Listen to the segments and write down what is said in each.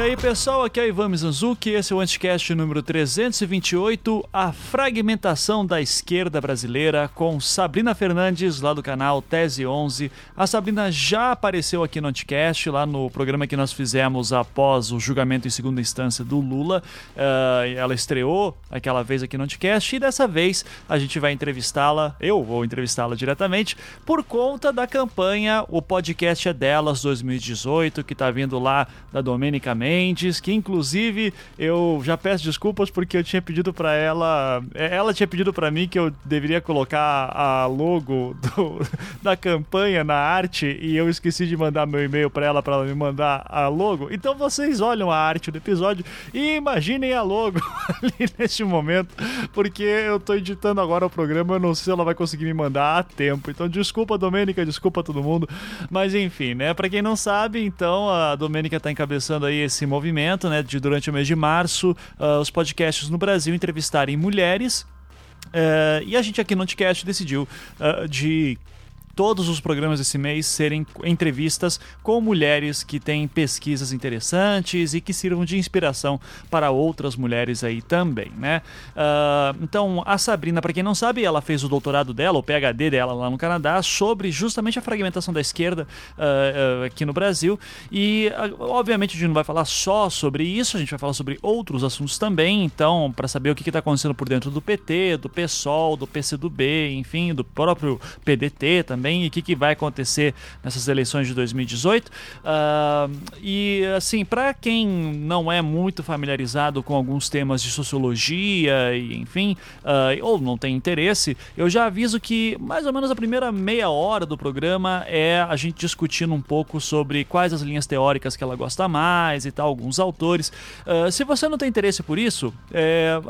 E aí pessoal, aqui é o Ivan Mizanzuki, esse é o Anticast número 328, a fragmentação da esquerda brasileira, com Sabrina Fernandes, lá do canal Tese 11. A Sabrina já apareceu aqui no Anticast, lá no programa que nós fizemos após o julgamento em segunda instância do Lula. Uh, ela estreou aquela vez aqui no Anticast e dessa vez a gente vai entrevistá-la, eu vou entrevistá-la diretamente, por conta da campanha O Podcast é Delas 2018, que está vindo lá da Domênica Mendes, que inclusive eu já peço desculpas porque eu tinha pedido para ela, é, ela tinha pedido para mim que eu deveria colocar a logo do, da campanha na arte e eu esqueci de mandar meu e-mail para ela para ela me mandar a logo. Então vocês olham a arte do episódio e imaginem a logo ali neste momento, porque eu tô editando agora o programa, eu não sei se ela vai conseguir me mandar a tempo. Então desculpa, Domênica, desculpa todo mundo, mas enfim, né? Para quem não sabe, então a Domênica tá encabeçando aí esse movimento, né, de durante o mês de março, uh, os podcasts no Brasil entrevistarem mulheres. Uh, e a gente aqui no Anticast decidiu uh, de todos os programas desse mês serem entrevistas com mulheres que têm pesquisas interessantes e que sirvam de inspiração para outras mulheres aí também, né? Uh, então, a Sabrina, para quem não sabe, ela fez o doutorado dela, o PhD dela lá no Canadá, sobre justamente a fragmentação da esquerda uh, uh, aqui no Brasil. E, obviamente, a gente não vai falar só sobre isso, a gente vai falar sobre outros assuntos também. Então, para saber o que está acontecendo por dentro do PT, do PSOL, do PCdoB, enfim, do próprio PDT também também e o que, que vai acontecer nessas eleições de 2018. Uh, e assim, para quem não é muito familiarizado com alguns temas de sociologia e enfim, uh, ou não tem interesse, eu já aviso que mais ou menos a primeira meia hora do programa é a gente discutindo um pouco sobre quais as linhas teóricas que ela gosta mais e tal, alguns autores. Uh, se você não tem interesse por isso, é,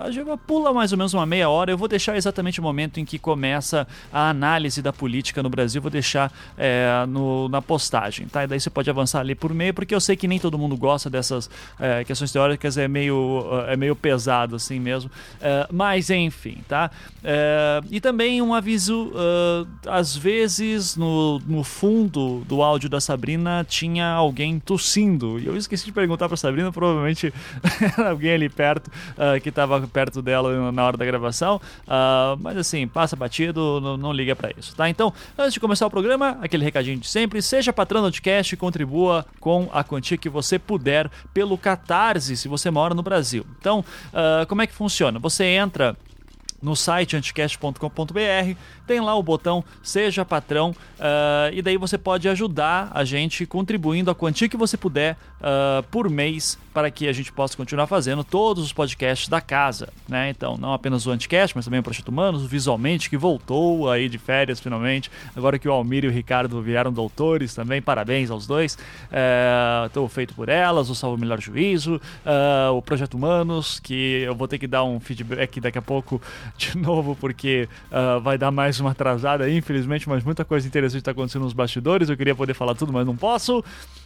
pula mais ou menos uma meia hora. Eu vou deixar exatamente o momento em que começa a análise da política no Brasil Brasil, vou deixar é, no, na postagem, tá? E daí você pode avançar ali por meio, porque eu sei que nem todo mundo gosta dessas é, questões teóricas, é meio, é meio pesado assim mesmo. É, mas enfim, tá? É, e também um aviso: uh, às vezes no, no fundo do áudio da Sabrina tinha alguém tossindo. E eu esqueci de perguntar pra Sabrina, provavelmente alguém ali perto uh, que estava perto dela na hora da gravação. Uh, mas assim, passa batido, não, não liga para isso, tá? Então, antes de começar o programa, aquele recadinho de sempre, seja patrão do podcast e contribua com a quantia que você puder pelo Catarse, se você mora no Brasil. Então, uh, como é que funciona? Você entra no site anticast.com.br, tem lá o botão Seja Patrão, uh, e daí você pode ajudar a gente contribuindo a quantia que você puder uh, por mês para que a gente possa continuar fazendo todos os podcasts da casa, né? Então, não apenas o Anticast, mas também o Projeto Humanos, Visualmente, que voltou aí de férias finalmente, agora que o Almir e o Ricardo vieram doutores também, parabéns aos dois. Estou uh, feito por elas, o Salvo Melhor Juízo, o Projeto Humanos, que eu vou ter que dar um feedback daqui a pouco de novo, porque vai dar mais uma atrasada, infelizmente, mas muita coisa interessante está acontecendo nos bastidores. Eu queria poder falar tudo, mas não posso.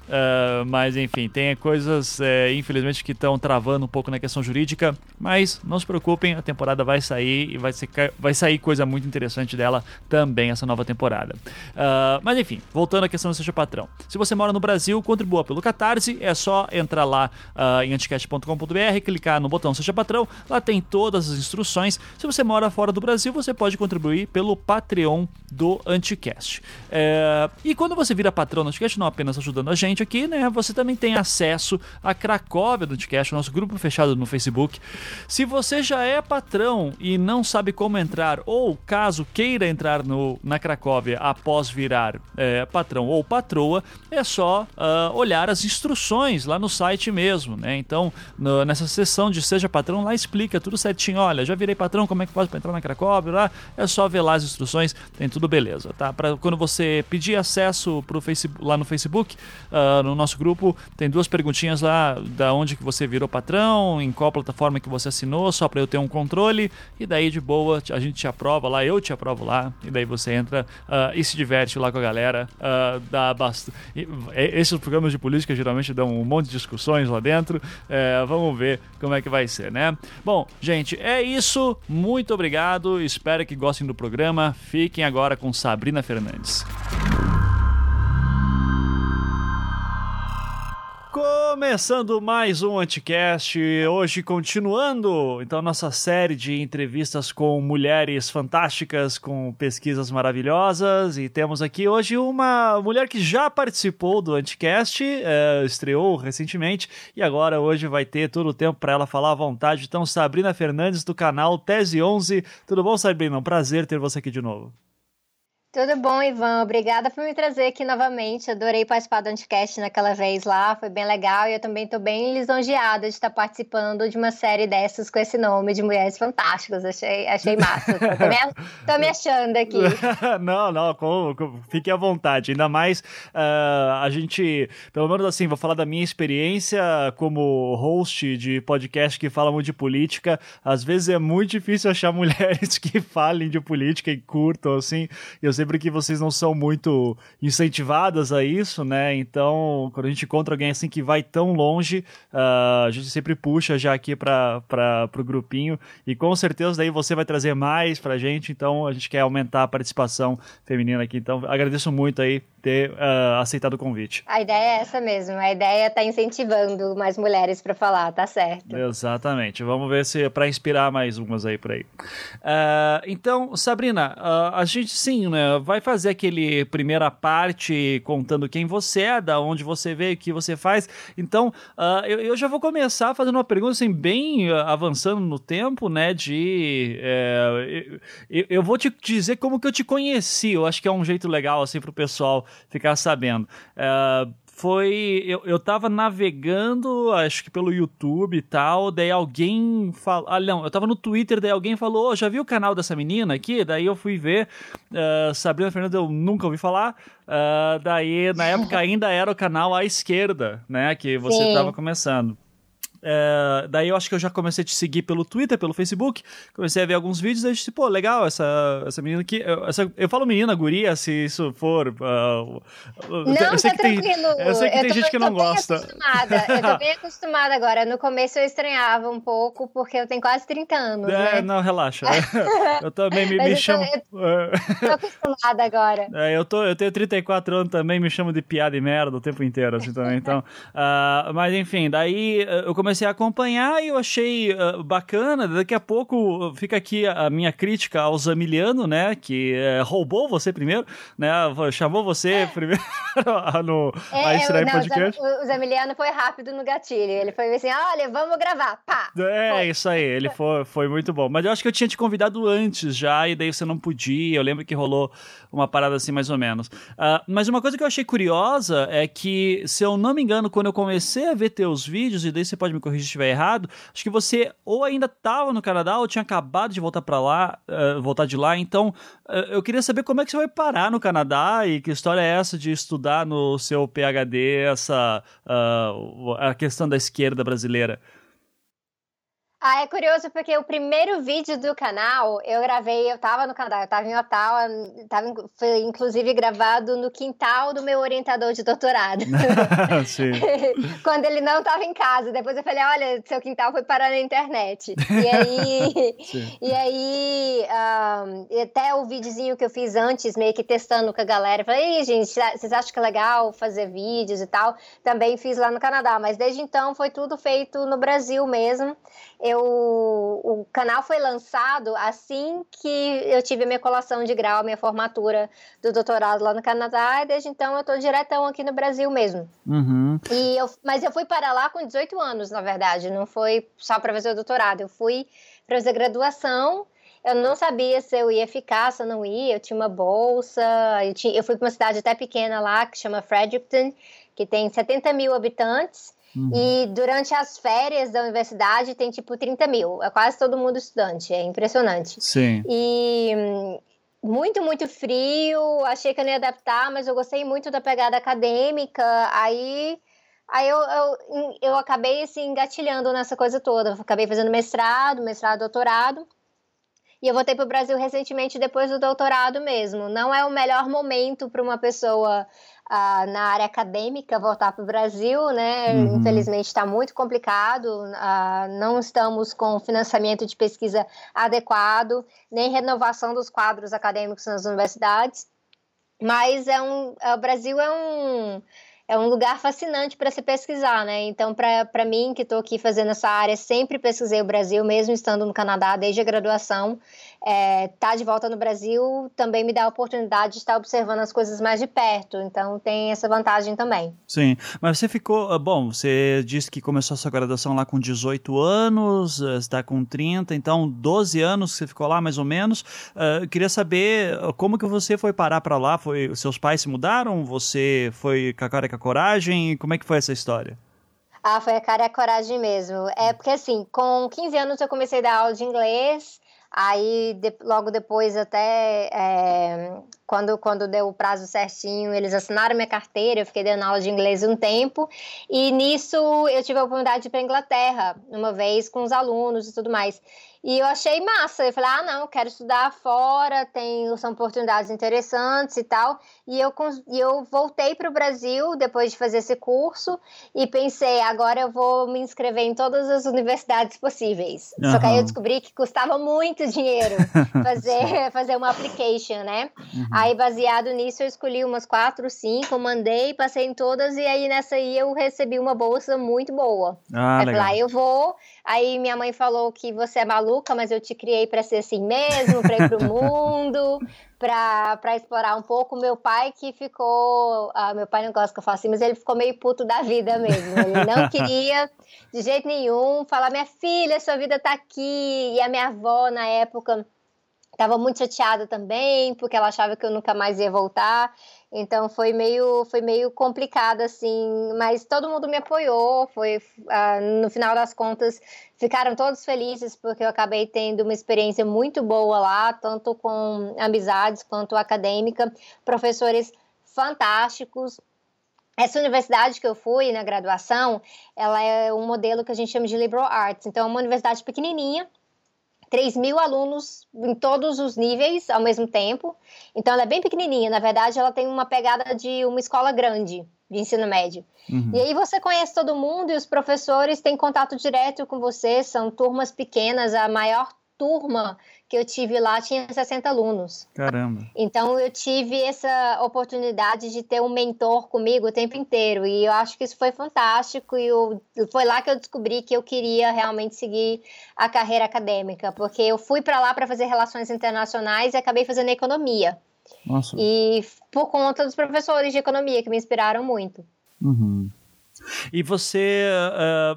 Uh, mas enfim, tem coisas, é, infelizmente, que estão travando um pouco na questão jurídica. Mas não se preocupem, a temporada vai sair e vai, ser, vai sair coisa muito interessante dela também, essa nova temporada. Uh, mas enfim, voltando à questão do Seja Patrão. Se você mora no Brasil, contribua pelo Catarse. É só entrar lá uh, em anticast.com.br, clicar no botão Seja Patrão. Lá tem todas as instruções. Se você mora fora do Brasil, você pode contribuir pelo Patreon do Anticast. É, e quando você vira patrão do Anticast, não apenas ajudando a gente, gente aqui, né, você também tem acesso à Cracóvia do Anticast, nosso grupo fechado no Facebook. Se você já é patrão e não sabe como entrar, ou caso queira entrar no, na Cracóvia após virar é, patrão ou patroa, é só uh, olhar as instruções lá no site mesmo, né? Então, no, nessa sessão de Seja Patrão, lá explica tudo certinho. Olha, já virei patrão, como é que faz para entrar na Cracóvia? Lá, é só ver lá as instruções, tem tudo beleza, tá? Para quando você pedir acesso pro Facebook, lá no Facebook, uh, no nosso grupo. Tem duas perguntinhas lá da onde que você virou patrão, em qual plataforma que você assinou, só para eu ter um controle. E daí de boa a gente te aprova lá, eu te aprovo lá. E daí você entra uh, e se diverte lá com a galera. Uh, dá bastante. Esses programas de política geralmente dão um monte de discussões lá dentro. Uh, vamos ver como é que vai ser, né? Bom, gente, é isso. Muito obrigado. Espero que gostem do programa. Fiquem agora com Sabrina Fernandes. Começando mais um Anticast, hoje continuando então nossa série de entrevistas com mulheres fantásticas, com pesquisas maravilhosas e temos aqui hoje uma mulher que já participou do Anticast, é, estreou recentemente e agora hoje vai ter todo o tempo para ela falar à vontade. Então Sabrina Fernandes do canal Tese 11, tudo bom Sabrina? Um prazer ter você aqui de novo. Tudo bom, Ivan? Obrigada por me trazer aqui novamente. Adorei participar do Anticast naquela vez lá, foi bem legal e eu também estou bem lisonjeada de estar participando de uma série dessas com esse nome de Mulheres Fantásticas. Achei, achei massa. Tô me, me achando aqui. não, não, com, com, fique à vontade. Ainda mais uh, a gente, pelo menos assim, vou falar da minha experiência como host de podcast que fala muito de política. Às vezes é muito difícil achar mulheres que falem de política e curtam, assim. Eu sei sempre que vocês não são muito incentivadas a isso, né? Então, quando a gente encontra alguém assim que vai tão longe, uh, a gente sempre puxa já aqui para o grupinho. E com certeza daí você vai trazer mais pra gente. Então, a gente quer aumentar a participação feminina aqui. Então, agradeço muito aí ter uh, aceitado o convite. A ideia é essa mesmo. A ideia é estar tá incentivando mais mulheres para falar, tá certo? Exatamente. Vamos ver se para inspirar mais umas aí por aí. Uh, então, Sabrina, a gente sim, né? Vai fazer aquele primeira parte contando quem você é, da onde você veio, o que você faz. Então, uh, eu, eu, já vou começar fazendo uma pergunta assim, bem uh, avançando no tempo, né? De. É, eu, eu, vou te dizer como que eu te conheci. Eu acho que é um jeito legal, assim, pro pessoal ficar sabendo. Uh, foi. Eu, eu tava navegando, acho que pelo YouTube e tal, daí alguém falou. Ah, não, eu tava no Twitter, daí alguém falou: oh, já viu o canal dessa menina aqui? Daí eu fui ver. Uh, Sabrina Fernandes eu nunca ouvi falar. Uh, daí, na época, ainda era o canal à esquerda, né? Que você Sim. tava começando. É, daí eu acho que eu já comecei a te seguir pelo Twitter, pelo Facebook, comecei a ver alguns vídeos e disse, pô, legal, essa, essa menina aqui. Eu, essa, eu falo menina, guria, se isso for. Uh, não, eu sei tá que tranquilo. Tem, eu sei que eu tem tô, gente que não gosta. Acostumada. Eu tô bem acostumada agora. No começo eu estranhava um pouco, porque eu tenho quase 30 anos. É, né? não, relaxa. eu também me, me eu chamo. Tô, eu tô acostumada agora. É, eu, tô, eu tenho 34 anos também, me chamo de piada e merda o tempo inteiro, assim também. Então, uh, mas enfim, daí eu comecei comecei a acompanhar e eu achei uh, bacana. Daqui a pouco fica aqui a, minha crítica ao Zamiliano, né? Que uh, roubou você primeiro, né? Chamou você é. primeiro no é, a estreia podcast. O Zamiliano foi rápido no gatilho. Ele foi assim: olha, vamos gravar. Pá! É, foi. isso aí. Ele foi, foi muito bom. Mas eu acho que eu tinha te convidado antes já, e daí você não podia. Eu lembro que rolou uma parada assim, mais ou menos. Uh, mas uma coisa que eu achei curiosa é que, se eu não me engano, quando eu comecei a ver teus vídeos, e daí você pode me corrigir se estiver errado, acho que você ou ainda estava no Canadá ou tinha acabado de voltar para lá, uh, voltar de lá. Então, uh, eu queria saber como é que você vai parar no Canadá e que história é essa de estudar no seu PhD essa uh, a questão da esquerda brasileira. Ah, é curioso porque o primeiro vídeo do canal eu gravei, eu tava no Canadá, eu tava em Ottawa, tava, foi inclusive gravado no quintal do meu orientador de doutorado. Sim. Quando ele não tava em casa. Depois eu falei, olha, seu quintal foi parar na internet. E aí, e aí um, e até o videozinho que eu fiz antes, meio que testando com a galera, eu falei, gente, vocês acham que é legal fazer vídeos e tal? Também fiz lá no Canadá, mas desde então foi tudo feito no Brasil mesmo. Eu eu, o canal foi lançado assim que eu tive a minha colação de grau, minha formatura do doutorado lá no Canadá, e desde então eu estou diretão aqui no Brasil mesmo. Uhum. E eu, mas eu fui para lá com 18 anos, na verdade, não foi só para fazer o doutorado, eu fui para fazer graduação. Eu não sabia se eu ia ficar, se eu não ia. Eu tinha uma bolsa. Eu, tinha, eu fui para uma cidade até pequena lá, que chama Fredericton, que tem 70 mil habitantes. Uhum. E durante as férias da universidade tem tipo 30 mil. É quase todo mundo estudante. É impressionante. Sim. E hum, muito, muito frio. Achei que eu não ia adaptar, mas eu gostei muito da pegada acadêmica. Aí. Aí eu, eu, eu acabei assim, engatilhando nessa coisa toda. Eu acabei fazendo mestrado, mestrado, doutorado. E eu voltei para o Brasil recentemente depois do doutorado mesmo. Não é o melhor momento para uma pessoa ah, na área acadêmica voltar para o Brasil, né? Uhum. Infelizmente está muito complicado, ah, não estamos com financiamento de pesquisa adequado, nem renovação dos quadros acadêmicos nas universidades. Mas é um, o Brasil é um é um lugar fascinante para se pesquisar, né? Então, para mim, que estou aqui fazendo essa área, sempre pesquisei o Brasil, mesmo estando no Canadá desde a graduação. É, tá de volta no Brasil também me dá a oportunidade de estar observando as coisas mais de perto. Então, tem essa vantagem também. Sim, mas você ficou. Ah, bom, você disse que começou a sua graduação lá com 18 anos, eh, está com 30, então 12 anos que você ficou lá, mais ou menos. Uh, queria saber como que você foi parar para lá. Foi, seus pais se mudaram? Você foi com a cara com a coragem? Como é que foi essa história? Ah, foi a cara e a coragem mesmo. É porque assim, com 15 anos eu comecei a dar aula de inglês. Aí, de, logo depois, até é, quando, quando deu o prazo certinho, eles assinaram minha carteira, eu fiquei dando aula de inglês um tempo. E nisso eu tive a oportunidade de ir para Inglaterra, uma vez com os alunos e tudo mais. E eu achei massa. Eu falei, ah, não, eu quero estudar fora, tem, são oportunidades interessantes e tal. E eu, e eu voltei para o Brasil depois de fazer esse curso e pensei, agora eu vou me inscrever em todas as universidades possíveis. Uhum. Só que aí eu descobri que custava muito dinheiro fazer, fazer uma application, né? Uhum. Aí, baseado nisso, eu escolhi umas quatro, cinco, mandei, passei em todas, e aí nessa aí eu recebi uma bolsa muito boa. Ah, aí, lá eu vou. Aí minha mãe falou que você é maluca, mas eu te criei para ser assim mesmo, para ir pro mundo, para explorar um pouco. Meu pai que ficou. Ah, meu pai não gosta que eu faça assim, mas ele ficou meio puto da vida mesmo. Ele não queria de jeito nenhum falar: minha filha, sua vida tá aqui. E a minha avó, na época, estava muito chateada também, porque ela achava que eu nunca mais ia voltar. Então foi meio, foi meio complicado assim, mas todo mundo me apoiou. Foi uh, no final das contas ficaram todos felizes porque eu acabei tendo uma experiência muito boa lá, tanto com amizades quanto acadêmica, professores fantásticos. Essa universidade que eu fui na graduação, ela é um modelo que a gente chama de liberal arts. Então é uma universidade pequenininha 3 mil alunos em todos os níveis ao mesmo tempo. Então, ela é bem pequenininha. Na verdade, ela tem uma pegada de uma escola grande de ensino médio. Uhum. E aí você conhece todo mundo e os professores têm contato direto com você. São turmas pequenas. A maior turma que eu tive lá tinha 60 alunos. Caramba. Então eu tive essa oportunidade de ter um mentor comigo o tempo inteiro e eu acho que isso foi fantástico e eu, foi lá que eu descobri que eu queria realmente seguir a carreira acadêmica, porque eu fui para lá para fazer relações internacionais e acabei fazendo economia. Nossa. E por conta dos professores de economia que me inspiraram muito. Uhum. E você.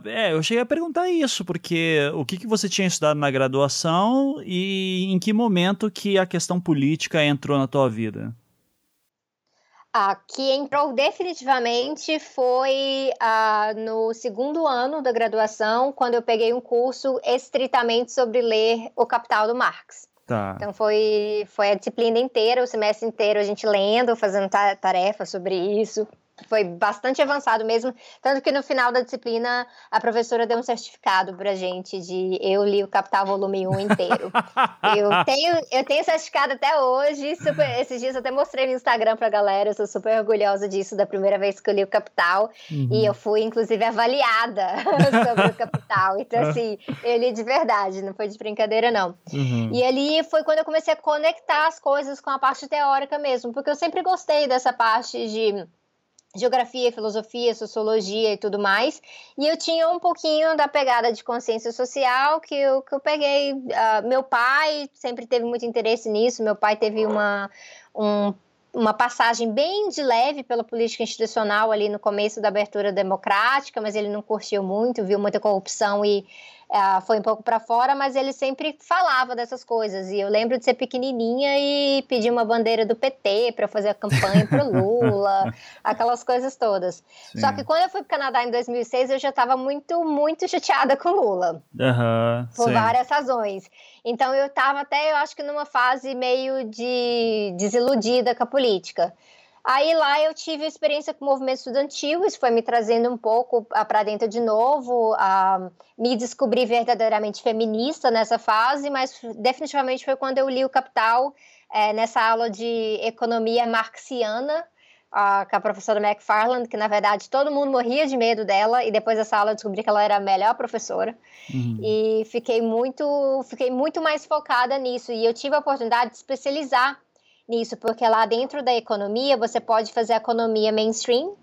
Uh, é, eu cheguei a perguntar isso, porque o que, que você tinha estudado na graduação e em que momento que a questão política entrou na tua vida? A que entrou definitivamente foi ah, no segundo ano da graduação, quando eu peguei um curso estritamente sobre ler O Capital do Marx. Tá. Então foi, foi a disciplina inteira, o semestre inteiro, a gente lendo, fazendo tarefas sobre isso foi bastante avançado mesmo, tanto que no final da disciplina a professora deu um certificado pra gente de eu li o Capital volume 1 inteiro. eu tenho eu tenho certificado até hoje, super, esses dias eu até mostrei no Instagram pra galera, eu sou super orgulhosa disso, da primeira vez que eu li o Capital, uhum. e eu fui inclusive avaliada sobre o Capital, então assim, eu li de verdade, não foi de brincadeira não. Uhum. E ali foi quando eu comecei a conectar as coisas com a parte teórica mesmo, porque eu sempre gostei dessa parte de geografia, filosofia, sociologia e tudo mais. E eu tinha um pouquinho da pegada de consciência social que eu, que eu peguei. Uh, meu pai sempre teve muito interesse nisso. Meu pai teve uma, um, uma passagem bem de leve pela política institucional ali no começo da abertura democrática, mas ele não curtiu muito, viu muita corrupção e é, foi um pouco para fora, mas ele sempre falava dessas coisas. E eu lembro de ser pequenininha e pedir uma bandeira do PT para fazer a campanha para Lula, aquelas coisas todas. Sim. Só que quando eu fui para o Canadá em 2006, eu já estava muito, muito chateada com Lula. Uhum, por sim. várias razões. Então eu estava até, eu acho que numa fase meio de desiludida com a política. Aí lá eu tive experiência com o movimento estudantil, isso foi me trazendo um pouco ah, para dentro de novo, a me descobri verdadeiramente feminista nessa fase, mas definitivamente foi quando eu li o Capital é, nessa aula de economia marxiana, a, com a professora McFarland, que na verdade todo mundo morria de medo dela, e depois dessa aula eu descobri que ela era a melhor professora. Uhum. E fiquei muito, fiquei muito mais focada nisso. E eu tive a oportunidade de especializar nisso, porque lá dentro da economia você pode fazer economia mainstream,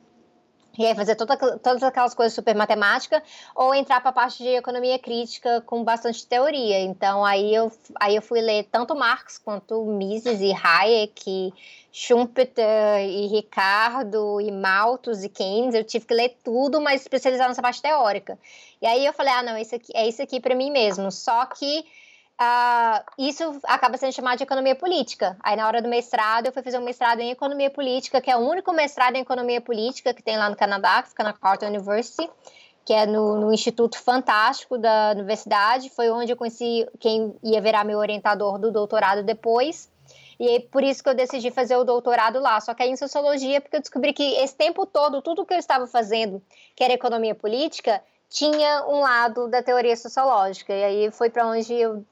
e aí fazer toda, todas aquelas coisas super matemática, ou entrar para a parte de economia crítica com bastante teoria. Então aí eu, aí eu fui ler tanto Marx quanto Mises e Hayek, e Schumpeter e Ricardo e Malthus e Keynes. Eu tive que ler tudo, mas especializar nessa parte teórica. E aí eu falei, ah, não, isso aqui, é isso aqui para mim mesmo. Só que Uh, isso acaba sendo chamado de economia política. Aí, na hora do mestrado, eu fui fazer um mestrado em economia política, que é o único mestrado em economia política que tem lá no Canadá, que fica na Carleton University, que é no, no, Instituto Fantástico da Universidade. Foi onde eu conheci quem ia virar meu orientador do doutorado depois. E é por isso que eu decidi fazer o doutorado lá. Só que aí em sociologia, porque eu descobri que esse tempo todo, tudo que eu estava fazendo, que era economia política, tinha um lado da teoria sociológica. E aí foi para onde eu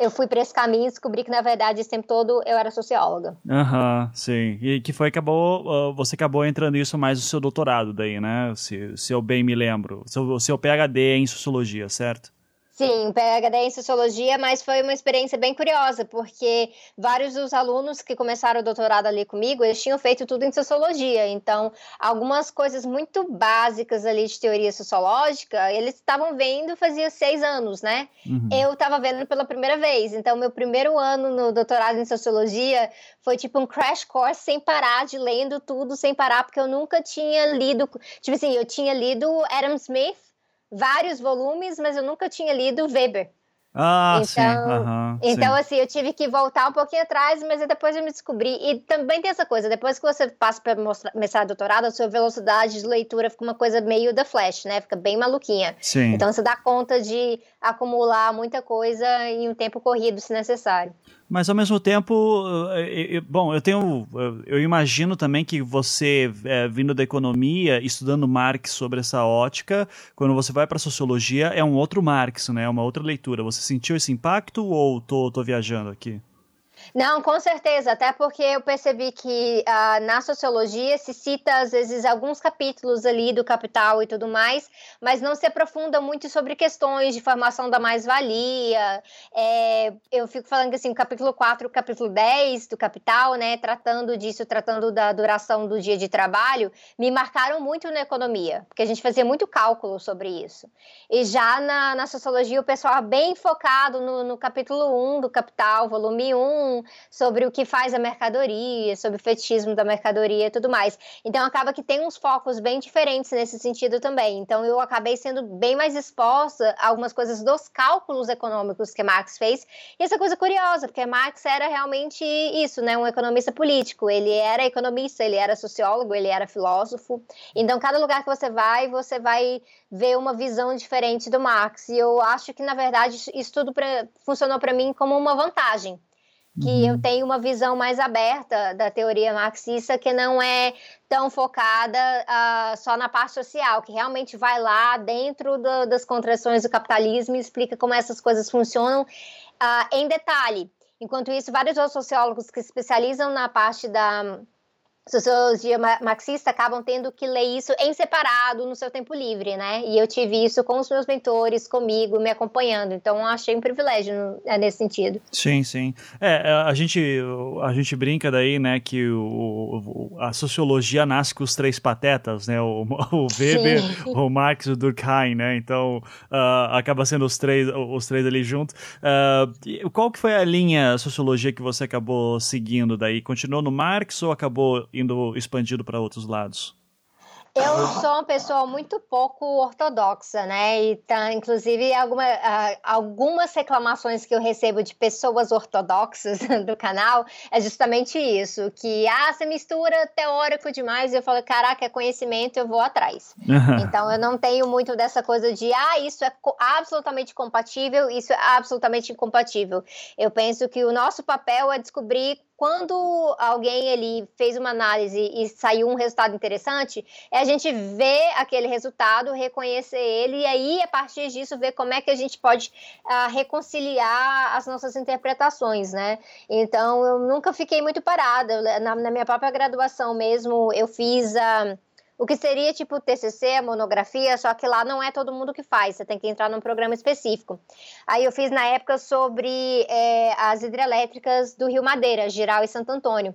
eu fui para esse caminho e descobri que, na verdade, esse tempo todo eu era socióloga. Aham, uhum, sim. E que foi acabou, você acabou entrando isso mais no seu doutorado daí, né? Se, se eu bem me lembro. Seu, seu PhD é em sociologia, certo? Sim, PhD em Sociologia, mas foi uma experiência bem curiosa, porque vários dos alunos que começaram o doutorado ali comigo, eles tinham feito tudo em Sociologia, então algumas coisas muito básicas ali de teoria sociológica, eles estavam vendo fazia seis anos, né? Uhum. Eu estava vendo pela primeira vez, então meu primeiro ano no doutorado em Sociologia foi tipo um crash course sem parar, de lendo tudo sem parar, porque eu nunca tinha lido, tipo assim, eu tinha lido Adam Smith, vários volumes, mas eu nunca tinha lido Weber. Ah, então, sim. Uhum, então, sim. assim, eu tive que voltar um pouquinho atrás, mas depois eu me descobri. E também tem essa coisa: depois que você passa para mestrado doutorado, a sua velocidade de leitura fica uma coisa meio da flash, né? Fica bem maluquinha. Sim. Então, você dá conta de acumular muita coisa em um tempo corrido, se necessário. Mas ao mesmo tempo, eh, bom, eu tenho, eu imagino também que você, é, vindo da economia, estudando Marx sobre essa ótica, quando você vai para sociologia, é um outro Marx, né? É uma outra leitura. Você sentiu esse impacto ou tô, tô viajando aqui? Não, com certeza, até porque eu percebi que uh, na sociologia se cita às vezes alguns capítulos ali do Capital e tudo mais, mas não se aprofunda muito sobre questões de formação da mais-valia. É, eu fico falando que assim, o capítulo 4 o capítulo 10 do Capital, né, tratando disso, tratando da duração do dia de trabalho, me marcaram muito na economia, porque a gente fazia muito cálculo sobre isso. E já na, na sociologia o pessoal é bem focado no, no capítulo 1 do Capital, volume 1, sobre o que faz a mercadoria, sobre o fetichismo da mercadoria e tudo mais. Então acaba que tem uns focos bem diferentes nesse sentido também. Então eu acabei sendo bem mais exposta a algumas coisas dos cálculos econômicos que Marx fez. E essa coisa curiosa, porque Marx era realmente isso, né, um economista político. Ele era economista, ele era sociólogo, ele era filósofo. Então cada lugar que você vai, você vai ver uma visão diferente do Marx. E eu acho que na verdade isso tudo pra, funcionou para mim como uma vantagem que uhum. eu tenho uma visão mais aberta da teoria marxista que não é tão focada uh, só na parte social, que realmente vai lá dentro do, das contrações do capitalismo e explica como essas coisas funcionam uh, em detalhe. Enquanto isso, vários outros sociólogos que se especializam na parte da sociologia marxista acabam tendo que ler isso em separado no seu tempo livre, né? E eu tive isso com os meus mentores, comigo, me acompanhando. Então, achei um privilégio é, nesse sentido. Sim, sim. É, é, a gente, a gente brinca daí, né, que o, a sociologia nasce com os três patetas, né? O, o Weber, sim. o Marx e o Durkheim, né? Então, uh, acaba sendo os três, os três ali juntos. Uh, qual que foi a linha sociologia que você acabou seguindo daí? Continuou no Marx ou acabou indo expandido para outros lados? Eu sou uma pessoa muito pouco ortodoxa, né? E tá, inclusive, alguma, uh, algumas reclamações que eu recebo de pessoas ortodoxas do canal é justamente isso: que ah, você mistura teórico demais. E eu falo, caraca, é conhecimento, eu vou atrás. Então, eu não tenho muito dessa coisa de ah, isso é absolutamente compatível, isso é absolutamente incompatível. Eu penso que o nosso papel é descobrir quando alguém ele fez uma análise e saiu um resultado interessante, é a gente ver aquele resultado, reconhecer ele e aí a partir disso ver como é que a gente pode uh, reconciliar as nossas interpretações, né? Então eu nunca fiquei muito parada. Na, na minha própria graduação mesmo, eu fiz a uh, o que seria tipo TCC, monografia, só que lá não é todo mundo que faz, você tem que entrar num programa específico. Aí eu fiz na época sobre é, as hidrelétricas do Rio Madeira, Giral e Santo Antônio.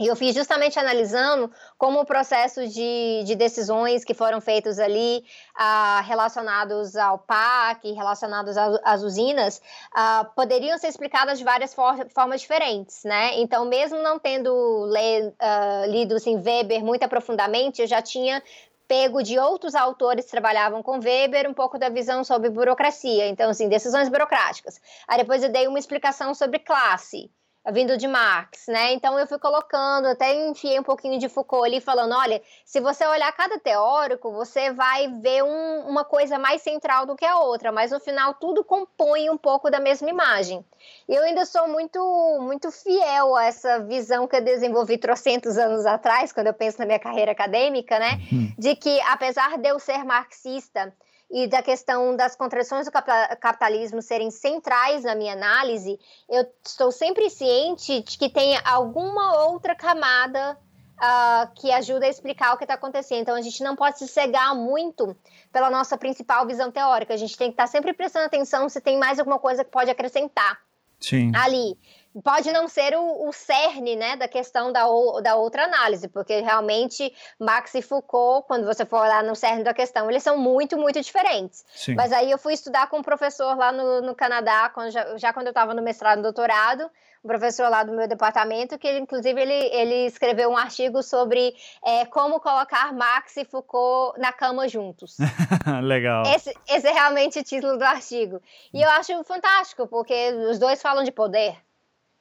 E eu fiz justamente analisando como o processo de, de decisões que foram feitos ali uh, relacionados ao PAC, relacionados às usinas, uh, poderiam ser explicadas de várias for formas diferentes, né? Então, mesmo não tendo le, uh, lido assim, Weber muito aprofundadamente, eu já tinha pego de outros autores que trabalhavam com Weber um pouco da visão sobre burocracia, então, assim, decisões burocráticas. Aí depois eu dei uma explicação sobre classe, vindo de Marx, né? Então eu fui colocando, até enfiei um pouquinho de Foucault ali, falando: olha, se você olhar cada teórico, você vai ver um, uma coisa mais central do que a outra, mas no final tudo compõe um pouco da mesma imagem. Eu ainda sou muito, muito fiel a essa visão que eu desenvolvi trocentos anos atrás, quando eu penso na minha carreira acadêmica, né? Uhum. De que apesar de eu ser marxista, e da questão das contradições do capitalismo serem centrais na minha análise, eu estou sempre ciente de que tem alguma outra camada uh, que ajuda a explicar o que está acontecendo. Então, a gente não pode se cegar muito pela nossa principal visão teórica. A gente tem que estar tá sempre prestando atenção se tem mais alguma coisa que pode acrescentar Sim. ali pode não ser o, o cerne né, da questão da, da outra análise, porque realmente Marx e Foucault, quando você for lá no cerne da questão, eles são muito, muito diferentes. Sim. Mas aí eu fui estudar com um professor lá no, no Canadá, quando, já, já quando eu estava no mestrado e doutorado, um professor lá do meu departamento, que ele, inclusive ele, ele escreveu um artigo sobre é, como colocar Marx e Foucault na cama juntos. Legal. Esse, esse é realmente o título do artigo. E eu acho fantástico, porque os dois falam de poder.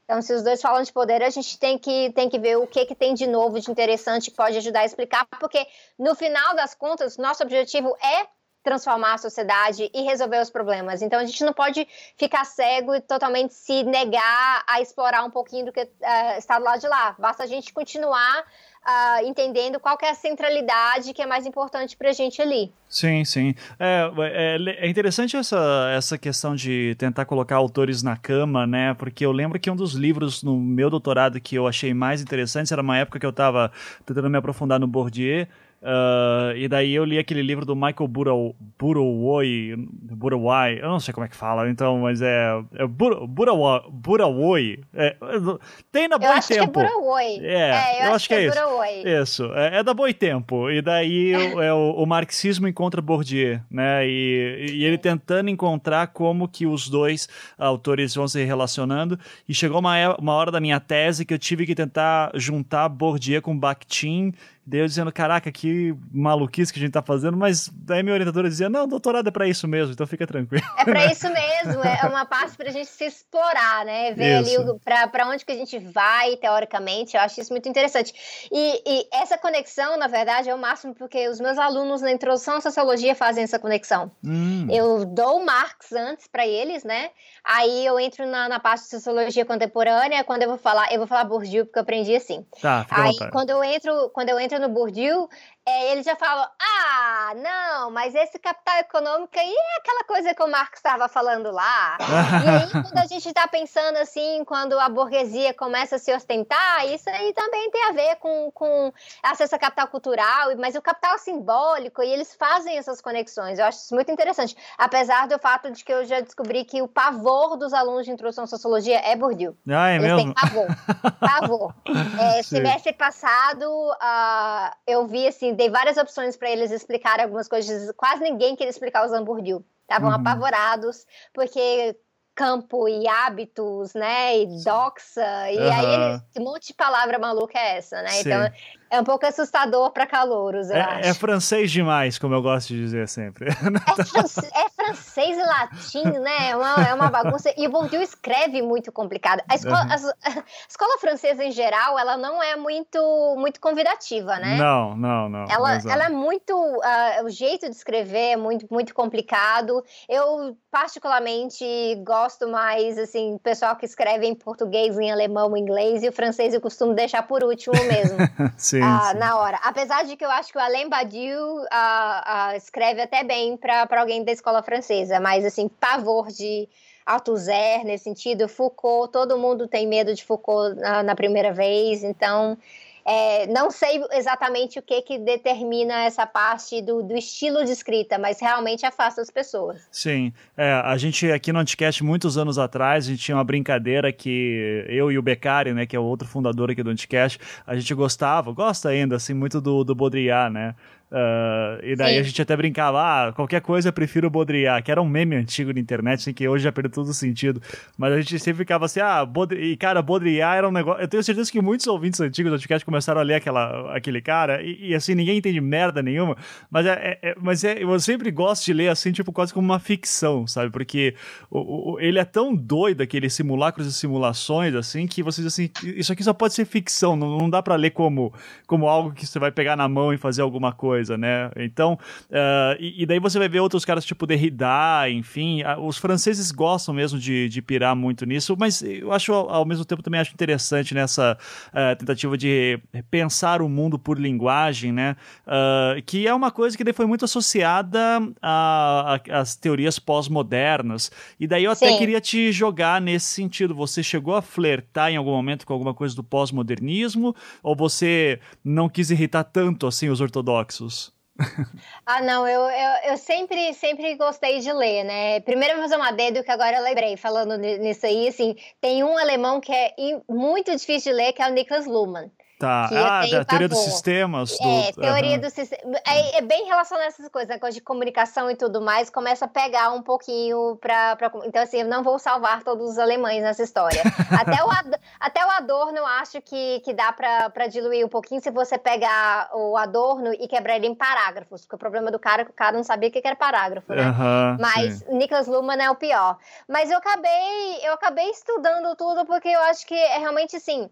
Então, se os dois falam de poder, a gente tem que, tem que ver o que, que tem de novo, de interessante, que pode ajudar a explicar, porque no final das contas, nosso objetivo é transformar a sociedade e resolver os problemas. Então a gente não pode ficar cego e totalmente se negar a explorar um pouquinho do que uh, está do lado de lá. Basta a gente continuar uh, entendendo qual é a centralidade que é mais importante para a gente ali. Sim, sim. É, é, é, interessante essa, essa questão de tentar colocar autores na cama, né? Porque eu lembro que um dos livros no meu doutorado que eu achei mais interessante era uma época que eu estava tentando me aprofundar no Bourdieu, Uh, e daí eu li aquele livro do Michael Burawai, eu não sei como é que fala, então, mas é, é Burawoi, é, tem na Boi eu Tempo. Acho que é Burawoi. É, é eu, eu, acho, que, é, é isso. Isso, é, é, da Boi Tempo, e daí é o, o, marxismo encontra Bourdieu, né, e, e ele tentando encontrar como que os dois autores vão se relacionando, e chegou uma, uma hora da minha tese que eu tive que tentar juntar Bourdieu com Bakhtin Daí eu dizendo, caraca, que maluquice que a gente tá fazendo, mas daí minha orientadora dizia, não, doutorado é pra isso mesmo, então fica tranquilo. É pra isso mesmo, é uma parte pra gente se explorar, né? Ver isso. ali pra, pra onde que a gente vai, teoricamente, eu acho isso muito interessante. E, e, essa conexão, na verdade, é o máximo porque os meus alunos na introdução à sociologia fazem essa conexão. Hum. Eu dou Marx antes para eles, né? Aí eu entro na, na parte de sociologia contemporânea, quando eu vou falar, eu vou falar Bourdieu, porque eu aprendi assim. Tá, Aí quando eu entro, quando eu entro no Bourdieu, é, ele já fala: ah, não, mas esse capital econômico aí é aquela coisa que o Marx estava falando lá. e aí, quando a gente está pensando assim, quando a burguesia começa a se ostentar, isso aí também tem a ver com, com acesso a capital cultural, mas o capital simbólico, e eles fazem essas conexões. Eu acho isso muito interessante. Apesar do fato de que eu já descobri que o pavor dos alunos de introdução à sociologia é Bourdieu. Ah, é eles mesmo? têm pavor. pavor. É, semestre passado, uh, eu vi assim dei várias opções para eles explicarem algumas coisas. Quase ninguém queria explicar os hambúrguer. Estavam uhum. apavorados, porque campo e hábitos, né? E doxa. E uhum. aí, ele, que monte de palavra maluca é essa, né? Sim. Então, é um pouco assustador para calouros, eu é, acho. É francês demais, como eu gosto de dizer sempre. É, france, é francês e latim, né? É uma, é uma bagunça. E o Bourdieu escreve muito complicado. A escola, uhum. a, a escola francesa, em geral, ela não é muito, muito convidativa, né? Não, não, não. Ela, ela é muito... Uh, o jeito de escrever é muito, muito complicado. Eu, particularmente, gosto mais, assim, pessoal que escreve em português, em alemão, em inglês, e o francês eu costumo deixar por último mesmo. Sim sim, uh, sim. na hora. Apesar de que eu acho que o Alain Badiou uh, uh, escreve até bem para alguém da escola francesa, mas assim, pavor de Althusser nesse sentido, Foucault, todo mundo tem medo de Foucault na, na primeira vez, então é, não sei exatamente o que, que determina essa parte do, do estilo de escrita, mas realmente afasta as pessoas. Sim. É, a gente aqui no Anticast, muitos anos atrás, a gente tinha uma brincadeira que eu e o Beccari, né, que é o outro fundador aqui do Anticast, a gente gostava, gosta ainda, assim, muito do, do Baudrillard, né? Uh, e daí Sim. a gente até brincava, ah, qualquer coisa eu prefiro o Baudrillard, que era um meme antigo na internet, assim, que hoje já perdeu todo o sentido. Mas a gente sempre ficava assim, ah, Baudrillard, e cara, Baudrillard era um negócio. Eu tenho certeza que muitos ouvintes antigos do podcast começaram a ler aquela, aquele cara, e, e assim, ninguém entende merda nenhuma, mas, é, é, é, mas é, eu sempre gosto de ler assim, tipo, quase como uma ficção, sabe? Porque o, o, ele é tão doido, aqueles simulacros e simulações, assim, que você diz assim, isso aqui só pode ser ficção, não, não dá para ler como, como algo que você vai pegar na mão e fazer alguma coisa coisa, né? Então, uh, e, e, daí você vai ver outros caras tipo Derrida, enfim, os franceses gostam mesmo de, de pirar muito nisso, mas eu acho, ao mesmo tempo, também acho interessante nessa uh, tentativa de pensar o mundo por linguagem, né? Uh, que é uma coisa que daí foi muito associada às teorias pós-modernas. E daí eu até Sim. queria te jogar nesse sentido. Você chegou a flertar em algum momento com alguma coisa do pós-modernismo? Ou você não quis irritar tanto assim os ortodoxos? Ah, não, eu, eu, eu, sempre, sempre gostei de ler, né? Primeiro eu vou fazer uma dedo que agora eu lembrei, falando nisso aí, assim, tem um alemão que é muito difícil de ler, que é o Niklas Luhmann. Tá. Ah, da teoria dos sistemas. Do... É, teoria uhum. do sistema. É, é, bem relacionado a essas coisas, né, coisa de comunicação e tudo mais, começa a pegar um pouquinho pra. pra... Então, assim, eu não vou salvar todos os alemães nessa história. até, o Ad... até o Adorno eu acho que, que dá pra, pra diluir um pouquinho se você pegar o Adorno e quebrar ele em parágrafos. Porque o problema do cara é que o cara não sabia o que era parágrafo, né? Uhum, Mas sim. Niklas Luhmann é o pior. Mas eu acabei, eu acabei estudando tudo porque eu acho que é realmente assim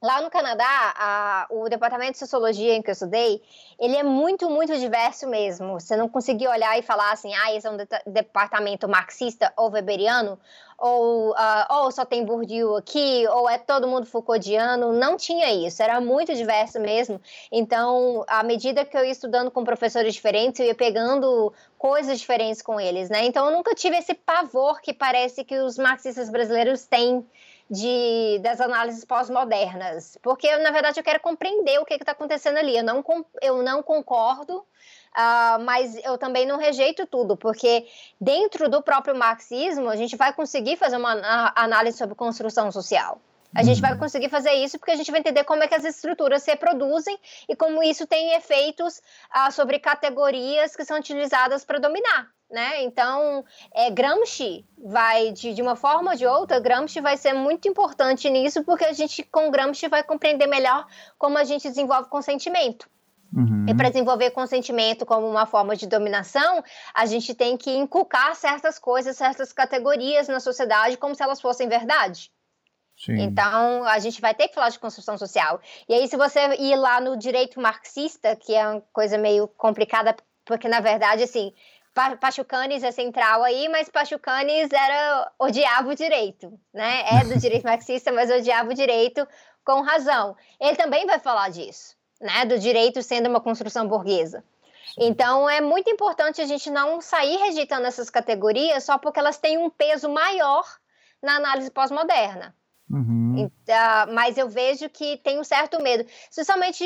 Lá no Canadá, a, o departamento de sociologia em que eu estudei, ele é muito, muito diverso mesmo. Você não conseguia olhar e falar assim, ah, esse é um de departamento marxista ou weberiano, ou, uh, ou só tem Bourdieu aqui, ou é todo mundo Foucauldiano. Não tinha isso, era muito diverso mesmo. Então, à medida que eu ia estudando com professores diferentes, eu ia pegando coisas diferentes com eles, né? Então, eu nunca tive esse pavor que parece que os marxistas brasileiros têm de, das análises pós-modernas, porque na verdade eu quero compreender o que está acontecendo ali. Eu não, eu não concordo, uh, mas eu também não rejeito tudo, porque dentro do próprio marxismo a gente vai conseguir fazer uma análise sobre construção social. A gente vai conseguir fazer isso porque a gente vai entender como é que as estruturas se reproduzem e como isso tem efeitos uh, sobre categorias que são utilizadas para dominar né? Então, é, Gramsci vai, de, de uma forma ou de outra, Gramsci vai ser muito importante nisso, porque a gente, com Gramsci, vai compreender melhor como a gente desenvolve consentimento. Uhum. E para desenvolver consentimento como uma forma de dominação, a gente tem que inculcar certas coisas, certas categorias na sociedade como se elas fossem verdade. Sim. Então, a gente vai ter que falar de construção social. E aí, se você ir lá no direito marxista, que é uma coisa meio complicada, porque, na verdade, assim, Pachucanes é central aí, mas Pachucanes era odiava o direito, né? É do direito marxista, mas odiava o direito com razão. Ele também vai falar disso, né? Do direito sendo uma construção burguesa. Então é muito importante a gente não sair rejeitando essas categorias só porque elas têm um peso maior na análise pós-moderna. Uhum. Então, mas eu vejo que tem um certo medo, especialmente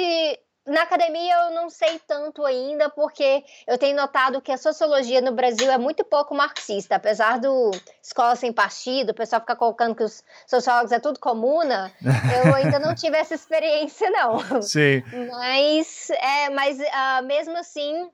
na academia eu não sei tanto ainda, porque eu tenho notado que a sociologia no Brasil é muito pouco marxista. Apesar do escola sem partido, o pessoal fica colocando que os sociólogos é tudo comuna, eu ainda não tive essa experiência, não. Sim. Mas, é, mas uh, mesmo assim,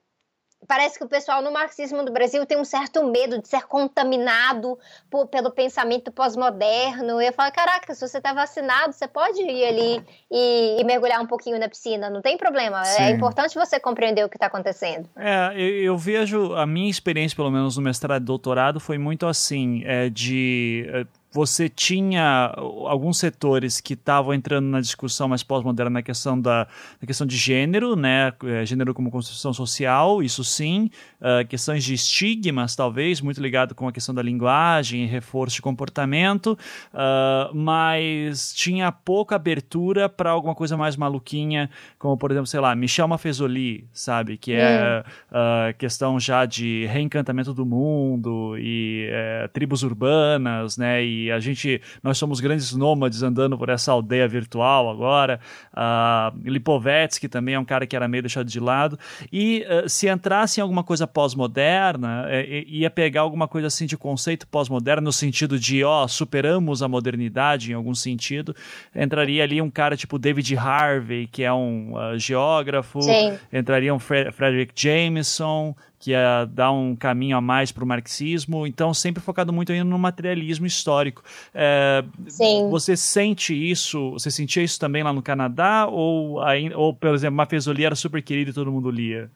parece que o pessoal no marxismo do Brasil tem um certo medo de ser contaminado por, pelo pensamento pós-moderno. Eu falo, caraca, se você está vacinado, você pode ir ali e, e, mergulhar um pouquinho na piscina, não tem problema. É Sim. É importante você compreender o que está acontecendo. É, eu, eu, vejo, a minha experiência, pelo menos no mestrado e doutorado, foi muito assim, é, de é, você tinha alguns setores que estavam entrando na discussão mais pós-moderna na questão da na questão de gênero, né, é, gênero como construção social, isso sim, uh, questões de estigmas talvez muito ligado com a questão da linguagem, reforço de comportamento, uh, mas tinha pouca abertura para alguma coisa mais maluquinha, como por exemplo, sei lá, Michel Maffezoli, sabe, que é uh, questão já de reencantamento do mundo e tribos urbanas, né, e E a gente, nós somos grandes nômades andando por essa aldeia virtual agora. Uh, Lipovetsky também é um cara que era meio deixado de lado. E uh, se entrasse em alguma coisa pós-moderna, é, ia pegar alguma coisa assim de conceito pós-moderno, no sentido de, ó, superamos a modernidade em algum sentido. Entraria ali um cara tipo David Harvey, que é um uh, geógrafo. Sim. Entraria um Fre Frederick Jameson, que ia dar um caminho a mais para o marxismo, então sempre focado muito ainda no materialismo histórico. É, Sim. Você sente isso, você sentia isso também lá no Canadá, ou, ou por exemplo, Mafezoli era super querido e todo mundo lia?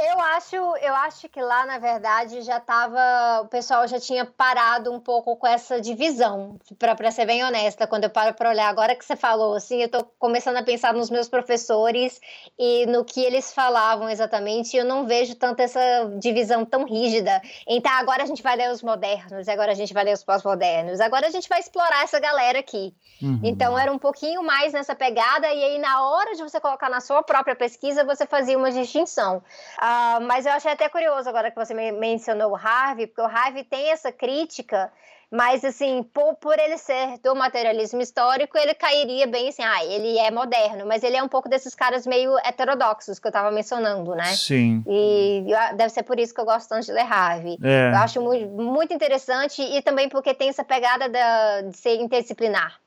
Eu acho, eu acho que lá, na verdade, já estava. O pessoal já tinha parado um pouco com essa divisão, para ser bem honesta. Quando eu paro para olhar, agora que você falou, assim, eu estou começando a pensar nos meus professores e no que eles falavam exatamente. E eu não vejo tanto essa divisão tão rígida. Então, agora a gente vai ler os modernos, agora a gente vai ler os pós-modernos, agora a gente vai explorar essa galera aqui. Uhum. Então, era um pouquinho mais nessa pegada. E aí, na hora de você colocar na sua própria pesquisa, você fazia uma distinção. Uh, mas eu achei até curioso agora que você mencionou o Harvey, porque o Harvey tem essa crítica, mas assim, por, por ele ser do materialismo histórico, ele cairia bem assim, ah, ele é moderno, mas ele é um pouco desses caras meio heterodoxos que eu estava mencionando, né? Sim. E deve ser por isso que eu gosto tanto de ler Harvey. É. Eu acho muito, muito interessante e também porque tem essa pegada da, de ser interdisciplinar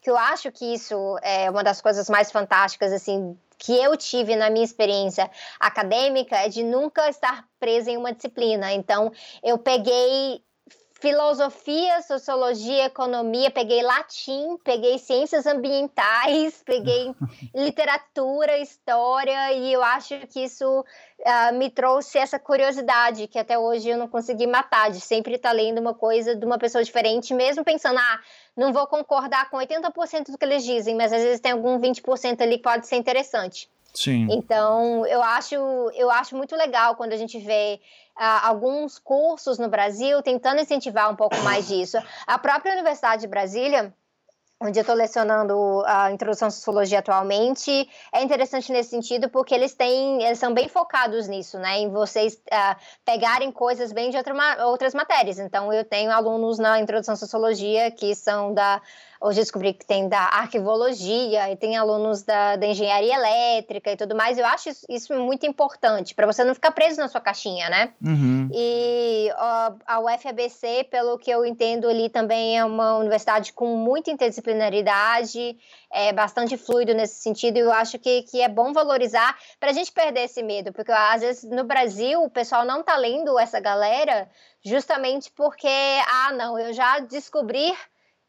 que eu acho que isso é uma das coisas mais fantásticas assim que eu tive na minha experiência acadêmica é de nunca estar presa em uma disciplina. Então, eu peguei filosofia, sociologia, economia, peguei latim, peguei ciências ambientais, peguei literatura, história, e eu acho que isso uh, me trouxe essa curiosidade que até hoje eu não consegui matar, de sempre estar lendo uma coisa de uma pessoa diferente, mesmo pensando, ah, não vou concordar com 80% do que eles dizem, mas às vezes tem algum 20% ali que pode ser interessante. Sim. Então, eu acho, eu acho muito legal quando a gente vê alguns cursos no Brasil tentando incentivar um pouco mais disso. A própria Universidade de Brasília, onde eu estou lecionando a introdução à sociologia atualmente, é interessante nesse sentido porque eles têm, eles são bem focados nisso, né, em vocês uh, pegarem coisas bem de outra, outras matérias. Então, eu tenho alunos na introdução à sociologia que são da Hoje descobri que tem da arquivologia e tem alunos da, da engenharia elétrica e tudo mais. Eu acho isso, isso muito importante para você não ficar preso na sua caixinha, né? Uhum. E ó, a UFABC, pelo que eu entendo ali, também é uma universidade com muita interdisciplinaridade, é bastante fluido nesse sentido. E eu acho que, que é bom valorizar para a gente perder esse medo, porque às vezes no Brasil o pessoal não tá lendo essa galera justamente porque, ah, não, eu já descobri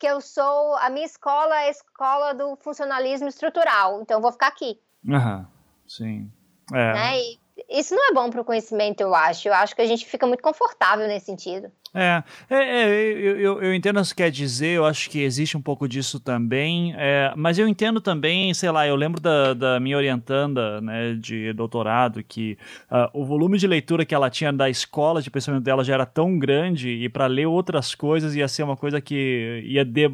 que eu sou. A minha escola é a escola do funcionalismo estrutural, então eu vou ficar aqui. Aham, sim. É. Né? E isso não é bom para o conhecimento, eu acho. Eu acho que a gente fica muito confortável nesse sentido. É, é, é eu, eu, eu, entendo o que você quer dizer, eu acho que existe um pouco disso também, é, mas eu entendo também, sei lá, eu lembro da, da minha orientanda né, de doutorado que uh, o volume de leitura que ela tinha da escola de pensamento dela já era tão grande e para ler outras coisas ia ser uma coisa que ia de,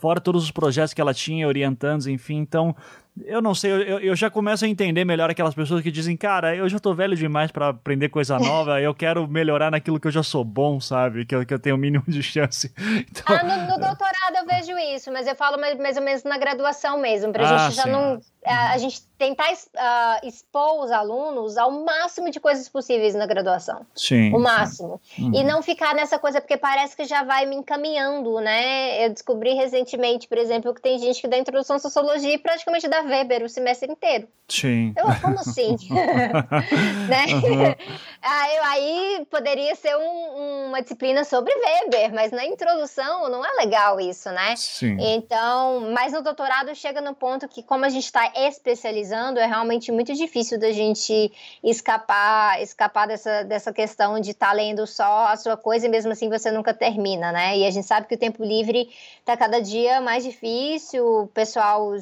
fora todos os projetos que ela tinha, orientandos, enfim, então eu não sei, eu, eu já começo a entender melhor aquelas pessoas que dizem, cara, eu já tô velho demais para aprender coisa nova, eu quero melhorar naquilo que eu já sou bom, sabe? Que eu, que eu tenho o mínimo de chance. Então... Ah, no, no, doutorado eu vejo isso, mas eu falo mais, mais ou menos na graduação mesmo, pra ah, gente já sim. não a, a gente tentar uh, expor os alunos ao máximo de coisas possíveis na graduação. Sim. O máximo. Uhum. E não ficar nessa coisa, porque parece que já vai me encaminhando, né? Eu descobri recentemente, por exemplo, que tem gente que dá introdução à sociologia e praticamente dá Weber o semestre inteiro. Sim. Eu, como assim? né? Uhum. Aí, aí, poderia ser um, uma disciplina sobre Weber, mas na introdução não é legal isso, né? Sim. Então, mas no doutorado chega no ponto que, como a gente está especializando, é realmente muito difícil da gente escapar, escapar dessa, dessa questão de estar tá lendo só a sua coisa e mesmo assim você nunca termina, né? E a gente sabe que o tempo livre está cada dia mais difícil, pessoal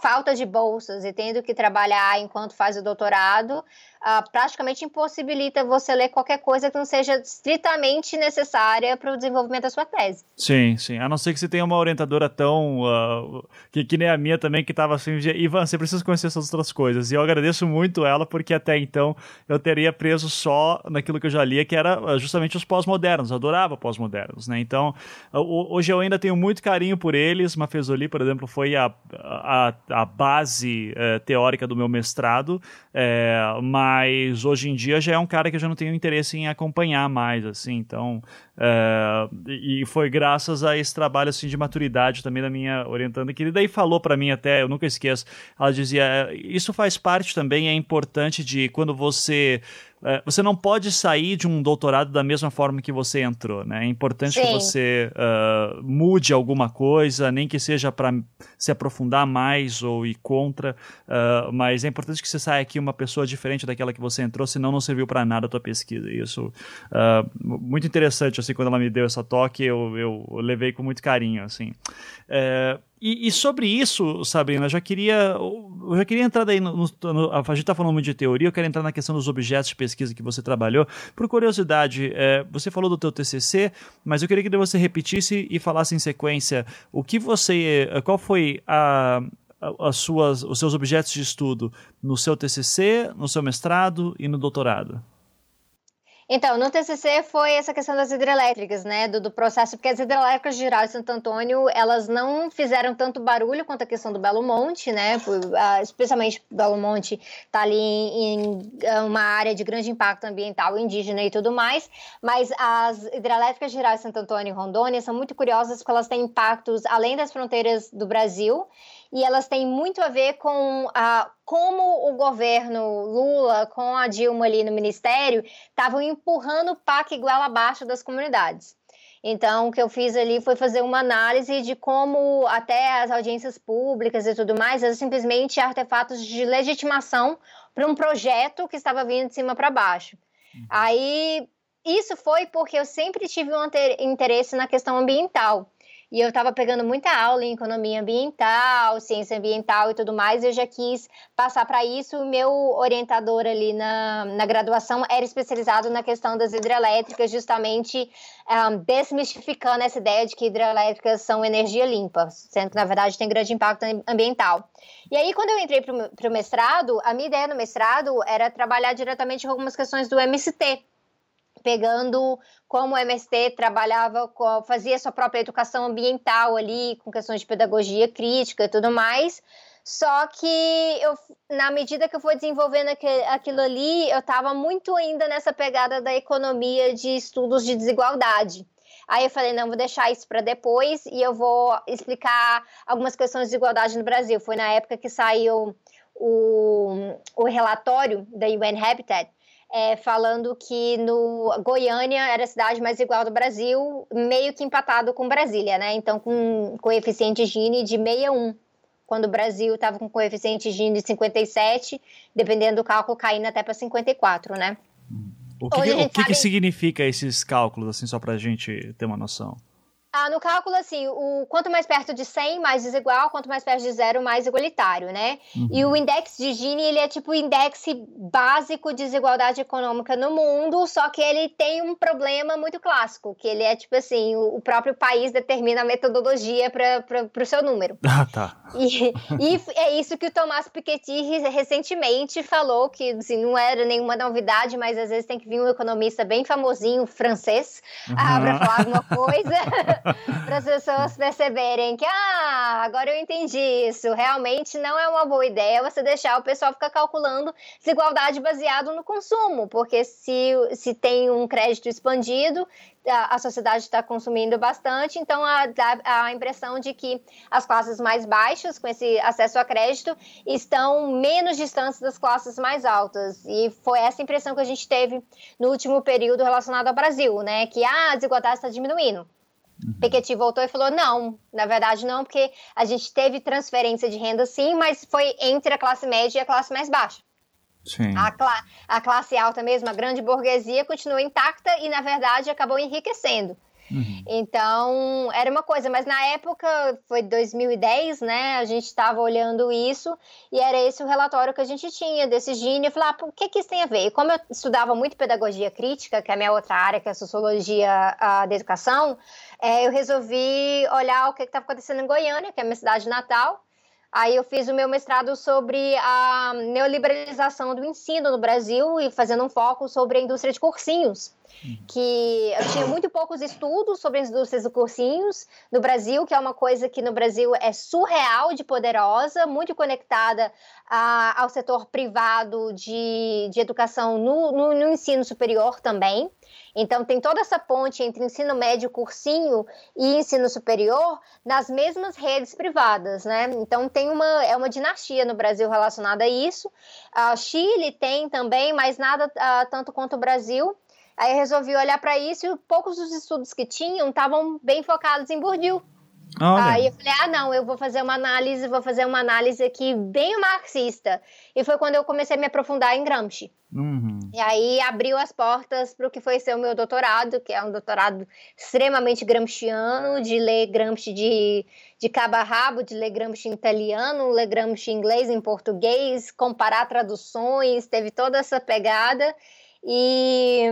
falta de bolsas e tendo que trabalhar enquanto faz o doutorado, uh, praticamente impossibilita você ler qualquer coisa que não seja estritamente necessária para o desenvolvimento da sua tese. Sim, sim. A não ser que você tenha uma orientadora tão. Uh, que, que nem a minha também, que estava assim, Ivan, você precisa conhecer essas outras coisas. E eu agradeço muito ela, porque até então eu teria preso só naquilo que eu já lia, que era ah, justamente os pós-modernos. Eu adorava pós-modernos, né? Então, hoje eu ainda tenho muito carinho por eles. Mafezoli, por exemplo, foi a, a, a base uh, teórica do meu mestrado, é, mas hoje em dia já é um cara que eu já não tenho interesse em acompanhar mais, assim, então é, e foi graças a esse trabalho assim de maturidade também da minha orientanda que ele daí falou para mim até eu nunca esqueço ela dizia é, isso faz parte também é importante de quando você você não pode sair de um doutorado da mesma forma que você entrou, né? É importante Sim. que você uh, mude alguma coisa, nem que seja para se aprofundar mais ou ir contra, uh, mas é importante que você saia aqui uma pessoa diferente daquela que você entrou, senão não serviu para nada a tua pesquisa. Isso uh, muito interessante, assim, quando ela me deu essa toque, eu, eu levei com muito carinho, assim. Uh, e, e, sobre isso, Sabrina, já queria, eu já queria entrar daí, no, no, a gente está falando muito de teoria, eu quero entrar na questão dos objetos de pesquisa que você trabalhou. Por curiosidade, é, você falou do teu TCC, mas eu queria que você repetisse e falasse em sequência o que você, qual foi a, as suas, os seus objetos de estudo no seu TCC, no seu mestrado e no doutorado. Então, no TCC foi essa questão das hidrelétricas, né, do, do, processo, porque as hidrelétricas de e Santo Antônio, elas não fizeram tanto barulho quanto a questão do Belo Monte, né, especialmente Belo Monte está ali em, é, uma área de grande impacto ambiental indígena e tudo mais, mas as hidrelétricas de e Santo Antônio e Rondônia são muito curiosas porque elas têm impactos além das fronteiras do Brasil, e elas têm muito a ver com a, como o governo Lula, com a Dilma ali no ministério, estavam empurrando o PAC igual abaixo das comunidades. Então, o que eu fiz ali foi fazer uma análise de como até as audiências públicas e tudo mais eram simplesmente artefatos de legitimação para um projeto que estava vindo de cima para baixo. Uhum. Aí, isso foi porque eu sempre tive um interesse na questão ambiental. E eu estava pegando muita aula em economia ambiental, ciência ambiental e tudo mais, e eu já quis passar para isso. O meu orientador ali na, na graduação era especializado na questão das hidrelétricas, justamente um, desmistificando essa ideia de que hidrelétricas são energia limpa, sendo que, na verdade, tem grande impacto ambiental. E aí, quando eu entrei para o mestrado, a minha ideia no mestrado era trabalhar diretamente com algumas questões do MST, pegando como o MST trabalhava, fazia sua própria educação ambiental ali, com questões de pedagogia crítica e tudo mais. Só que eu, na medida que eu fui desenvolvendo aquilo ali, eu estava muito ainda nessa pegada da economia de estudos de desigualdade. Aí eu falei, não, vou deixar isso para depois e eu vou explicar algumas questões de desigualdade no Brasil. Foi na época que saiu o, o relatório da UN Habitat, é, falando que no Goiânia era a cidade mais igual do Brasil, meio que empatado com Brasília, né? Então, com coeficiente Gini de 61, quando o Brasil estava com coeficiente Gini de 57, dependendo do cálculo, caindo até para 54, né? O que, que o que, sabe... que significa esses cálculos, assim, só para a gente ter uma noção? Ah, no cálculo, assim, o quanto mais perto de 100, mais desigual, quanto mais perto de zero, mais igualitário, né? Uhum. E o índice de Gini, ele é tipo o índice básico de desigualdade econômica no mundo, só que ele tem um problema muito clássico, que ele é tipo assim, o, próprio país determina a metodologia para o seu número. Ah, tá. E, e, é isso que o Tomás Piketty recentemente falou, que assim, não era nenhuma novidade, mas às vezes tem que vir um economista bem famosinho, francês, uhum. ah, para falar alguma coisa. para as pessoas perceberem que, ah, agora eu entendi isso. Realmente não é uma boa ideia você deixar o pessoal ficar calculando desigualdade baseado no consumo, porque se, se tem um crédito expandido, a, sociedade está consumindo bastante, então dá a impressão de que as classes mais baixas, com esse acesso a crédito, estão menos distantes das classes mais altas. E foi essa impressão que a gente teve no último período relacionado ao Brasil, né? Que ah, a desigualdade está diminuindo. Uhum. Piketty voltou e falou: não, na verdade não, porque a gente teve transferência de renda sim, mas foi entre a classe média e a classe mais baixa. Sim. A, cla a classe alta mesmo, a grande burguesia, continua intacta e, na verdade, acabou enriquecendo. Uhum. Então, era uma coisa, mas na época, foi 2010, né? A gente estava olhando isso e era esse o relatório que a gente tinha desse Gini. Eu falei, ah, o que, que isso tem a ver? E como eu estudava muito pedagogia crítica, que é a minha outra área, que é a sociologia a, da educação, é, eu resolvi olhar o que estava acontecendo em Goiânia, que é a minha cidade natal. Aí eu fiz o meu mestrado sobre a neoliberalização do ensino no Brasil e fazendo um foco sobre a indústria de cursinhos que eu tinha muito poucos estudos sobre as indústrias de cursinhos no Brasil, que é uma coisa que no Brasil é surreal de poderosa, muito conectada a, ao setor privado de, de educação no, no, no ensino superior também. Então, tem toda essa ponte entre ensino médio, cursinho e ensino superior nas mesmas redes privadas, né? Então, tem uma, é uma dinastia no Brasil relacionada a isso. A Chile tem também, mas nada uh, tanto quanto o Brasil. Aí eu resolvi olhar para isso e poucos dos estudos que tinham estavam bem focados em Bourdieu. Olha. Aí eu falei, ah, não, eu vou fazer uma análise, vou fazer uma análise aqui bem marxista. E foi quando eu comecei a me aprofundar em Gramsci. Uhum. E aí abriu as portas para o que foi ser o meu doutorado, que é um doutorado extremamente gramsciano, de ler Gramsci de, de cabo a rabo, de ler Gramsci em italiano, ler Gramsci em inglês, em português, comparar traduções, teve toda essa pegada. E,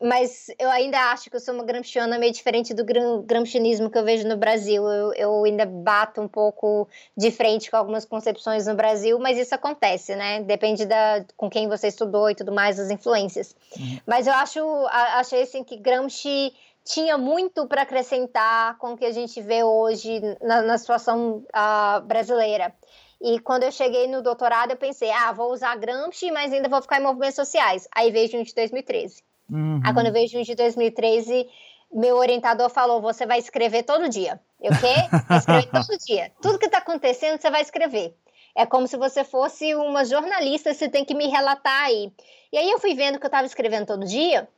mas eu ainda acho que eu sou uma gramsciana meio diferente do gramscianismo que eu vejo no Brasil. Eu, eu, ainda bato um pouco de frente com algumas concepções no Brasil, mas isso acontece, né? Depende da, com quem você estudou e tudo mais, as influências. Uhum. Mas eu acho, achei assim que Gramsci tinha muito para acrescentar com o que a gente vê hoje na, na situação uh, brasileira. E quando eu cheguei no doutorado, eu pensei, ah, vou usar Gramsci, mas ainda vou ficar em movimentos sociais. Aí veio junho de 2013. Uhum. Aí quando veio junho de 2013, meu orientador falou, você vai escrever todo dia. Eu quê? Escrever todo dia. Tudo que está acontecendo, você vai escrever. É como se você fosse uma jornalista, você tem que me relatar aí. E aí eu fui vendo que eu estava escrevendo todo dia,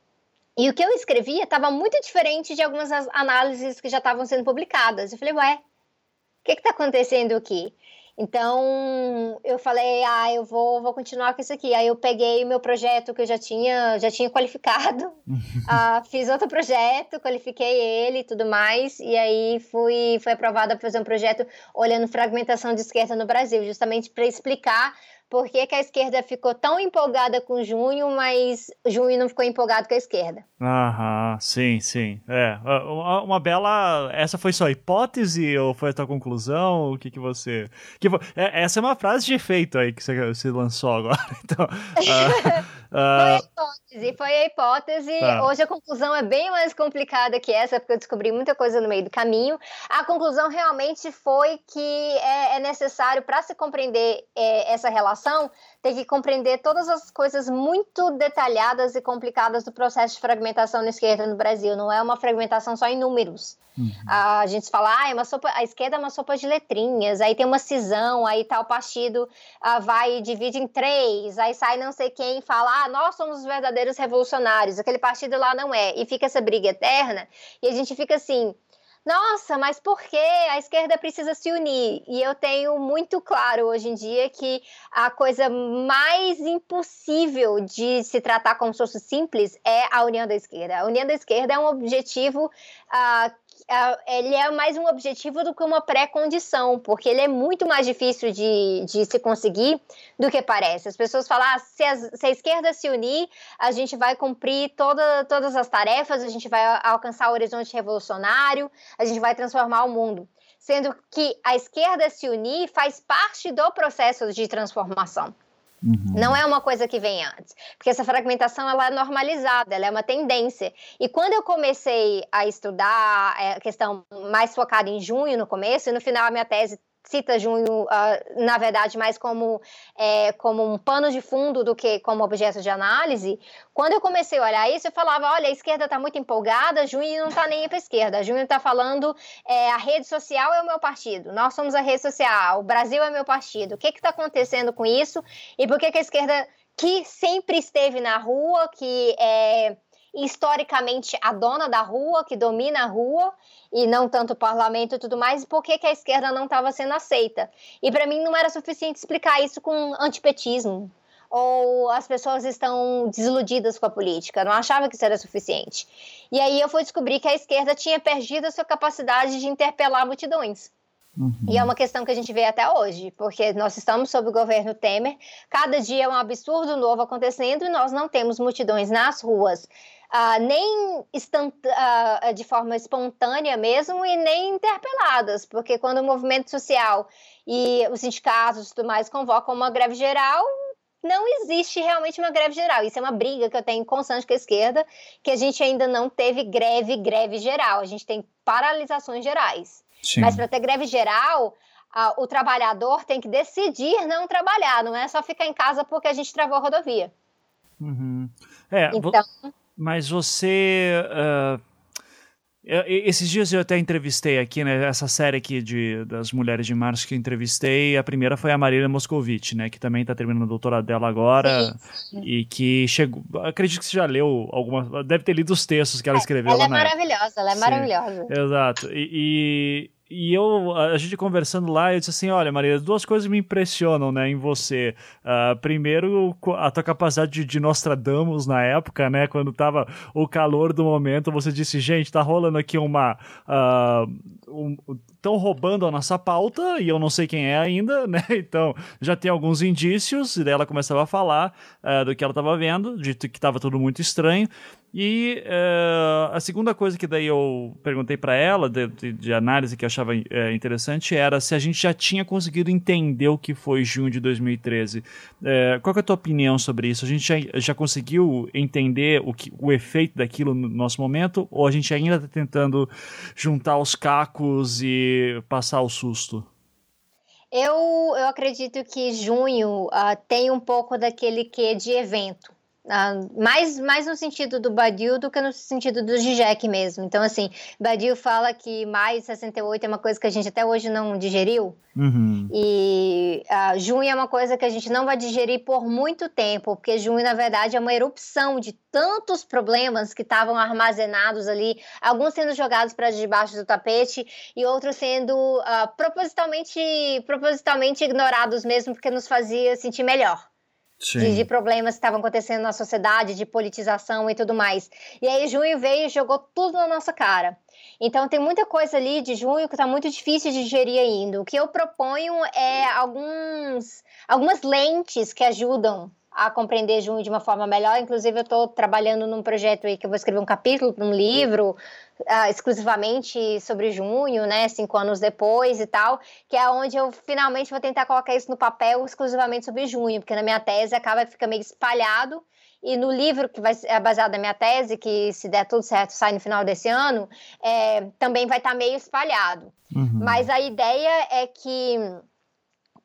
e o que eu escrevia estava muito diferente de algumas análises que já estavam sendo publicadas. Eu falei, ué, o que está acontecendo aqui? Então, eu falei, ah, eu vou, vou continuar com isso aqui. Aí eu peguei o meu projeto que eu já tinha, já tinha qualificado, uh, fiz outro projeto, qualifiquei ele e tudo mais, e aí fui, fui aprovada para fazer um projeto olhando fragmentação de esquerda no Brasil, justamente para explicar por que, que, a esquerda ficou tão empolgada com junho, mas junho não ficou empolgado com a esquerda. Aham, sim, sim. É, uma, uma bela. Essa foi sua hipótese ou foi a tua conclusão? O que, que você. Que, é, essa é uma frase de efeito aí que você, você lançou agora. Então, uh, uh... Foi a hipótese, foi a hipótese. Tá. Hoje a conclusão é bem mais complicada que essa, porque eu descobri muita coisa no meio do caminho. A conclusão realmente foi que é, é necessário, para se compreender é, essa relação, ter que compreender todas as coisas muito detalhadas e complicadas do processo de fragmentação na esquerda no Brasil. Não é uma fragmentação só em números. Uhum. A gente fala, ah, é uma sopa, a esquerda é uma sopa de letrinhas, aí tem uma cisão, aí tal partido ah, vai e divide em três, aí sai não sei quem e fala, ah, nós somos os verdadeiros revolucionários, aquele partido lá não é, e fica essa briga eterna, e a gente fica assim, nossa, mas por que a esquerda precisa se unir? E eu tenho muito claro hoje em dia que a coisa mais impossível de se tratar como se fosse simples é a união da esquerda. A união da esquerda é um objetivo uh, ele é mais um objetivo do que uma pré-condição, porque ele é muito mais difícil de, de se conseguir do que parece. As pessoas falam, ah, se, a, se a esquerda se unir, a gente vai cumprir toda, todas as tarefas, a gente vai alcançar o horizonte revolucionário, a gente vai transformar o mundo. Sendo que a esquerda se unir faz parte do processo de transformação. Uhum. Não é uma coisa que vem antes, porque essa fragmentação ela é normalizada, ela é uma tendência. E quando eu comecei a estudar é, a questão mais focada em junho no começo, e no final a minha tese cita junho, uh, na verdade, mais como, é, como um pano de fundo do que como objeto de análise, quando eu comecei a olhar isso, eu falava: olha, a esquerda está muito empolgada, junho não está nem para a esquerda. Junho está falando: é, a rede social é o meu partido, nós somos a rede social, o Brasil é meu partido. O que está acontecendo com isso? E por que, que a esquerda, que sempre esteve na rua, que é historicamente a dona da rua, que domina a rua, e não tanto o parlamento e tudo mais, por que, que a esquerda não estava sendo aceita? E para mim não era suficiente explicar isso com antipetismo, ou as pessoas estão desiludidas com a política, não achava que isso era suficiente. E aí eu fui descobrir que a esquerda tinha perdido a sua capacidade de interpelar multidões. Uhum. E é uma questão que a gente vê até hoje, porque nós estamos sob o governo Temer, cada dia é um absurdo novo acontecendo e nós não temos multidões nas ruas, uh, nem uh, de forma espontânea mesmo, e nem interpeladas, porque quando o movimento social e os sindicatos e tudo mais convocam uma greve geral, não existe realmente uma greve geral. Isso é uma briga que eu tenho constante com a esquerda, que a gente ainda não teve greve, greve geral. A gente tem paralisações gerais. Sim. Mas para ter greve geral, o trabalhador tem que decidir não trabalhar, não é só ficar em casa porque a gente travou a rodovia. Uhum. É, então, mas você. Uh, esses dias eu até entrevistei aqui, né? Essa série aqui de, das Mulheres de Março que eu entrevistei, a primeira foi a Marília Moscovici, né? Que também está terminando o doutorado dela agora. Sim. E que chegou. Acredito que você já leu alguma. Deve ter lido os textos que ela é, escreveu. Ela é maravilhosa, ela é Sim. maravilhosa. Exato. e, e e eu, a gente conversando lá, eu disse assim: olha, Maria, duas coisas me impressionam, né, em você. Uh, primeiro, a tua capacidade de, de Nostradamus na época, né, quando tava o calor do momento, você disse: gente, tá rolando aqui uma. Uh, um, estão roubando a nossa pauta e eu não sei quem é ainda, né? Então já tem alguns indícios, e daí ela começava a falar uh, do que ela estava vendo, de que estava tudo muito estranho. E uh, a segunda coisa que daí eu perguntei para ela, de, de, de, análise que eu achava uh, interessante, era se a gente já tinha conseguido entender o que foi junho de 2013. Uh, qual é a tua opinião sobre isso? A gente já, já conseguiu entender o, que, o efeito daquilo no nosso momento? Ou a gente ainda está tentando juntar os cacos e passar o susto? Eu, eu acredito que junho uh, tem um pouco daquele que de evento. Uh, mais, mais no sentido do Badiou do que no sentido do Zizek mesmo. Então, assim, Badiou fala que mais 68 é uma coisa que a gente até hoje não digeriu. Uhum. E uh, junho é uma coisa que a gente não vai digerir por muito tempo, porque junho, na verdade, é uma erupção de tantos problemas que estavam armazenados ali, alguns sendo jogados para debaixo do tapete e outros sendo uh, propositalmente, propositalmente ignorados mesmo, porque nos fazia sentir melhor de, de, problemas que estavam acontecendo na sociedade, de politização e tudo mais. E aí junho veio e jogou tudo na nossa cara. Então tem muita coisa ali de junho que está muito difícil de digerir ainda. O que eu proponho é alguns, algumas lentes que ajudam a compreender junho de uma forma melhor. Inclusive, eu estou trabalhando num projeto aí que eu vou escrever um capítulo num livro uh, exclusivamente sobre junho, né? Cinco anos depois e tal, que é onde eu finalmente vou tentar colocar isso no papel exclusivamente sobre junho, porque na minha tese acaba fica meio espalhado. E no livro que vai é baseado na minha tese, que se der tudo certo sai no final desse ano, é, também vai estar tá meio espalhado. Uhum. Mas a ideia é que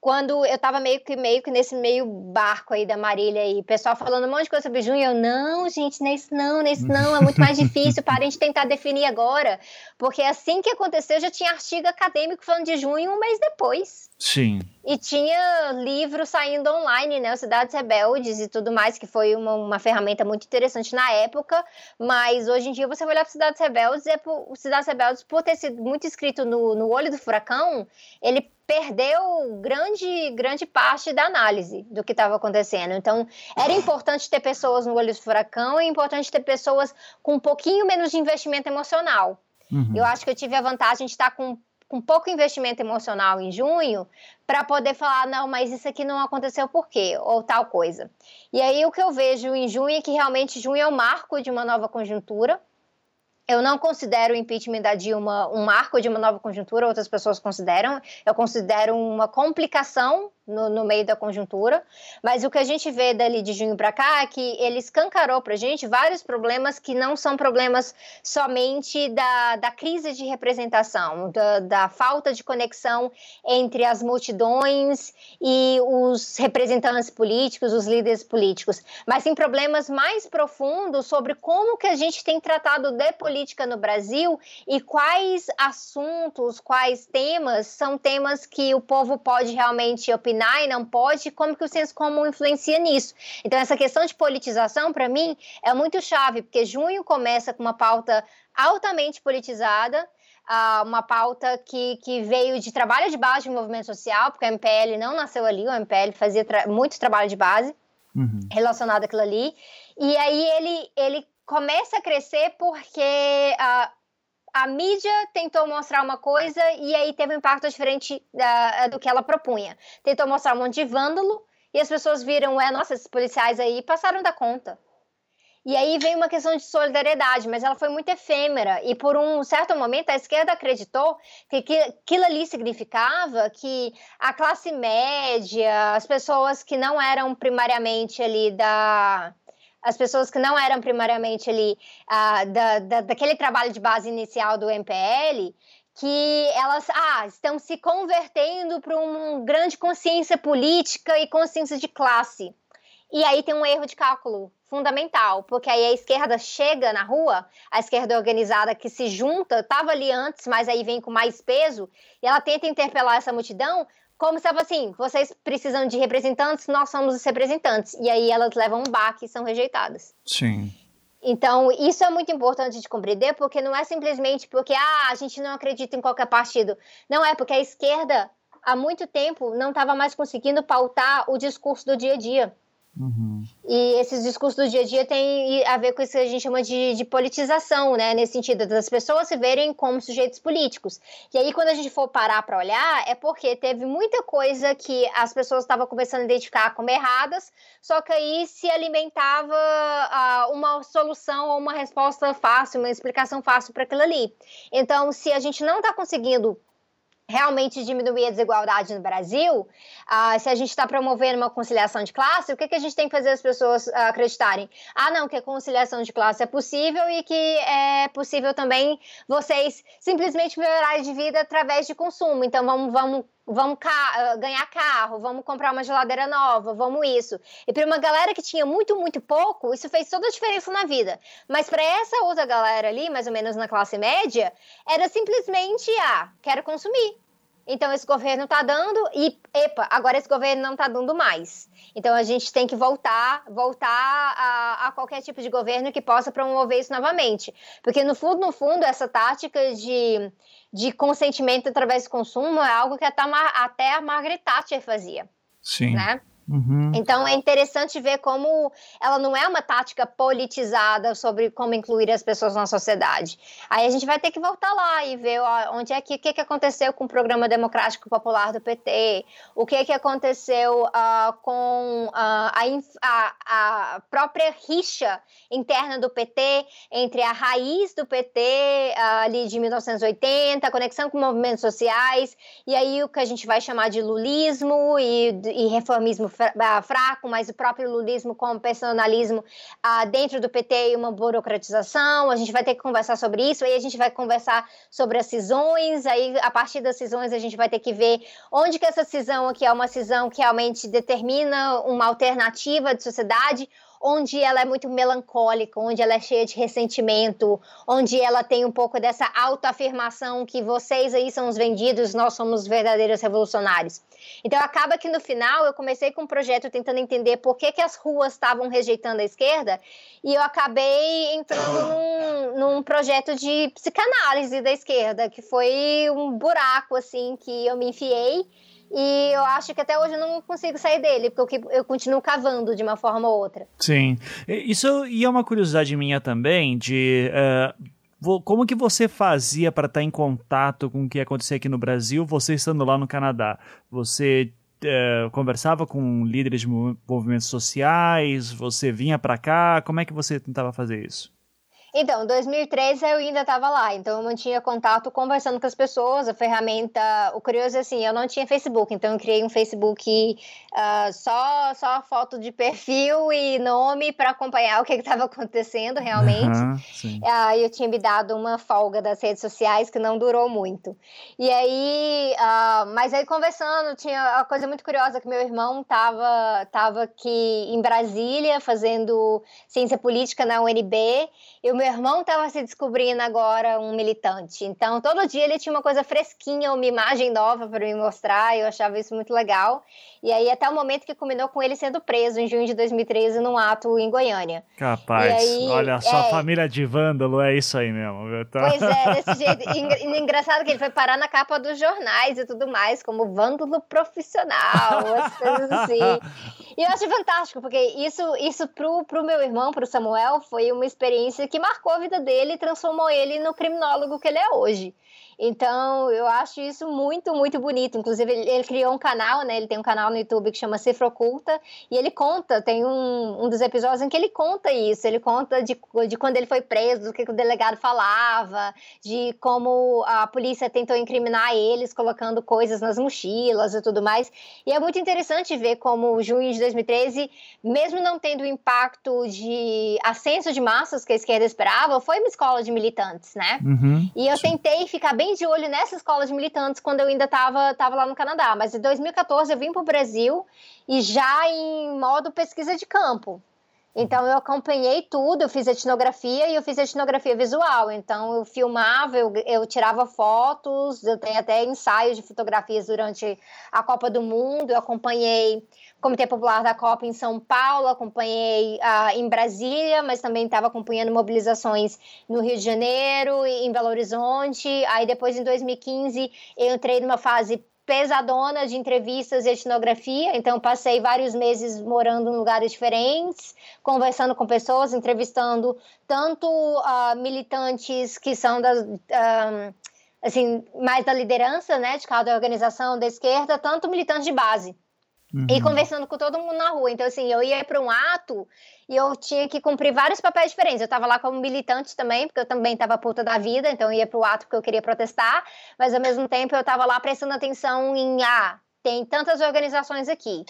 quando eu tava meio que meio que nesse meio barco aí da Marília aí, pessoal falando um monte de coisa sobre junho, eu não, gente, nesse não, nesse não, é muito mais difícil, para a gente tentar definir agora, porque assim que aconteceu já tinha artigo acadêmico falando de junho um mês depois. Sim. E tinha livro saindo online, né, Cidades Rebeldes e tudo mais, que foi uma, uma ferramenta muito interessante na época, mas hoje em dia você vai olhar para Cidades Rebeldes, é por, Cidades Rebeldes, por ter sido muito escrito no, no olho do furacão, ele perdeu grande, grande parte da análise do que estava acontecendo. Então, era importante ter pessoas no olho do furacão e importante ter pessoas com um pouquinho menos de investimento emocional. Uhum. Eu acho que eu tive a vantagem de estar com, com pouco investimento emocional em junho para poder falar, não, mas isso aqui não aconteceu por quê? Ou tal coisa. E aí o que eu vejo em junho é que realmente junho é o marco de uma nova conjuntura eu não considero o impeachment da Dilma um marco de uma nova conjuntura, outras pessoas consideram. Eu considero uma complicação no, no, meio da conjuntura, mas o que a gente vê dali de junho para cá é que ele escancarou para a gente vários problemas que não são problemas somente da, da crise de representação, da, da falta de conexão entre as multidões e os representantes políticos, os líderes políticos, mas sim problemas mais profundos sobre como que a gente tem tratado de política no Brasil e quais assuntos, quais temas são temas que o povo pode realmente opinar opinar e não pode, como que o senso comum influencia nisso. Então, essa questão de politização, para mim, é muito chave, porque junho começa com uma pauta altamente politizada, uh, uma pauta que, que veio de trabalho de base do movimento social, porque o MPL não nasceu ali, o MPL fazia tra muito trabalho de base. uhum. relacionado àquilo ali. E aí ele, ele começa a crescer porque a, a mídia tentou mostrar uma coisa e aí teve um impacto diferente da, do que ela propunha. Tentou mostrar um monte de vândalo e as pessoas viram, é, nossa, esses policiais aí passaram da conta. E aí veio uma questão de solidariedade, mas ela foi muito efêmera. E por um certo momento a esquerda acreditou que aquilo ali significava que a classe média, as pessoas que não eram primariamente ali da. As pessoas que não eram primariamente ali uh, da, da, daquele trabalho de base inicial do MPL, que elas ah, estão se convertendo para uma grande consciência política e consciência de classe. E aí tem um erro de cálculo fundamental, porque aí a esquerda chega na rua, a esquerda organizada que se junta, estava ali antes, mas aí vem com mais peso, e ela tenta interpelar essa multidão como se assim, vocês precisam de representantes, nós somos os representantes. E aí elas levam um baque e são rejeitadas. Sim. Então, isso é muito importante de compreender, porque não é simplesmente porque ah, a gente não acredita em qualquer partido. Não é, porque a esquerda, há muito tempo, não estava mais conseguindo pautar o discurso do dia a dia. Uhum. E esses discursos do dia a dia têm a ver com isso que a gente chama de, de, politização, né? Nesse sentido, das pessoas se verem como sujeitos políticos. E aí, quando a gente for parar para olhar, é porque teve muita coisa que as pessoas estavam começando a identificar como erradas, só que aí se alimentava uh, uma solução ou uma resposta fácil, uma explicação fácil para aquilo ali. Então, se a gente não está conseguindo realmente diminuir a desigualdade no Brasil, ah, se a gente está promovendo uma conciliação de classe, o que, que a gente tem que fazer as pessoas ah, acreditarem? Ah, não, que a conciliação de classe é possível e que é possível também vocês simplesmente melhorar de vida através de consumo. Então, vamos, vamos vamos ca ganhar carro, vamos comprar uma geladeira nova, vamos isso. E para uma galera que tinha muito, muito pouco, isso fez toda a diferença na vida. Mas para essa outra galera ali, mais ou menos na classe média, era simplesmente, ah, quero consumir. Então esse governo está dando e, epa, agora esse governo não está dando mais. Então a gente tem que voltar, voltar a, a, qualquer tipo de governo que possa promover isso novamente. Porque no fundo, no fundo, essa tática de, de consentimento através do consumo é algo que até, até a Margaret Thatcher fazia. Sim. Né? Uhum. Então é interessante ver como ela não é uma tática politizada sobre como incluir as pessoas na sociedade. Aí a gente vai ter que voltar lá e ver onde é que o que, que aconteceu com o programa democrático popular do PT, o que que aconteceu uh, com uh, a, a, a, própria rixa interna do PT entre a raiz do PT uh, ah, ali de 1980, a conexão com movimentos sociais e aí o que a gente vai chamar de lulismo e, e reformismo fraco, mas o próprio lulismo como personalismo ah, dentro do PT e uma burocratização. A gente vai ter que conversar sobre isso, aí a gente vai conversar sobre as cisões, aí a partir das cisões a gente vai ter que ver onde que essa cisão aqui é uma cisão que realmente determina uma alternativa de sociedade onde ela é muito melancólica, onde ela é cheia de ressentimento, onde ela tem um pouco dessa autoafirmação que vocês aí são os vendidos, nós somos os verdadeiros revolucionários. Então acaba que no final eu comecei com um projeto tentando entender por que, que as ruas estavam rejeitando a esquerda e eu acabei entrando num, num projeto de psicanálise da esquerda, que foi um buraco assim que eu me enfiei e eu acho que até hoje eu não consigo sair dele, porque eu continuo cavando de uma forma ou outra. Sim. Isso e é uma curiosidade minha também de. Uh, como que você fazia para estar em contato com o que acontecia aqui no Brasil, você estando lá no Canadá? Você uh, conversava com líderes de movimentos sociais? Você vinha para cá? Como é que você tentava fazer isso? Então, em 2013 eu ainda estava lá, então eu mantinha contato conversando com as pessoas, a ferramenta, o curioso é assim, eu não tinha Facebook, então eu criei um Facebook uh, só, só foto de perfil e nome para acompanhar o que estava acontecendo realmente. Uhum, uh, eu tinha me dado uma folga das redes sociais que não durou muito. E aí, uh, mas aí conversando, tinha uma coisa muito curiosa que meu irmão estava tava aqui em Brasília fazendo ciência política na UNB, e o meu irmão estava se descobrindo agora um militante. Então, todo dia ele tinha uma coisa fresquinha, uma imagem nova para me mostrar, eu achava isso muito legal. E aí, até o momento que combinou com ele sendo preso em junho de 2013 num ato em Goiânia. Capaz. Aí, Olha, só é... família de vândalo é isso aí mesmo. Tá... Pois é, desse jeito. E, engraçado que ele foi parar na capa dos jornais e tudo mais, como vândalo profissional, as coisas assim. E eu acho fantástico, porque isso, isso pro, pro meu irmão, pro Samuel, foi uma experiência que marcou a vida dele e transformou ele no criminólogo que ele é hoje. Então, eu acho isso muito, muito bonito. Inclusive, ele, ele, criou um canal, né? Ele tem um canal no YouTube que chama Cifra Oculta, e ele conta, tem um, um dos episódios em que ele conta isso. Ele conta de, de quando ele foi preso, do que, que o delegado falava, de como a polícia tentou incriminar eles, colocando coisas nas mochilas e tudo mais. E é muito interessante ver como junho de 2013, mesmo não tendo o impacto de ascenso de massas que a esquerda esperava, foi uma escola de militantes, né? Uhum, e eu sim. tentei ficar bem bem de olho nessa escola de militantes quando eu ainda estava tava lá no Canadá. Mas em 2014 eu vim para o Brasil e já em modo pesquisa de campo. Então eu acompanhei tudo, eu fiz etnografia e eu fiz etnografia visual. Então eu filmava, eu, eu tirava fotos, eu tenho até ensaios de fotografias durante a Copa do Mundo, eu acompanhei Comitê Popular da Copa em São Paulo, acompanhei uh, em Brasília, mas também estava acompanhando mobilizações no Rio de Janeiro e em Belo Horizonte. Aí depois, em 2015, eu entrei numa fase pesadona de entrevistas e etnografia, então passei vários meses morando em lugares diferentes, conversando com pessoas, entrevistando tanto uh, militantes que são das uh, assim mais da liderança, né, de cada organização da esquerda, tanto militantes de base. Uhum. E conversando com todo mundo na rua. Então, assim, eu ia para um ato e eu tinha que cumprir vários papéis diferentes. Eu estava lá como militante também, porque eu também estava puta da vida, então eu ia para o ato porque eu queria protestar, mas ao mesmo tempo eu estava lá prestando atenção em, ah, tem tantas organizações aqui.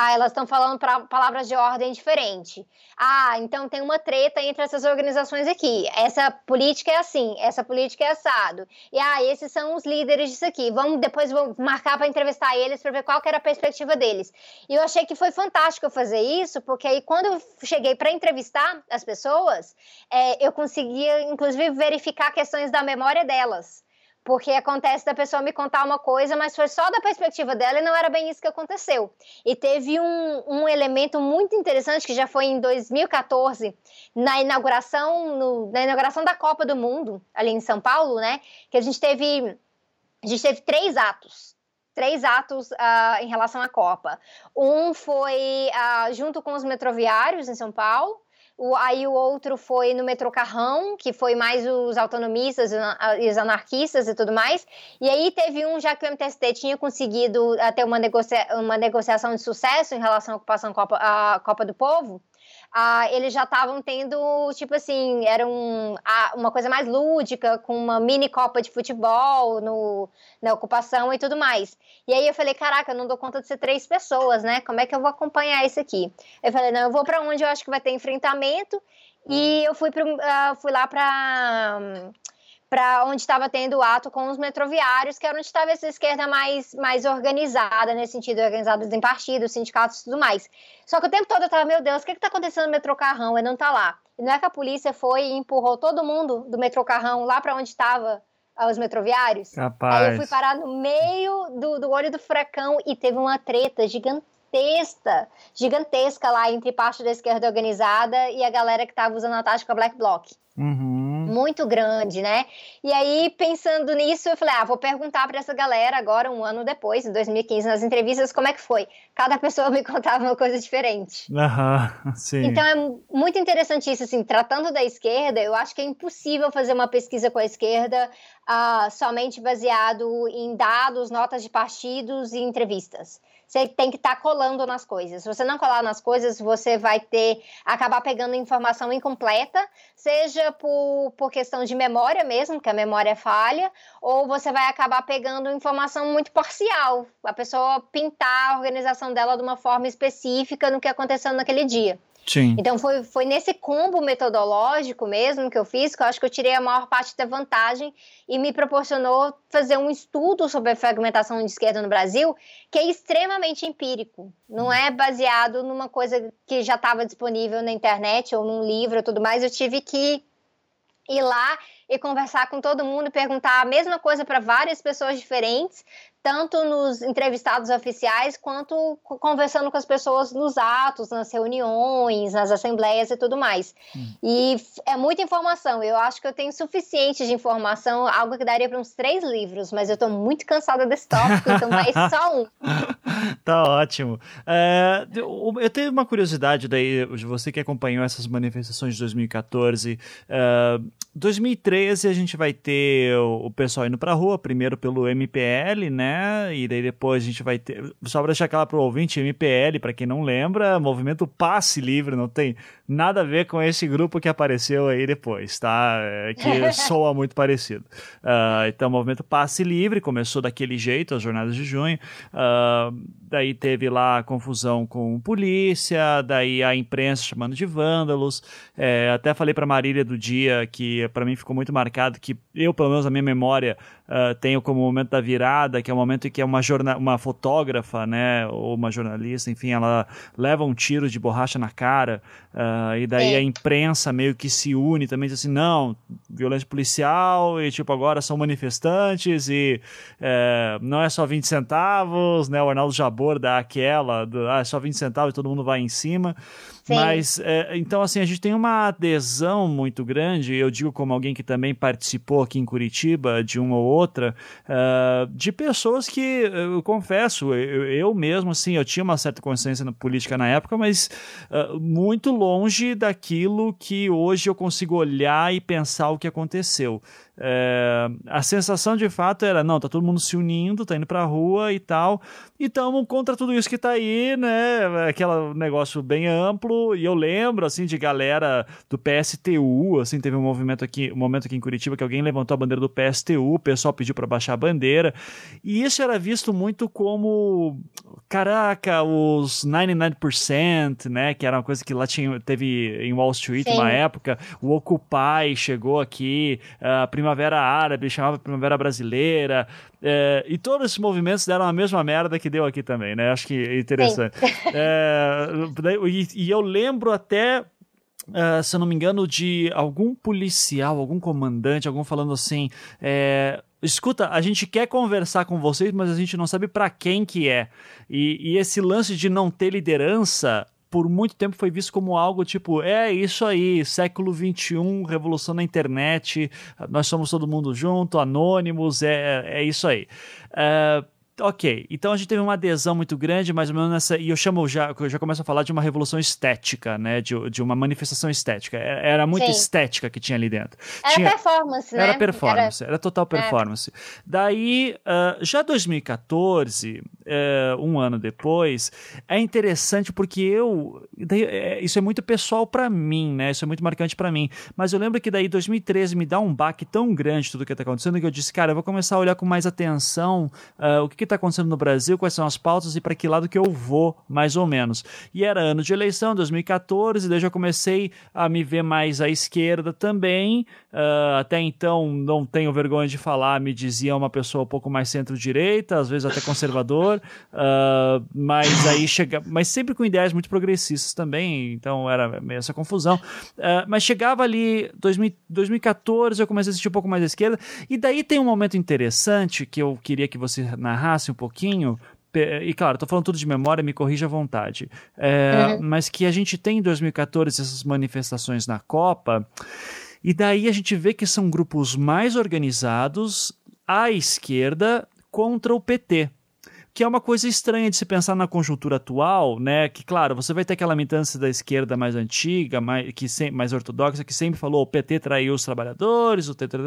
Ah, elas estão falando pra, palavras de ordem diferente. Ah, então tem uma treta entre essas organizações aqui. Essa política é assim, essa política é assado. E ah, esses são os líderes disso aqui. Vamos depois vou marcar para entrevistar eles para ver qual era a perspectiva deles. E eu achei que foi fantástico fazer isso, porque aí quando eu cheguei para entrevistar as pessoas, é, eu conseguia inclusive verificar questões da memória delas porque acontece da pessoa me contar uma coisa, mas foi só da perspectiva dela e não era bem isso que aconteceu. E teve um, um elemento muito interessante que já foi em 2014, na inauguração, no, na inauguração da Copa do Mundo, ali em São Paulo, né? Que a gente teve, a gente teve três atos três atos uh, em relação à Copa. Um foi uh, junto com os metroviários em São Paulo, o, aí o outro foi no metrô Carrão, que foi mais os autonomistas e os anarquistas e tudo mais. E aí teve um, já que o MTST tinha conseguido ter uma, negocia uma negociação de sucesso em relação à ocupação Copa, à Copa do Povo, ah, eles já estavam tendo, tipo assim, era um, ah, uma coisa mais lúdica, com uma mini Copa de futebol no, na ocupação e tudo mais. E aí eu falei, caraca, eu não dou conta de ser três pessoas, né? Como é que eu vou acompanhar isso aqui? Eu falei, não, eu vou para onde eu acho que vai ter enfrentamento. E eu fui, pro, uh, fui lá para para onde estava tendo o ato com os metroviários, que era onde estava essa esquerda mais, mais organizada, nesse sentido, organizada em partidos, sindicatos e tudo mais. Só que o tempo todo eu estava, meu Deus, o que está acontecendo no metrô Carrão? Ele não está lá. E não é que a polícia foi e empurrou todo mundo do metrô Carrão lá para onde estava os metroviários? Capaz. Aí eu fui parar no meio do, do olho do furacão e teve uma treta gigantesca, gigantesca lá entre parte da esquerda organizada e a galera que estava usando a tática Black Bloc. Uhum muito grande, né? E aí, pensando nisso, eu falei, ah, vou perguntar para essa galera agora, um ano depois, em 2015, nas entrevistas, como é que foi. Cada pessoa me contava uma coisa diferente. Aham, sim. Então, é muito interessante isso, assim, tratando da esquerda, eu acho que é impossível fazer uma pesquisa com a esquerda uh, somente baseado em dados, notas de partidos e entrevistas você tem que estar tá colando nas coisas. Se você não colar nas coisas, você vai ter acabar pegando informação incompleta, seja por, por questão de memória mesmo, que a memória é falha, ou você vai acabar pegando informação muito parcial. A pessoa pintar a organização dela de uma forma específica no que aconteceu naquele dia. Sim. Então foi, foi nesse combo metodológico mesmo que eu fiz que eu acho que eu tirei a maior parte da vantagem e me proporcionou fazer um estudo sobre a fragmentação de esquerda no Brasil que é extremamente empírico. Não é baseado numa coisa que já estava disponível na internet ou num livro e tudo mais. Eu tive que ir lá e conversar com todo mundo perguntar a mesma coisa para várias pessoas diferentes, tanto nos entrevistados oficiais quanto conversando com as pessoas nos atos, nas reuniões, nas assembleias e tudo mais. Hum. E é muita informação. Eu acho que eu tenho suficiente de informação, algo que daria para uns três livros, mas eu estou muito cansada desse tópico, então vai só um. tá ótimo. É, eu tenho uma curiosidade daí, de você que acompanhou essas manifestações de 2014. Uh, 2013 a gente vai ter o pessoal indo pra rua, primeiro pelo MPL, né? E daí depois a gente vai ter. Só pra deixar claro pro ouvinte, MPL, para quem não lembra, movimento Passe Livre, não tem nada a ver com esse grupo que apareceu aí depois, tá? É, que soa muito parecido. Uh, então, o movimento Passe Livre começou daquele jeito, as jornadas de junho. Uh, daí teve lá a confusão com polícia, daí a imprensa chamando de vândalos. É, até falei para Marília do dia que para mim ficou muito marcado que eu, pelo menos a minha memória, uh, tenho como momento da virada, que é o momento em que é uma, uma fotógrafa, né, ou uma jornalista, enfim, ela leva um tiro de borracha na cara, uh, e daí a imprensa meio que se une também, diz assim, não, violência policial, e tipo, agora são manifestantes, e uh, não é só 20 centavos, né, o Arnaldo Jabor dá aquela, do, ah, é só 20 centavos e todo mundo vai em cima, Sim. Mas, é, então, assim, a gente tem uma adesão muito grande, eu digo como alguém que também participou aqui em Curitiba de uma ou outra, uh, de pessoas que, eu confesso, eu, eu, mesmo, assim, eu tinha uma certa consciência na política na época, mas uh, muito longe daquilo que hoje eu consigo olhar e pensar o que aconteceu. É, a sensação de fato era, não, tá todo mundo se unindo, tá indo pra rua e tal, e estamos contra tudo isso que tá aí, né? Aquele negócio bem amplo, e eu lembro, assim, de galera do PSTU, assim, teve um movimento aqui, um momento aqui em Curitiba que alguém levantou a bandeira do PSTU, o pessoal pediu para baixar a bandeira, e isso era visto muito como, caraca, os 99%, né? Que era uma coisa que lá tinha, teve em Wall Street Sim. uma época, o Occupy chegou aqui, a Primavera Árabe chamava Primavera Brasileira, é, e todos esses movimentos deram a mesma merda que deu aqui também, né? Acho que é interessante. É, e, e, eu lembro até. Uh, se eu não me engano, de algum policial, algum comandante, algum falando assim: é, escuta, a gente quer conversar com vocês, mas a gente não sabe para quem que é. E, e, esse lance de não ter liderança por muito tempo foi visto como algo tipo, é isso aí, século XXI, revolução na internet, nós somos todo mundo junto, anônimos, é, é isso aí. Uh, ok, então a gente teve uma adesão muito grande, mais ou menos nessa. E eu chamo já, eu já começo a falar de uma revolução estética, né? De, de uma manifestação estética. É, era muito Sim. estética que tinha ali dentro. Era tinha, performance, né? Era performance, era, era total é. performance. É. Daí, uh, já 2014, uh, eh, um ano depois, é interessante porque eu. Daí, é, isso é muito pessoal para mim, né? Isso é muito marcante para mim. Mas eu lembro que daí 2013 me dá um baque tão grande tudo que tá acontecendo que eu disse, cara, eu vou começar a olhar com mais atenção uh, o que, que está acontecendo no Brasil, quais são as pautas e para que lado que eu vou, mais ou menos. E era ano de eleição, 2014, daí já comecei a me ver mais à esquerda também. Uh, até então, não tenho vergonha de falar, me dizia uma pessoa um pouco mais centro-direita, às vezes até conservador, uh, mas aí chega, mas sempre com ideias muito progressistas também, então era meio essa confusão. Uh, mas chegava ali 2000, 2014, eu comecei a assistir um pouco mais à esquerda, e daí tem um momento interessante que eu queria que você narrasse um pouquinho, e claro, estou falando tudo de memória, me corrija à vontade, é, uhum. mas que a gente tem em 2014 essas manifestações na Copa, e daí a gente vê que são grupos mais organizados à esquerda contra o PT que é uma coisa estranha de se pensar na conjuntura atual, né? Que, claro, você vai ter aquela militância da esquerda mais antiga, mais, que sem, mais ortodoxa, que sempre falou o PT traiu os trabalhadores, o TTT,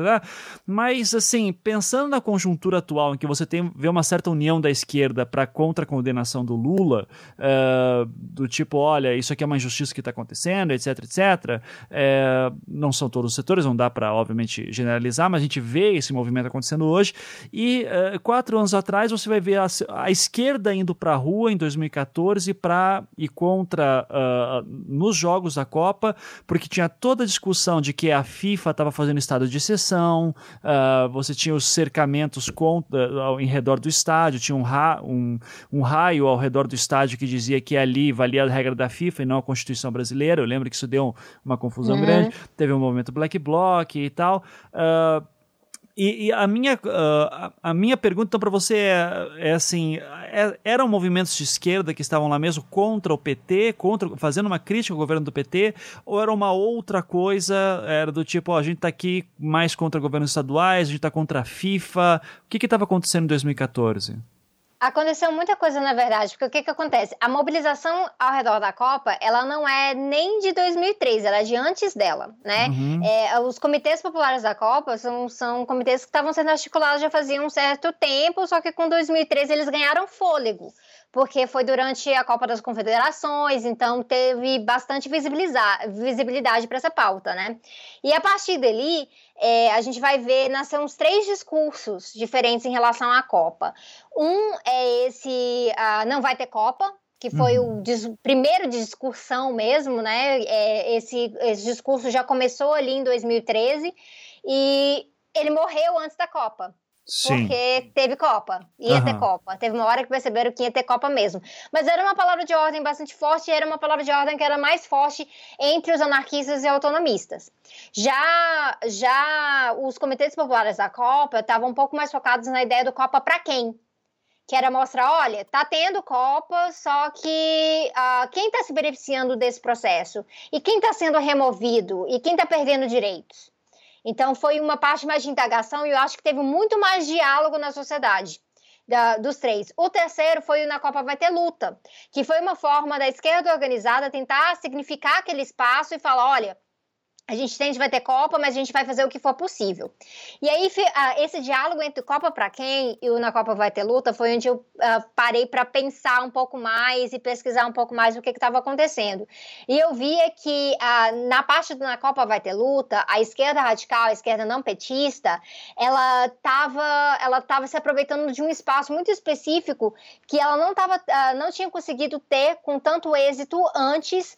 mas, assim, pensando na conjuntura atual, em que você tem, vê uma certa união da esquerda para contra a condenação do Lula, uh, do tipo, olha, isso aqui é uma injustiça que está acontecendo, etc, etc, uh, não são todos os setores, não dá para, obviamente, generalizar, mas a gente vê esse movimento acontecendo hoje, e uh, quatro anos atrás você vai ver a, a esquerda indo para a rua em 2014 para ir contra uh, nos jogos da Copa, porque tinha toda a discussão de que a FIFA estava fazendo estado de exceção, uh, você tinha os cercamentos contra, uh, em redor do estádio, tinha um, ra um, um raio ao redor do estádio que dizia que ali valia a regra da FIFA e não a Constituição brasileira. Eu lembro que isso deu uma confusão uhum. grande. Teve um movimento Black Bloc e tal. Uh, e, e, a, minha, uh, a minha pergunta então, para você é, é assim: é, eram movimentos de esquerda que estavam lá mesmo contra o PT, contra, fazendo uma crítica ao governo do PT, ou era uma outra coisa? Era do tipo: ó, a gente está aqui mais contra governos estaduais, a gente está contra a FIFA. O que estava acontecendo em 2014? Aconteceu muita coisa, na verdade, porque o que, que acontece? A mobilização ao redor da Copa, ela não é nem de 2003, ela é de antes dela, né? Uhum. É, os comitês populares da Copa são, são comitês que estavam sendo articulados já fazia um certo tempo, só que com 2013 eles ganharam fôlego porque foi durante a Copa das Confederações, então teve bastante visibilidade para essa pauta, né? E a partir dali, é, a gente vai ver nascer uns três discursos diferentes em relação à Copa. Um é esse, não vai ter Copa, que foi uhum. o dis primeiro discussão mesmo, né? É, esse, esse discurso já começou ali em 2013 e ele morreu antes da Copa. Sim. Porque teve Copa, ia uhum. ter Copa. Teve uma hora que perceberam que ia ter Copa mesmo. Mas era uma palavra de ordem bastante forte, e era uma palavra de ordem que era mais forte entre os anarquistas e autonomistas. Já, já os comitês populares da Copa estavam um pouco mais focados na ideia do Copa para quem? Que era mostrar, olha, tá tendo Copa, só que uh, quem está se beneficiando desse processo? E quem está sendo removido? E quem está perdendo direitos? Então, foi uma parte mais de indagação e eu acho que teve muito mais diálogo na sociedade. Da, dos três. O terceiro foi Na Copa Vai Ter Luta, que foi uma forma da esquerda organizada tentar significar aquele espaço e falar: olha, a gente tem, vai ter Copa, mas a gente vai fazer o que for possível. E aí, esse diálogo entre Copa para quem e o Na Copa vai ter luta foi onde eu uh, parei para pensar um pouco mais e pesquisar um pouco mais o que estava acontecendo. E eu via que uh, na parte do Na Copa vai ter luta, a esquerda radical, a esquerda não petista, ela estava ela tava se aproveitando de um espaço muito específico que ela não, tava, não tinha conseguido ter com tanto êxito antes,